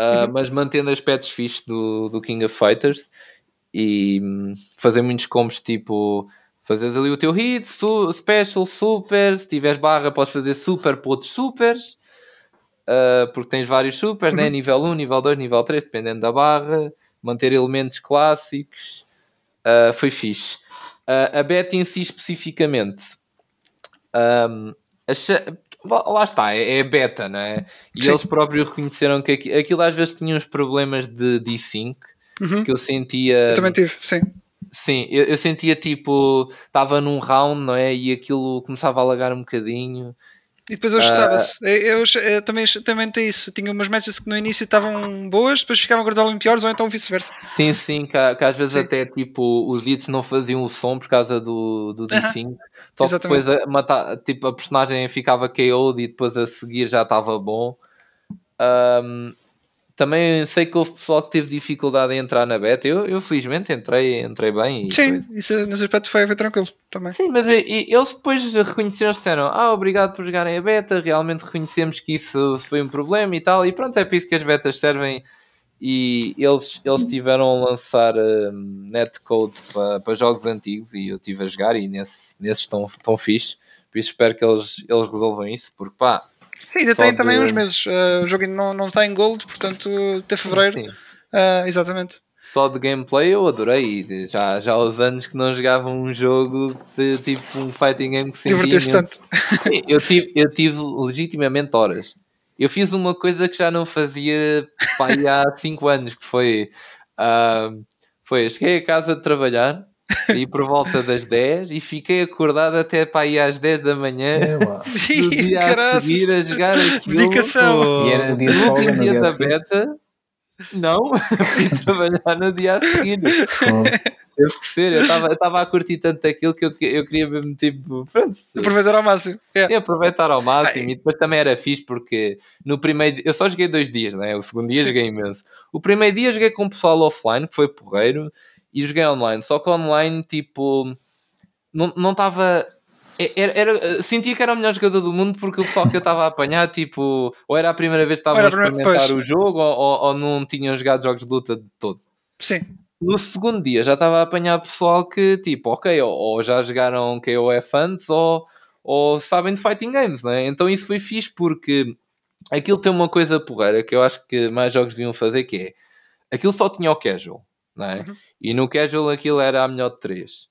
Ah, mas mantendo aspectos fixos do, do King of Fighters e hum, fazer muitos combos tipo fazes ali o teu hit, su- special, super, se tiveres barra podes fazer super para outros supers ah, porque tens vários supers, né? Uhum. nível 1, nível 2, nível 3, dependendo da barra, manter elementos clássicos, ah, foi fixe. A beta em si especificamente, acha- lá está, é, é beta, não é? E Sim. eles próprios reconheceram que aqui- aquilo às vezes tinha uns problemas de desync Uhum. que eu sentia. Eu também tive, sim. Sim, eu, eu sentia tipo, estava num round, não é? E aquilo começava a lagar um bocadinho. E depois eu ajustava-se. Eu, eu, eu também, também tem isso. Tinha umas matches que no início estavam boas, depois ficavam gradualmente piores, ou então vice-versa. Sim, sim, que, que às vezes Sim. até tipo os hits não faziam o som por causa do, do D5. Só que Exatamente. depois a, mata- tipo, a personagem ficava KO'd e depois a seguir já estava bom. Ahm, também sei que houve pessoal que teve dificuldade em entrar na beta. Eu, eu felizmente entrei, entrei bem. E Sim, coisa. isso, nesse aspecto foi, foi tranquilo também. Sim, mas e- eles depois reconheceram, disseram: Ah, obrigado por jogarem a beta, realmente reconhecemos que isso foi um problema e tal, e pronto, é para isso que as betas servem. E eles, eles tiveram a lançar um, netcodes para, para jogos antigos e eu estive a jogar e nesse, nesses estão, estão fixe. Por isso espero que eles, eles resolvam isso, porque pá, Sim, ainda tem também de- uns meses. Uh, o jogo ainda não, não está em gold, portanto, até fevereiro. Uh, exatamente. só de gameplay eu adorei. Já, já há os anos que não jogava um jogo de tipo um fighting game que sentia Divertir-se imenso. tanto. Sim, eu tive, eu tive legitimamente horas. Eu fiz uma coisa que já não fazia pá, há 5 anos, que foi, ah, foi, cheguei a casa de trabalhar e por volta das 10 e fiquei acordado até para aí às 10 da manhã É lá. do dia a seguir a jogar aquilo. Dedicação. E era dia No último dia da beta, não, fui trabalhar no dia a seguir. Teve que ser, eu estava- eu estava a curtir tanto aquilo que eu, eu queria mesmo tipo, pronto, Aproveitar ao máximo. Yeah. Sim, aproveitar ao máximo e depois também era fixe porque no primeiro eu só joguei dois dias, né? o segundo dia Sim. joguei imenso. O primeiro dia joguei com o pessoal offline, que foi porreiro, e joguei online, só que online tipo não não estava. Era, era- sentia que era o melhor jogador do mundo porque o pessoal que eu estava a apanhar, tipo, ou era a primeira vez que estavam a experimentar pois. o jogo, ou, ou- ou não tinham jogado jogos de luta de todo. Sim. No segundo dia já estava a apanhar pessoal que, tipo, ok, ou, ou já jogaram KOF antes ou, ou sabem de fighting games, né? Então isso foi fixe porque aquilo tem uma coisa porreira que eu acho que mais jogos deviam fazer que é aquilo só tinha o casual, né? Uhum. E no casual aquilo era a melhor de três.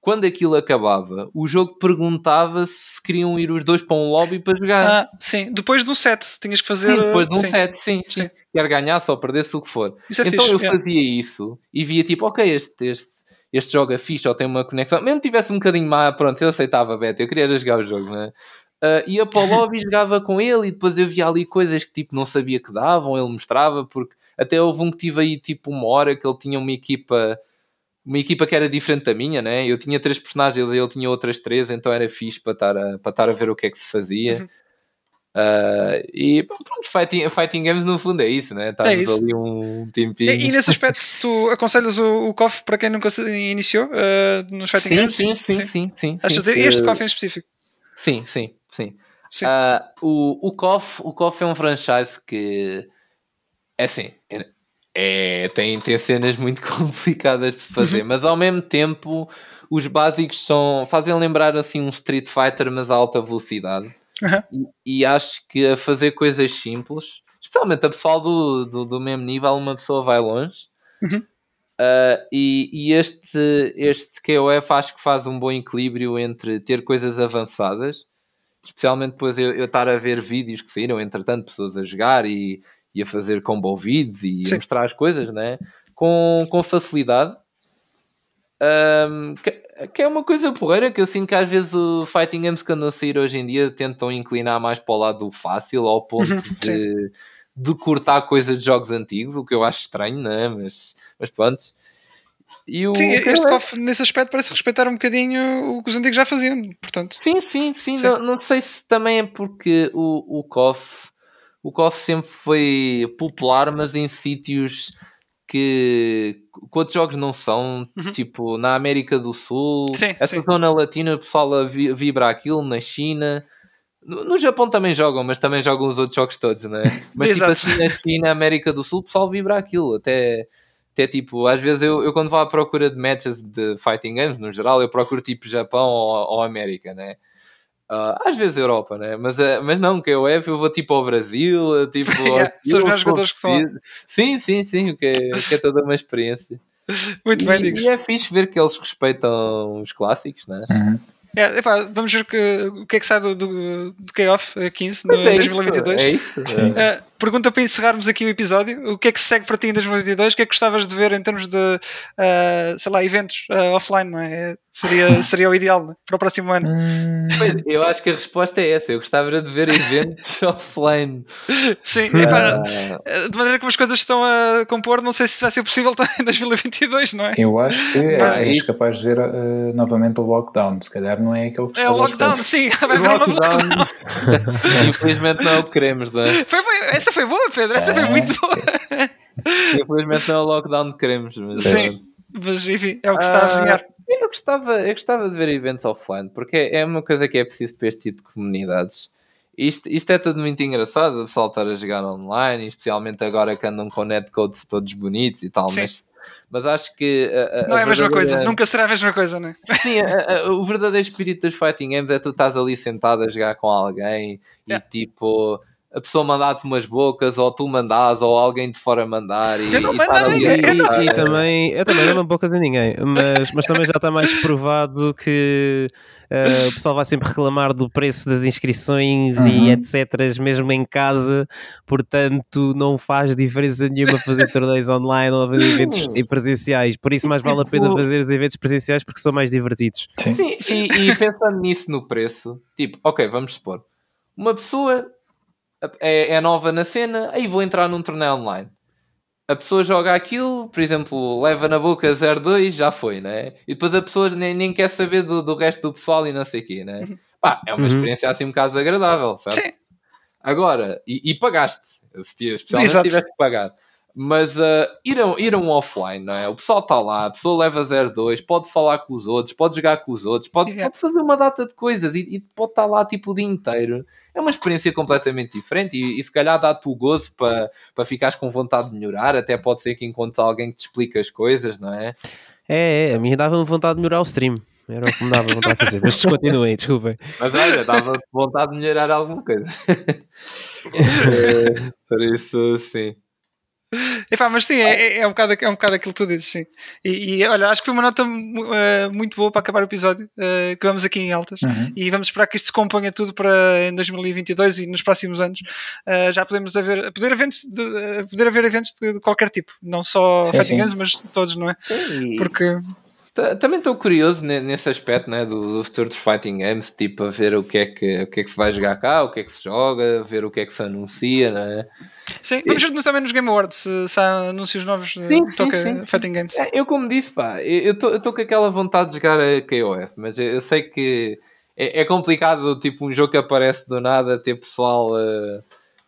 Quando aquilo acabava, o jogo perguntava se queriam ir os dois para um lobby para jogar. Ah, sim. Depois do set, tinhas que fazer. Sim, depois de um sim. set, sim, sim. Sim. Quer ganhar, só perdesse o que for. É então fixe. eu yeah. fazia isso e via tipo, ok, este, este, este jogo é fixe ou tem uma conexão. Mesmo que tivesse um bocadinho má, pronto, eu aceitava a beta, eu queria jogar o jogo, né? Ah, ia para o lobby, jogava com ele e depois eu via ali coisas que tipo não sabia que davam, ele mostrava, porque até houve um que tive aí tipo uma hora que ele tinha uma equipa. Uma equipa que era diferente da minha, né? Eu tinha três personagens, ele tinha outras três, então era fixe para estar a, para estar a ver o que é que se fazia. Uhum. Ah, e pronto, fighting, fighting games no fundo é isso, né? Estamos isso. ali um tempinho. E, e nesse aspecto, tu aconselhas o, o KOF para quem nunca iniciou uh, nos fighting sim, games? sim, sim, sim, sim, Achas sim, este KOF em específico? Sim, sim, sim. Sim. Ah, o, o, o KOF é um franchise que é assim, é, tem, tem cenas muito complicadas de se fazer, mas ao mesmo tempo os básicos são, fazem lembrar assim um Street Fighter, mas a alta velocidade. Aham. E, e acho que a fazer coisas simples, especialmente a pessoal do, do, do mesmo nível, uma pessoa vai longe. Uhum. Uh, e e este, este KOF acho que faz um bom equilíbrio entre ter coisas avançadas, especialmente depois eu, eu estar a ver vídeos que saíram, entretanto, pessoas a jogar e, e a fazer combo vídeos e a Sim. mostrar as coisas, né? com, com facilidade. Um, que, que é uma coisa porreira que eu sinto que às vezes o Fighting Games que andam a sair hoje em dia tentam inclinar mais para o lado do fácil ao ponto Uhum, de, de cortar coisa de jogos antigos, o que eu acho estranho, né? mas, mas pronto. E o Sim, este KOF nesse aspecto parece respeitar um bocadinho o que os antigos já faziam, portanto. Sim, sim, sim. Sim. Não, não sei se também é porque o, o KOF o KOF sempre foi popular, mas em sítios que, que outros jogos não são, Uhum. tipo na América do Sul, Sim, essa sim. zona latina, o pessoal vibra aquilo, na China. No, no Japão também jogam, mas também jogam os outros jogos todos, né? Mas tipo assim, na China, América do Sul, o pessoal vibra aquilo. Até, até tipo, às vezes eu, eu quando vou à procura de matches de fighting games, no geral, eu procuro tipo Japão ou, ou América, né? Ah, às vezes Europa, né? Mas, eh, mas não, que eu é, eu vou tipo ao Brasil, eh, tipo. Yeah, são os for jogadores que preciso. Sim, sim, sim, o que é, que é toda uma experiência. Muito bem, E, digos. e é fixe ver que eles respeitam os clássicos, né? Uhum. É, epá, vamos ver que, o que é que sai do, do, do KOF eh, 15 no Mas é isso, 2022. é isso. Sim. Pergunta para encerrarmos aqui o episódio: o que é que se segue para ti em 2022? O que é que gostavas de ver em termos de, uh, sei lá, eventos uh, offline? Não é? Seria, seria o ideal né? para o próximo ano. Hum, Pois, eu acho que a resposta é essa. Eu gostava de ver eventos offline. Sim, epá, Ah, de maneira como as coisas estão a compor, não sei se vai ser possível também em 2022, não é? eu acho que Pá, és capaz de ver uh, novamente o lockdown. Se calhar não é aquele que É o lockdown, sim, vai haver um novo lockdown. Infelizmente não é o que queremos, não é? Foi, foi- essa foi boa, Pedro, essa foi É, muito boa. Infelizmente não é o lockdown que queremos. Mas, Sim. Mas enfim, é o que está a Ah, desenhar. Eu gostava, eu gostava de ver eventos offline, porque é uma coisa que é preciso para este tipo de comunidades. Isto, isto é tudo muito engraçado, o pessoal estar a jogar online, especialmente agora que andam com netcodes todos bonitos e tal, Sim. mas, mas acho que. a- a- Não é a mesma coisa, nunca será a mesma coisa, não é? Sim, a- a- o verdadeiro espírito dos fighting games é tu estás ali sentado a jogar com alguém Yeah. e tipo. A pessoa mandar-te umas bocas, ou tu mandares, ou alguém de fora mandar. E, Eu não e mando a ninguém, não- jogar. E, e também, eu também não dou poucas a ninguém, mas, mas também já está mais provado que eh, o pessoal vai sempre reclamar do preço das inscrições Uhum. e etc, mesmo em casa, portanto não faz diferença nenhuma fazer torneios online ou fazer eventos presenciais, por isso mais vale a pena fazer os eventos presenciais porque são mais divertidos. Sim. Sim, e, e pensando nisso no preço, tipo, ok, vamos supor, uma pessoa é, é nova na cena, aí vou entrar num torneio online. A pessoa joga aquilo, por exemplo, leva na boca 0-2, já foi, né? E depois a pessoa nem, nem quer saber do, do resto do pessoal e não sei o quê, né? Pá, é uma Uhum. experiência assim um bocado agradável, certo? Sim. Agora, e, e pagaste, se- especialmente Exato. se tivesse que pagar. Mas uh, ir, a, ir a um offline, não é? O pessoal está lá, a pessoa leva 0-2, pode falar com os outros, pode jogar com os outros, pode, pode fazer uma data de coisas e, e pode estar lá tipo o dia inteiro. É uma experiência completamente diferente e, e se calhar dá-te o gozo para para ficares com vontade de melhorar. Até pode ser que encontres alguém que te explique as coisas, não é? É, é, a mim dava-me vontade de melhorar o stream. Era o que me dava vontade de fazer, mas continuem, desculpem. Mas olha, dava vontade de melhorar alguma coisa. É, Por isso, sim. Epá, mas sim, é, é, é um bocado, é um bocado aquilo que tu dizes, sim. E, e, olha, acho que foi uma nota eh, muito boa para acabar o episódio, eh, que vamos aqui em altas. Uhum. E vamos esperar que isto se componha tudo para em 2022 e nos próximos anos. eh, já podemos haver, poder, eventos de, poder haver eventos de, de qualquer tipo, não só fighting games, mas todos, não é? Sim, Porque Também estou curioso ne- nesse aspecto né, do, do futuro dos fighting games, tipo a ver o que, é que, o que é que se vai jogar cá, o que é que se joga, ver o que é que se anuncia, né? sim, vamos ver também nos Game Awards se, se há anúncios novos eh, Sim, que sim, sim, fighting games. É, Eu, como disse, pá, eu estou com aquela vontade de jogar a KOF, mas eu, eu sei que é, é complicado, tipo, um jogo que aparece do nada, ter pessoal eh,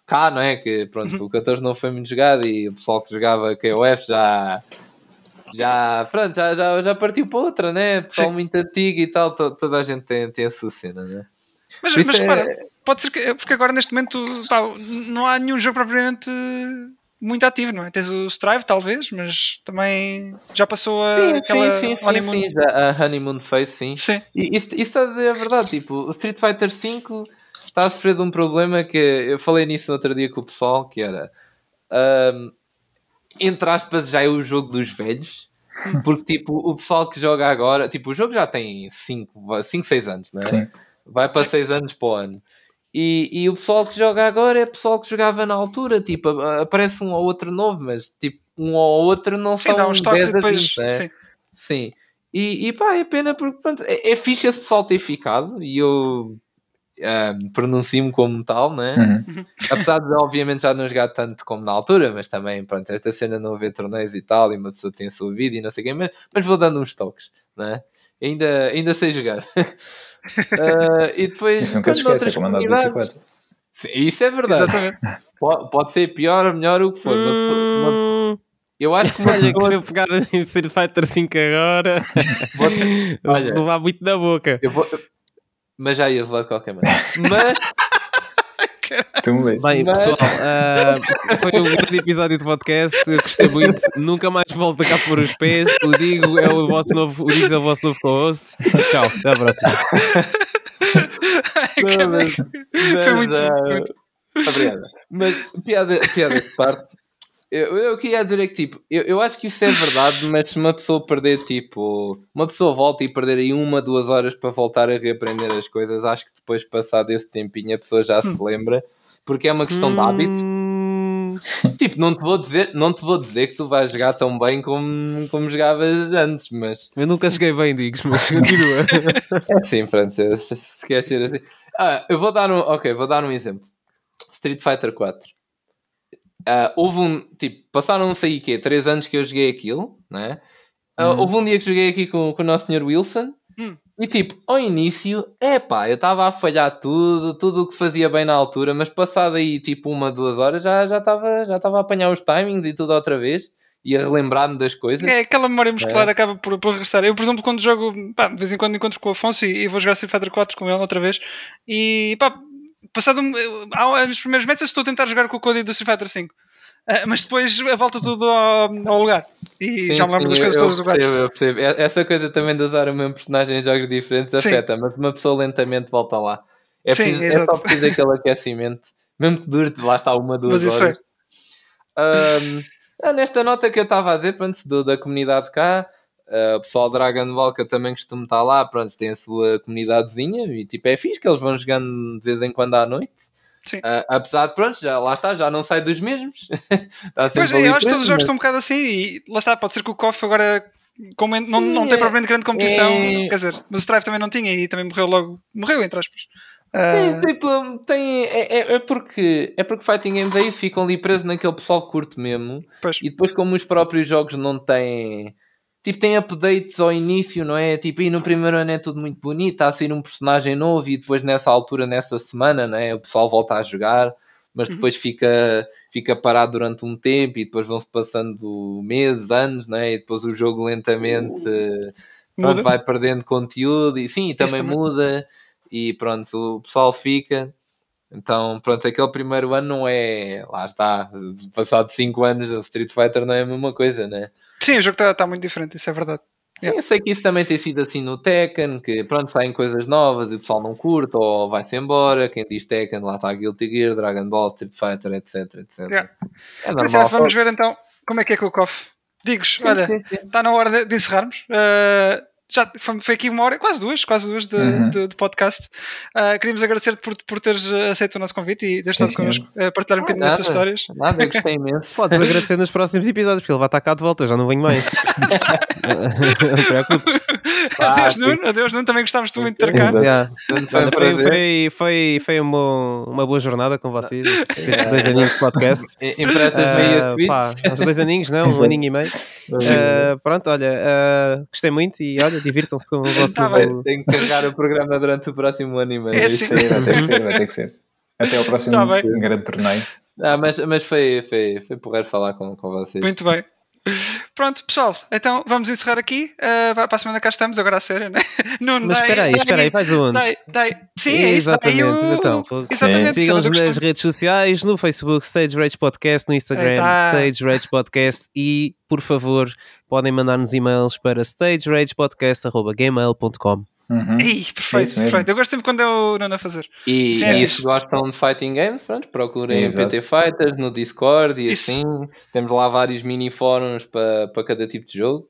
cá, não é? Que pronto, o 14 não foi muito jogado e o pessoal que jogava KOF já. Já, pronto, já, já, já partiu para outra, né? Pessoal Sim. muito antigo e tal, to- toda a gente tem, tem a sua cena, né? Mas, mas é- repara, pode ser que, porque agora neste momento pá, não há nenhum jogo propriamente muito ativo, não é? Tens o Strive, talvez, mas também já passou a aquela sim, sim, sim, honeymoon. sim, já, a Honeymoon Face, sim. Sim. E isso, isso está a dizer a verdade, tipo, o Street Fighter V está a sofrer de um problema que eu falei nisso no outro dia com o pessoal, que era ahm, entre aspas, já é o jogo dos velhos. Porque tipo, o pessoal que joga agora, tipo, o jogo já tem 5, 6 anos, não é? Sim. Vai para 6 anos para o ano. E, e o pessoal que joga agora é pessoal que jogava na altura, tipo, aparece um ou outro novo, mas tipo, um ou outro não Sim, são uns toques 10 e a depois. 20, né? sim. Sim. E, e pá, é pena porque pronto, é, é fixe esse pessoal ter ficado e eu ahm, pronuncio-me como tal, né? Uhum. Apesar de obviamente já não jogar tanto como na altura, mas também, pronto, esta cena não haver torneios e tal, e uma pessoa tem a sua vida e não sei o quê, mas, mas vou dando uns toques, né? Ainda, ainda sei jogar. Ah, e depois, Isso nunca se quando esquece, é de bicicleta. Sim, Isso é verdade. Exatamente. Pode, pode ser pior ou melhor o que for. mas Hum, eu acho que uma olha que se eu pegar em Street Fighter 5 agora, Pode- vou olha. levar muito na boca. eu vou- Mas já ias lá de qualquer maneira. Mas Tu me lês. Bem, Mas- pessoal, ah, foi um grande episódio de podcast. Eu gostei muito. Nunca mais volto a cá por os pés. O Digo é o vosso novo, o Digo é o vosso novo co-host. Tchau, até à próxima. Ai, caralho. Foi muito ah, bom, muito. Obrigado. Mas piada, piada de parte. Eu, eu queria dizer é que tipo, eu, eu acho que isso é verdade, mas se uma pessoa perder tipo, uma pessoa volta e perder aí uma, duas horas para voltar a reaprender as coisas, acho que depois passado esse tempinho a pessoa já se lembra, porque é uma questão de hábito. Hum, tipo, não te vou dizer, não te vou dizer que tu vais jogar tão bem como, como jogavas antes, mas Eu nunca joguei bem, digos, mas continua. é assim, se se queres ser assim. Ah, eu vou dar um, ok, vou dar um exemplo. Street Fighter 4. Ah, houve um, tipo, passaram não sei o quê, 3 anos que eu joguei aquilo, né? Ah, Uhum. Houve um dia que joguei aqui com, com o nosso senhor Wilson Hum. e tipo, ao início, é pá, eu estava a falhar tudo, tudo o que fazia bem na altura, mas passado aí tipo uma, duas horas já já estava já estava a apanhar os timings e tudo outra vez e a relembrar-me das coisas. É, aquela memória muscular É. acaba por, por regressar. Eu, por exemplo, quando jogo, pá, de vez em quando encontro com o Afonso e, e vou jogar Street Fighter 4 com ele outra vez. E pá, passado um- nos primeiros meses eu estou a tentar jogar com o código do Street Fighter 5. Ah, mas depois volta tudo ao, ao lugar. E Sim, já me lembro das sim, coisas eu todas percebo, eu percebo. É- Essa coisa também de usar o mesmo personagem em jogos diferentes Sim. afeta, mas uma pessoa lentamente volta lá. É, Sim, preciso, é exato. só preciso aquele aquecimento, mesmo que dure, lá está, uma, duas Mas horas. Ahm, ah, nesta nota que eu estava a dizer, pronto, do- da comunidade cá, ah, o pessoal Dragon eu também costumo estar lá, pronto, tem a sua comunidadezinha e tipo é fixe que eles vão jogando de vez em quando à noite. Sim. Ah, apesar de, pronto, já, lá está, já não sai dos mesmos. está Pois, ali eu acho que todos os jogos estão um bocado assim e lá está, pode ser que o KOF agora como en- não, não tem é- propriamente grande competição, é- quer dizer, mas o Strive também não tinha e também morreu logo, morreu entre aspas. Sim, tipo, tem, é, é, é porque é porque fighting games é isso, ficam ali presos naquele pessoal que curte mesmo. pois. E depois, como os próprios jogos não têm. Tipo, tem updates ao início, não é? Tipo, e no primeiro ano é tudo muito bonito, está a sair um personagem novo e depois nessa altura, nessa semana, não é? O pessoal volta a jogar, mas Uhum. depois fica, fica parado durante um tempo e depois vão-se passando meses, anos, não é? E depois o jogo lentamente pronto, Muda. vai perdendo conteúdo e sim, também, também. muda e pronto, o pessoal fica. Então, pronto, aquele primeiro ano não é. Lá está, passado 5 anos, o Street Fighter não é a mesma coisa, né? Sim, o jogo está muito diferente, isso é verdade. Sim, Yeah. eu sei que isso também tem sido assim no Tekken, que pronto, saem coisas novas e o pessoal não curte ou vai-se embora. Quem diz Tekken, lá está Guilty Gear, Dragon Ball, Street Fighter, etc. etc. Yeah. É normal. vamos só- ver então como é que é com o KOF. Digos, Sim, olha, está na hora de, de encerrarmos. Uh, já foi, aqui uma hora, quase duas, quase duas de, Uhum. de- de podcast. Uh, queríamos agradecer-te por, por teres uh, aceito o nosso convite e teres Sim, estado connosco a partilhar um Ah, bocadinho tuas histórias. Nada, gostei imenso. Podes agradecer nos próximos episódios, porque ele vai estar cá de volta, eu já não venho mais. não te preocupes. adeus. Nuno. Adeus, Nuno. Também gostávamos de muito ter cá. Yeah. Foi foi, foi, foi, foi um bom- uma boa jornada com vocês, estes estes dois aninhos de podcast. E- Emprestas-me aí a Ah, pá, uns dois aninhos, não? Um aninho e meio. Ah, pronto, olha, ah, gostei muito e olha, divirtam-se com o vosso Tá novo- Tenho que carregar o programa durante o próximo ano e meio. É isso assim. Vai ter que ser, vai ter que ser. Até ao próximo Tá grande torneio. Ah, mas, mas foi, foi, foi porrer falar com, com vocês. Muito bem. Pronto, pessoal, então vamos encerrar aqui. Uh, para a semana cá estamos, agora a sério, né? Nuno, Mas espera aí, espera aí, vais aonde? dai- dai- Sim, é Exatamente, o- então. Exatamente. Sigam-nos nas redes sociais, no Facebook Stage Rage Podcast, no Instagram Eita. Stage Rage Podcast e, por favor, podem mandar-nos e-mails para stageragepodcast.gmail.com Uhum. Ih, perfeito, Isso mesmo. perfeito. Eu gosto sempre quando é o Nuno a fazer. E, Sim, é e se gostam de fighting games, pronto, procurem Exato. PT Fighters no Discord e Isso. assim. Temos lá vários mini fóruns para, para cada tipo de jogo.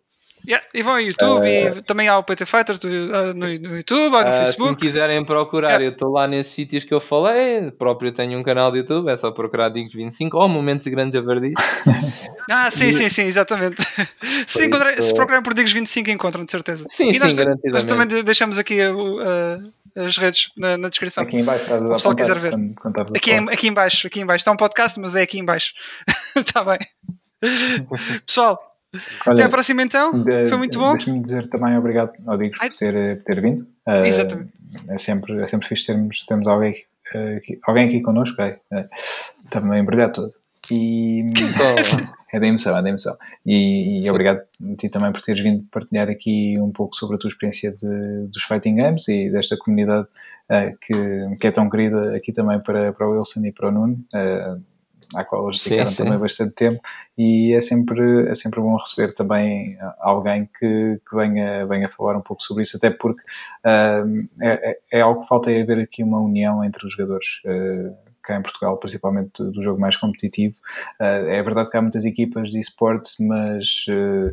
Yeah, e vão ao YouTube e também há o PT Fighters do- ah, no, no YouTube, ou no se me Facebook. quiserem procurar, Yeah. eu estou lá nesses sítios que eu falei. Próprio tenho um canal de YouTube, é só procurar Digos 25 ou Momentos Grandes Avardis. Ah, sim, sim, sim, exatamente. se, encontrar- isso- se procurarem por Digos 25 encontram, de certeza. Sim, e nós, sim, garantidamente. nós também de- deixamos aqui a- o- a- as redes na, na descrição. Aqui em baixo a O pessoal quiser ver. Quando, quando estavas a Aqui em, aqui em baixo, aqui em baixo. Está um podcast, mas é aqui em baixo. Está bem. Pessoal, até Olha, à próxima então. de- Foi muito bom. Deixa-me dizer também obrigado ao Digos por ter, por ter vindo. Uh, Exatamente. É sempre, é sempre fixe termos, termos alguém, uh, aqui, alguém aqui connosco. É, é, também brilhar todo. E é da emoção, é da emoção. E, e obrigado a ti também por teres vindo partilhar aqui um pouco sobre a tua experiência de, dos Fighting Games e desta comunidade uh, que, que é tão querida aqui também para, para o Wilson e para o Nuno. Uh, à qual eles Sim, dedicaram sim. também bastante tempo e é sempre, é sempre bom receber também alguém que, que venha, venha falar um pouco sobre isso, até porque ah, é, é- algo que falta é haver aqui uma união entre os jogadores ah, cá em Portugal, principalmente do jogo mais competitivo. Ah, é verdade que há muitas equipas de esportes, mas ah,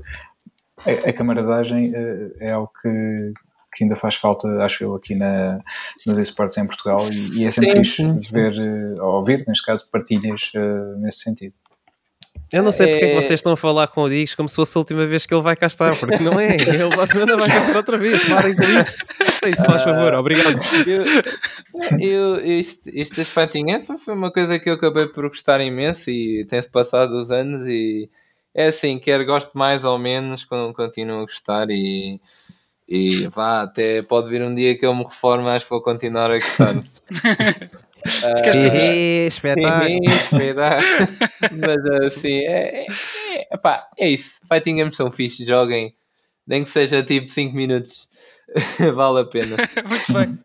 a, a camaradagem ah, é algo que, que ainda faz falta, acho eu, aqui na, nos esportes em Portugal e, e é sempre Sim, fixe sim, sim. ver, eh, ou ouvir, neste caso, partilhas eh, nesse sentido. Eu não sei porque é que É- vocês estão a falar com o Diggs como se fosse a última vez que ele vai cá estar, porque não é. Ele para a semana vai cá estar outra vez. Parem com isso. Isso, faz favor. Obrigado. Eu, eu, das Fighting Ants foi uma coisa que eu acabei por gostar imenso e tem-se passado os anos e é assim, quer gosto mais ou menos, con- continuo a gostar e, e vá, até pode vir um dia que eu me reforme, acho que vou continuar a gostar. Hehe, Espetáculo. Espetáculo. Mas assim, é, é, é, epá, é isso. Fighting games são fixe, joguem. Nem que seja tipo 5 minutos. vale a pena. Muito bem.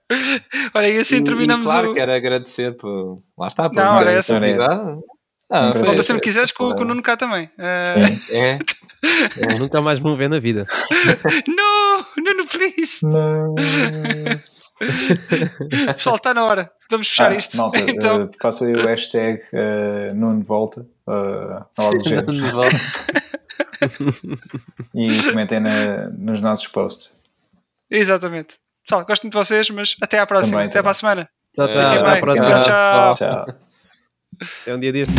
Olha, e assim E- terminamos e, claro, o. quero agradecer por. Lá está, por Não, me era terem essa. Foi- Volta sempre que quiseres com, com o Nuno cá também. Ah, Sim. É, Nunca mais me vê na vida. não, Nuno, please. Não. Pessoal, está na hora. Vamos fechar Ah, isto. Malta, então, façam aí o hashtag uh, Nuno Volta uh, nos volta. e comentem na- nos nossos posts. exatamente. Pessoal, gosto muito de vocês, mas até à próxima. Também, até para a semana. Tchau, tchau. É, Até bem. à próxima. Tchau. Tchau. Até um dia deste.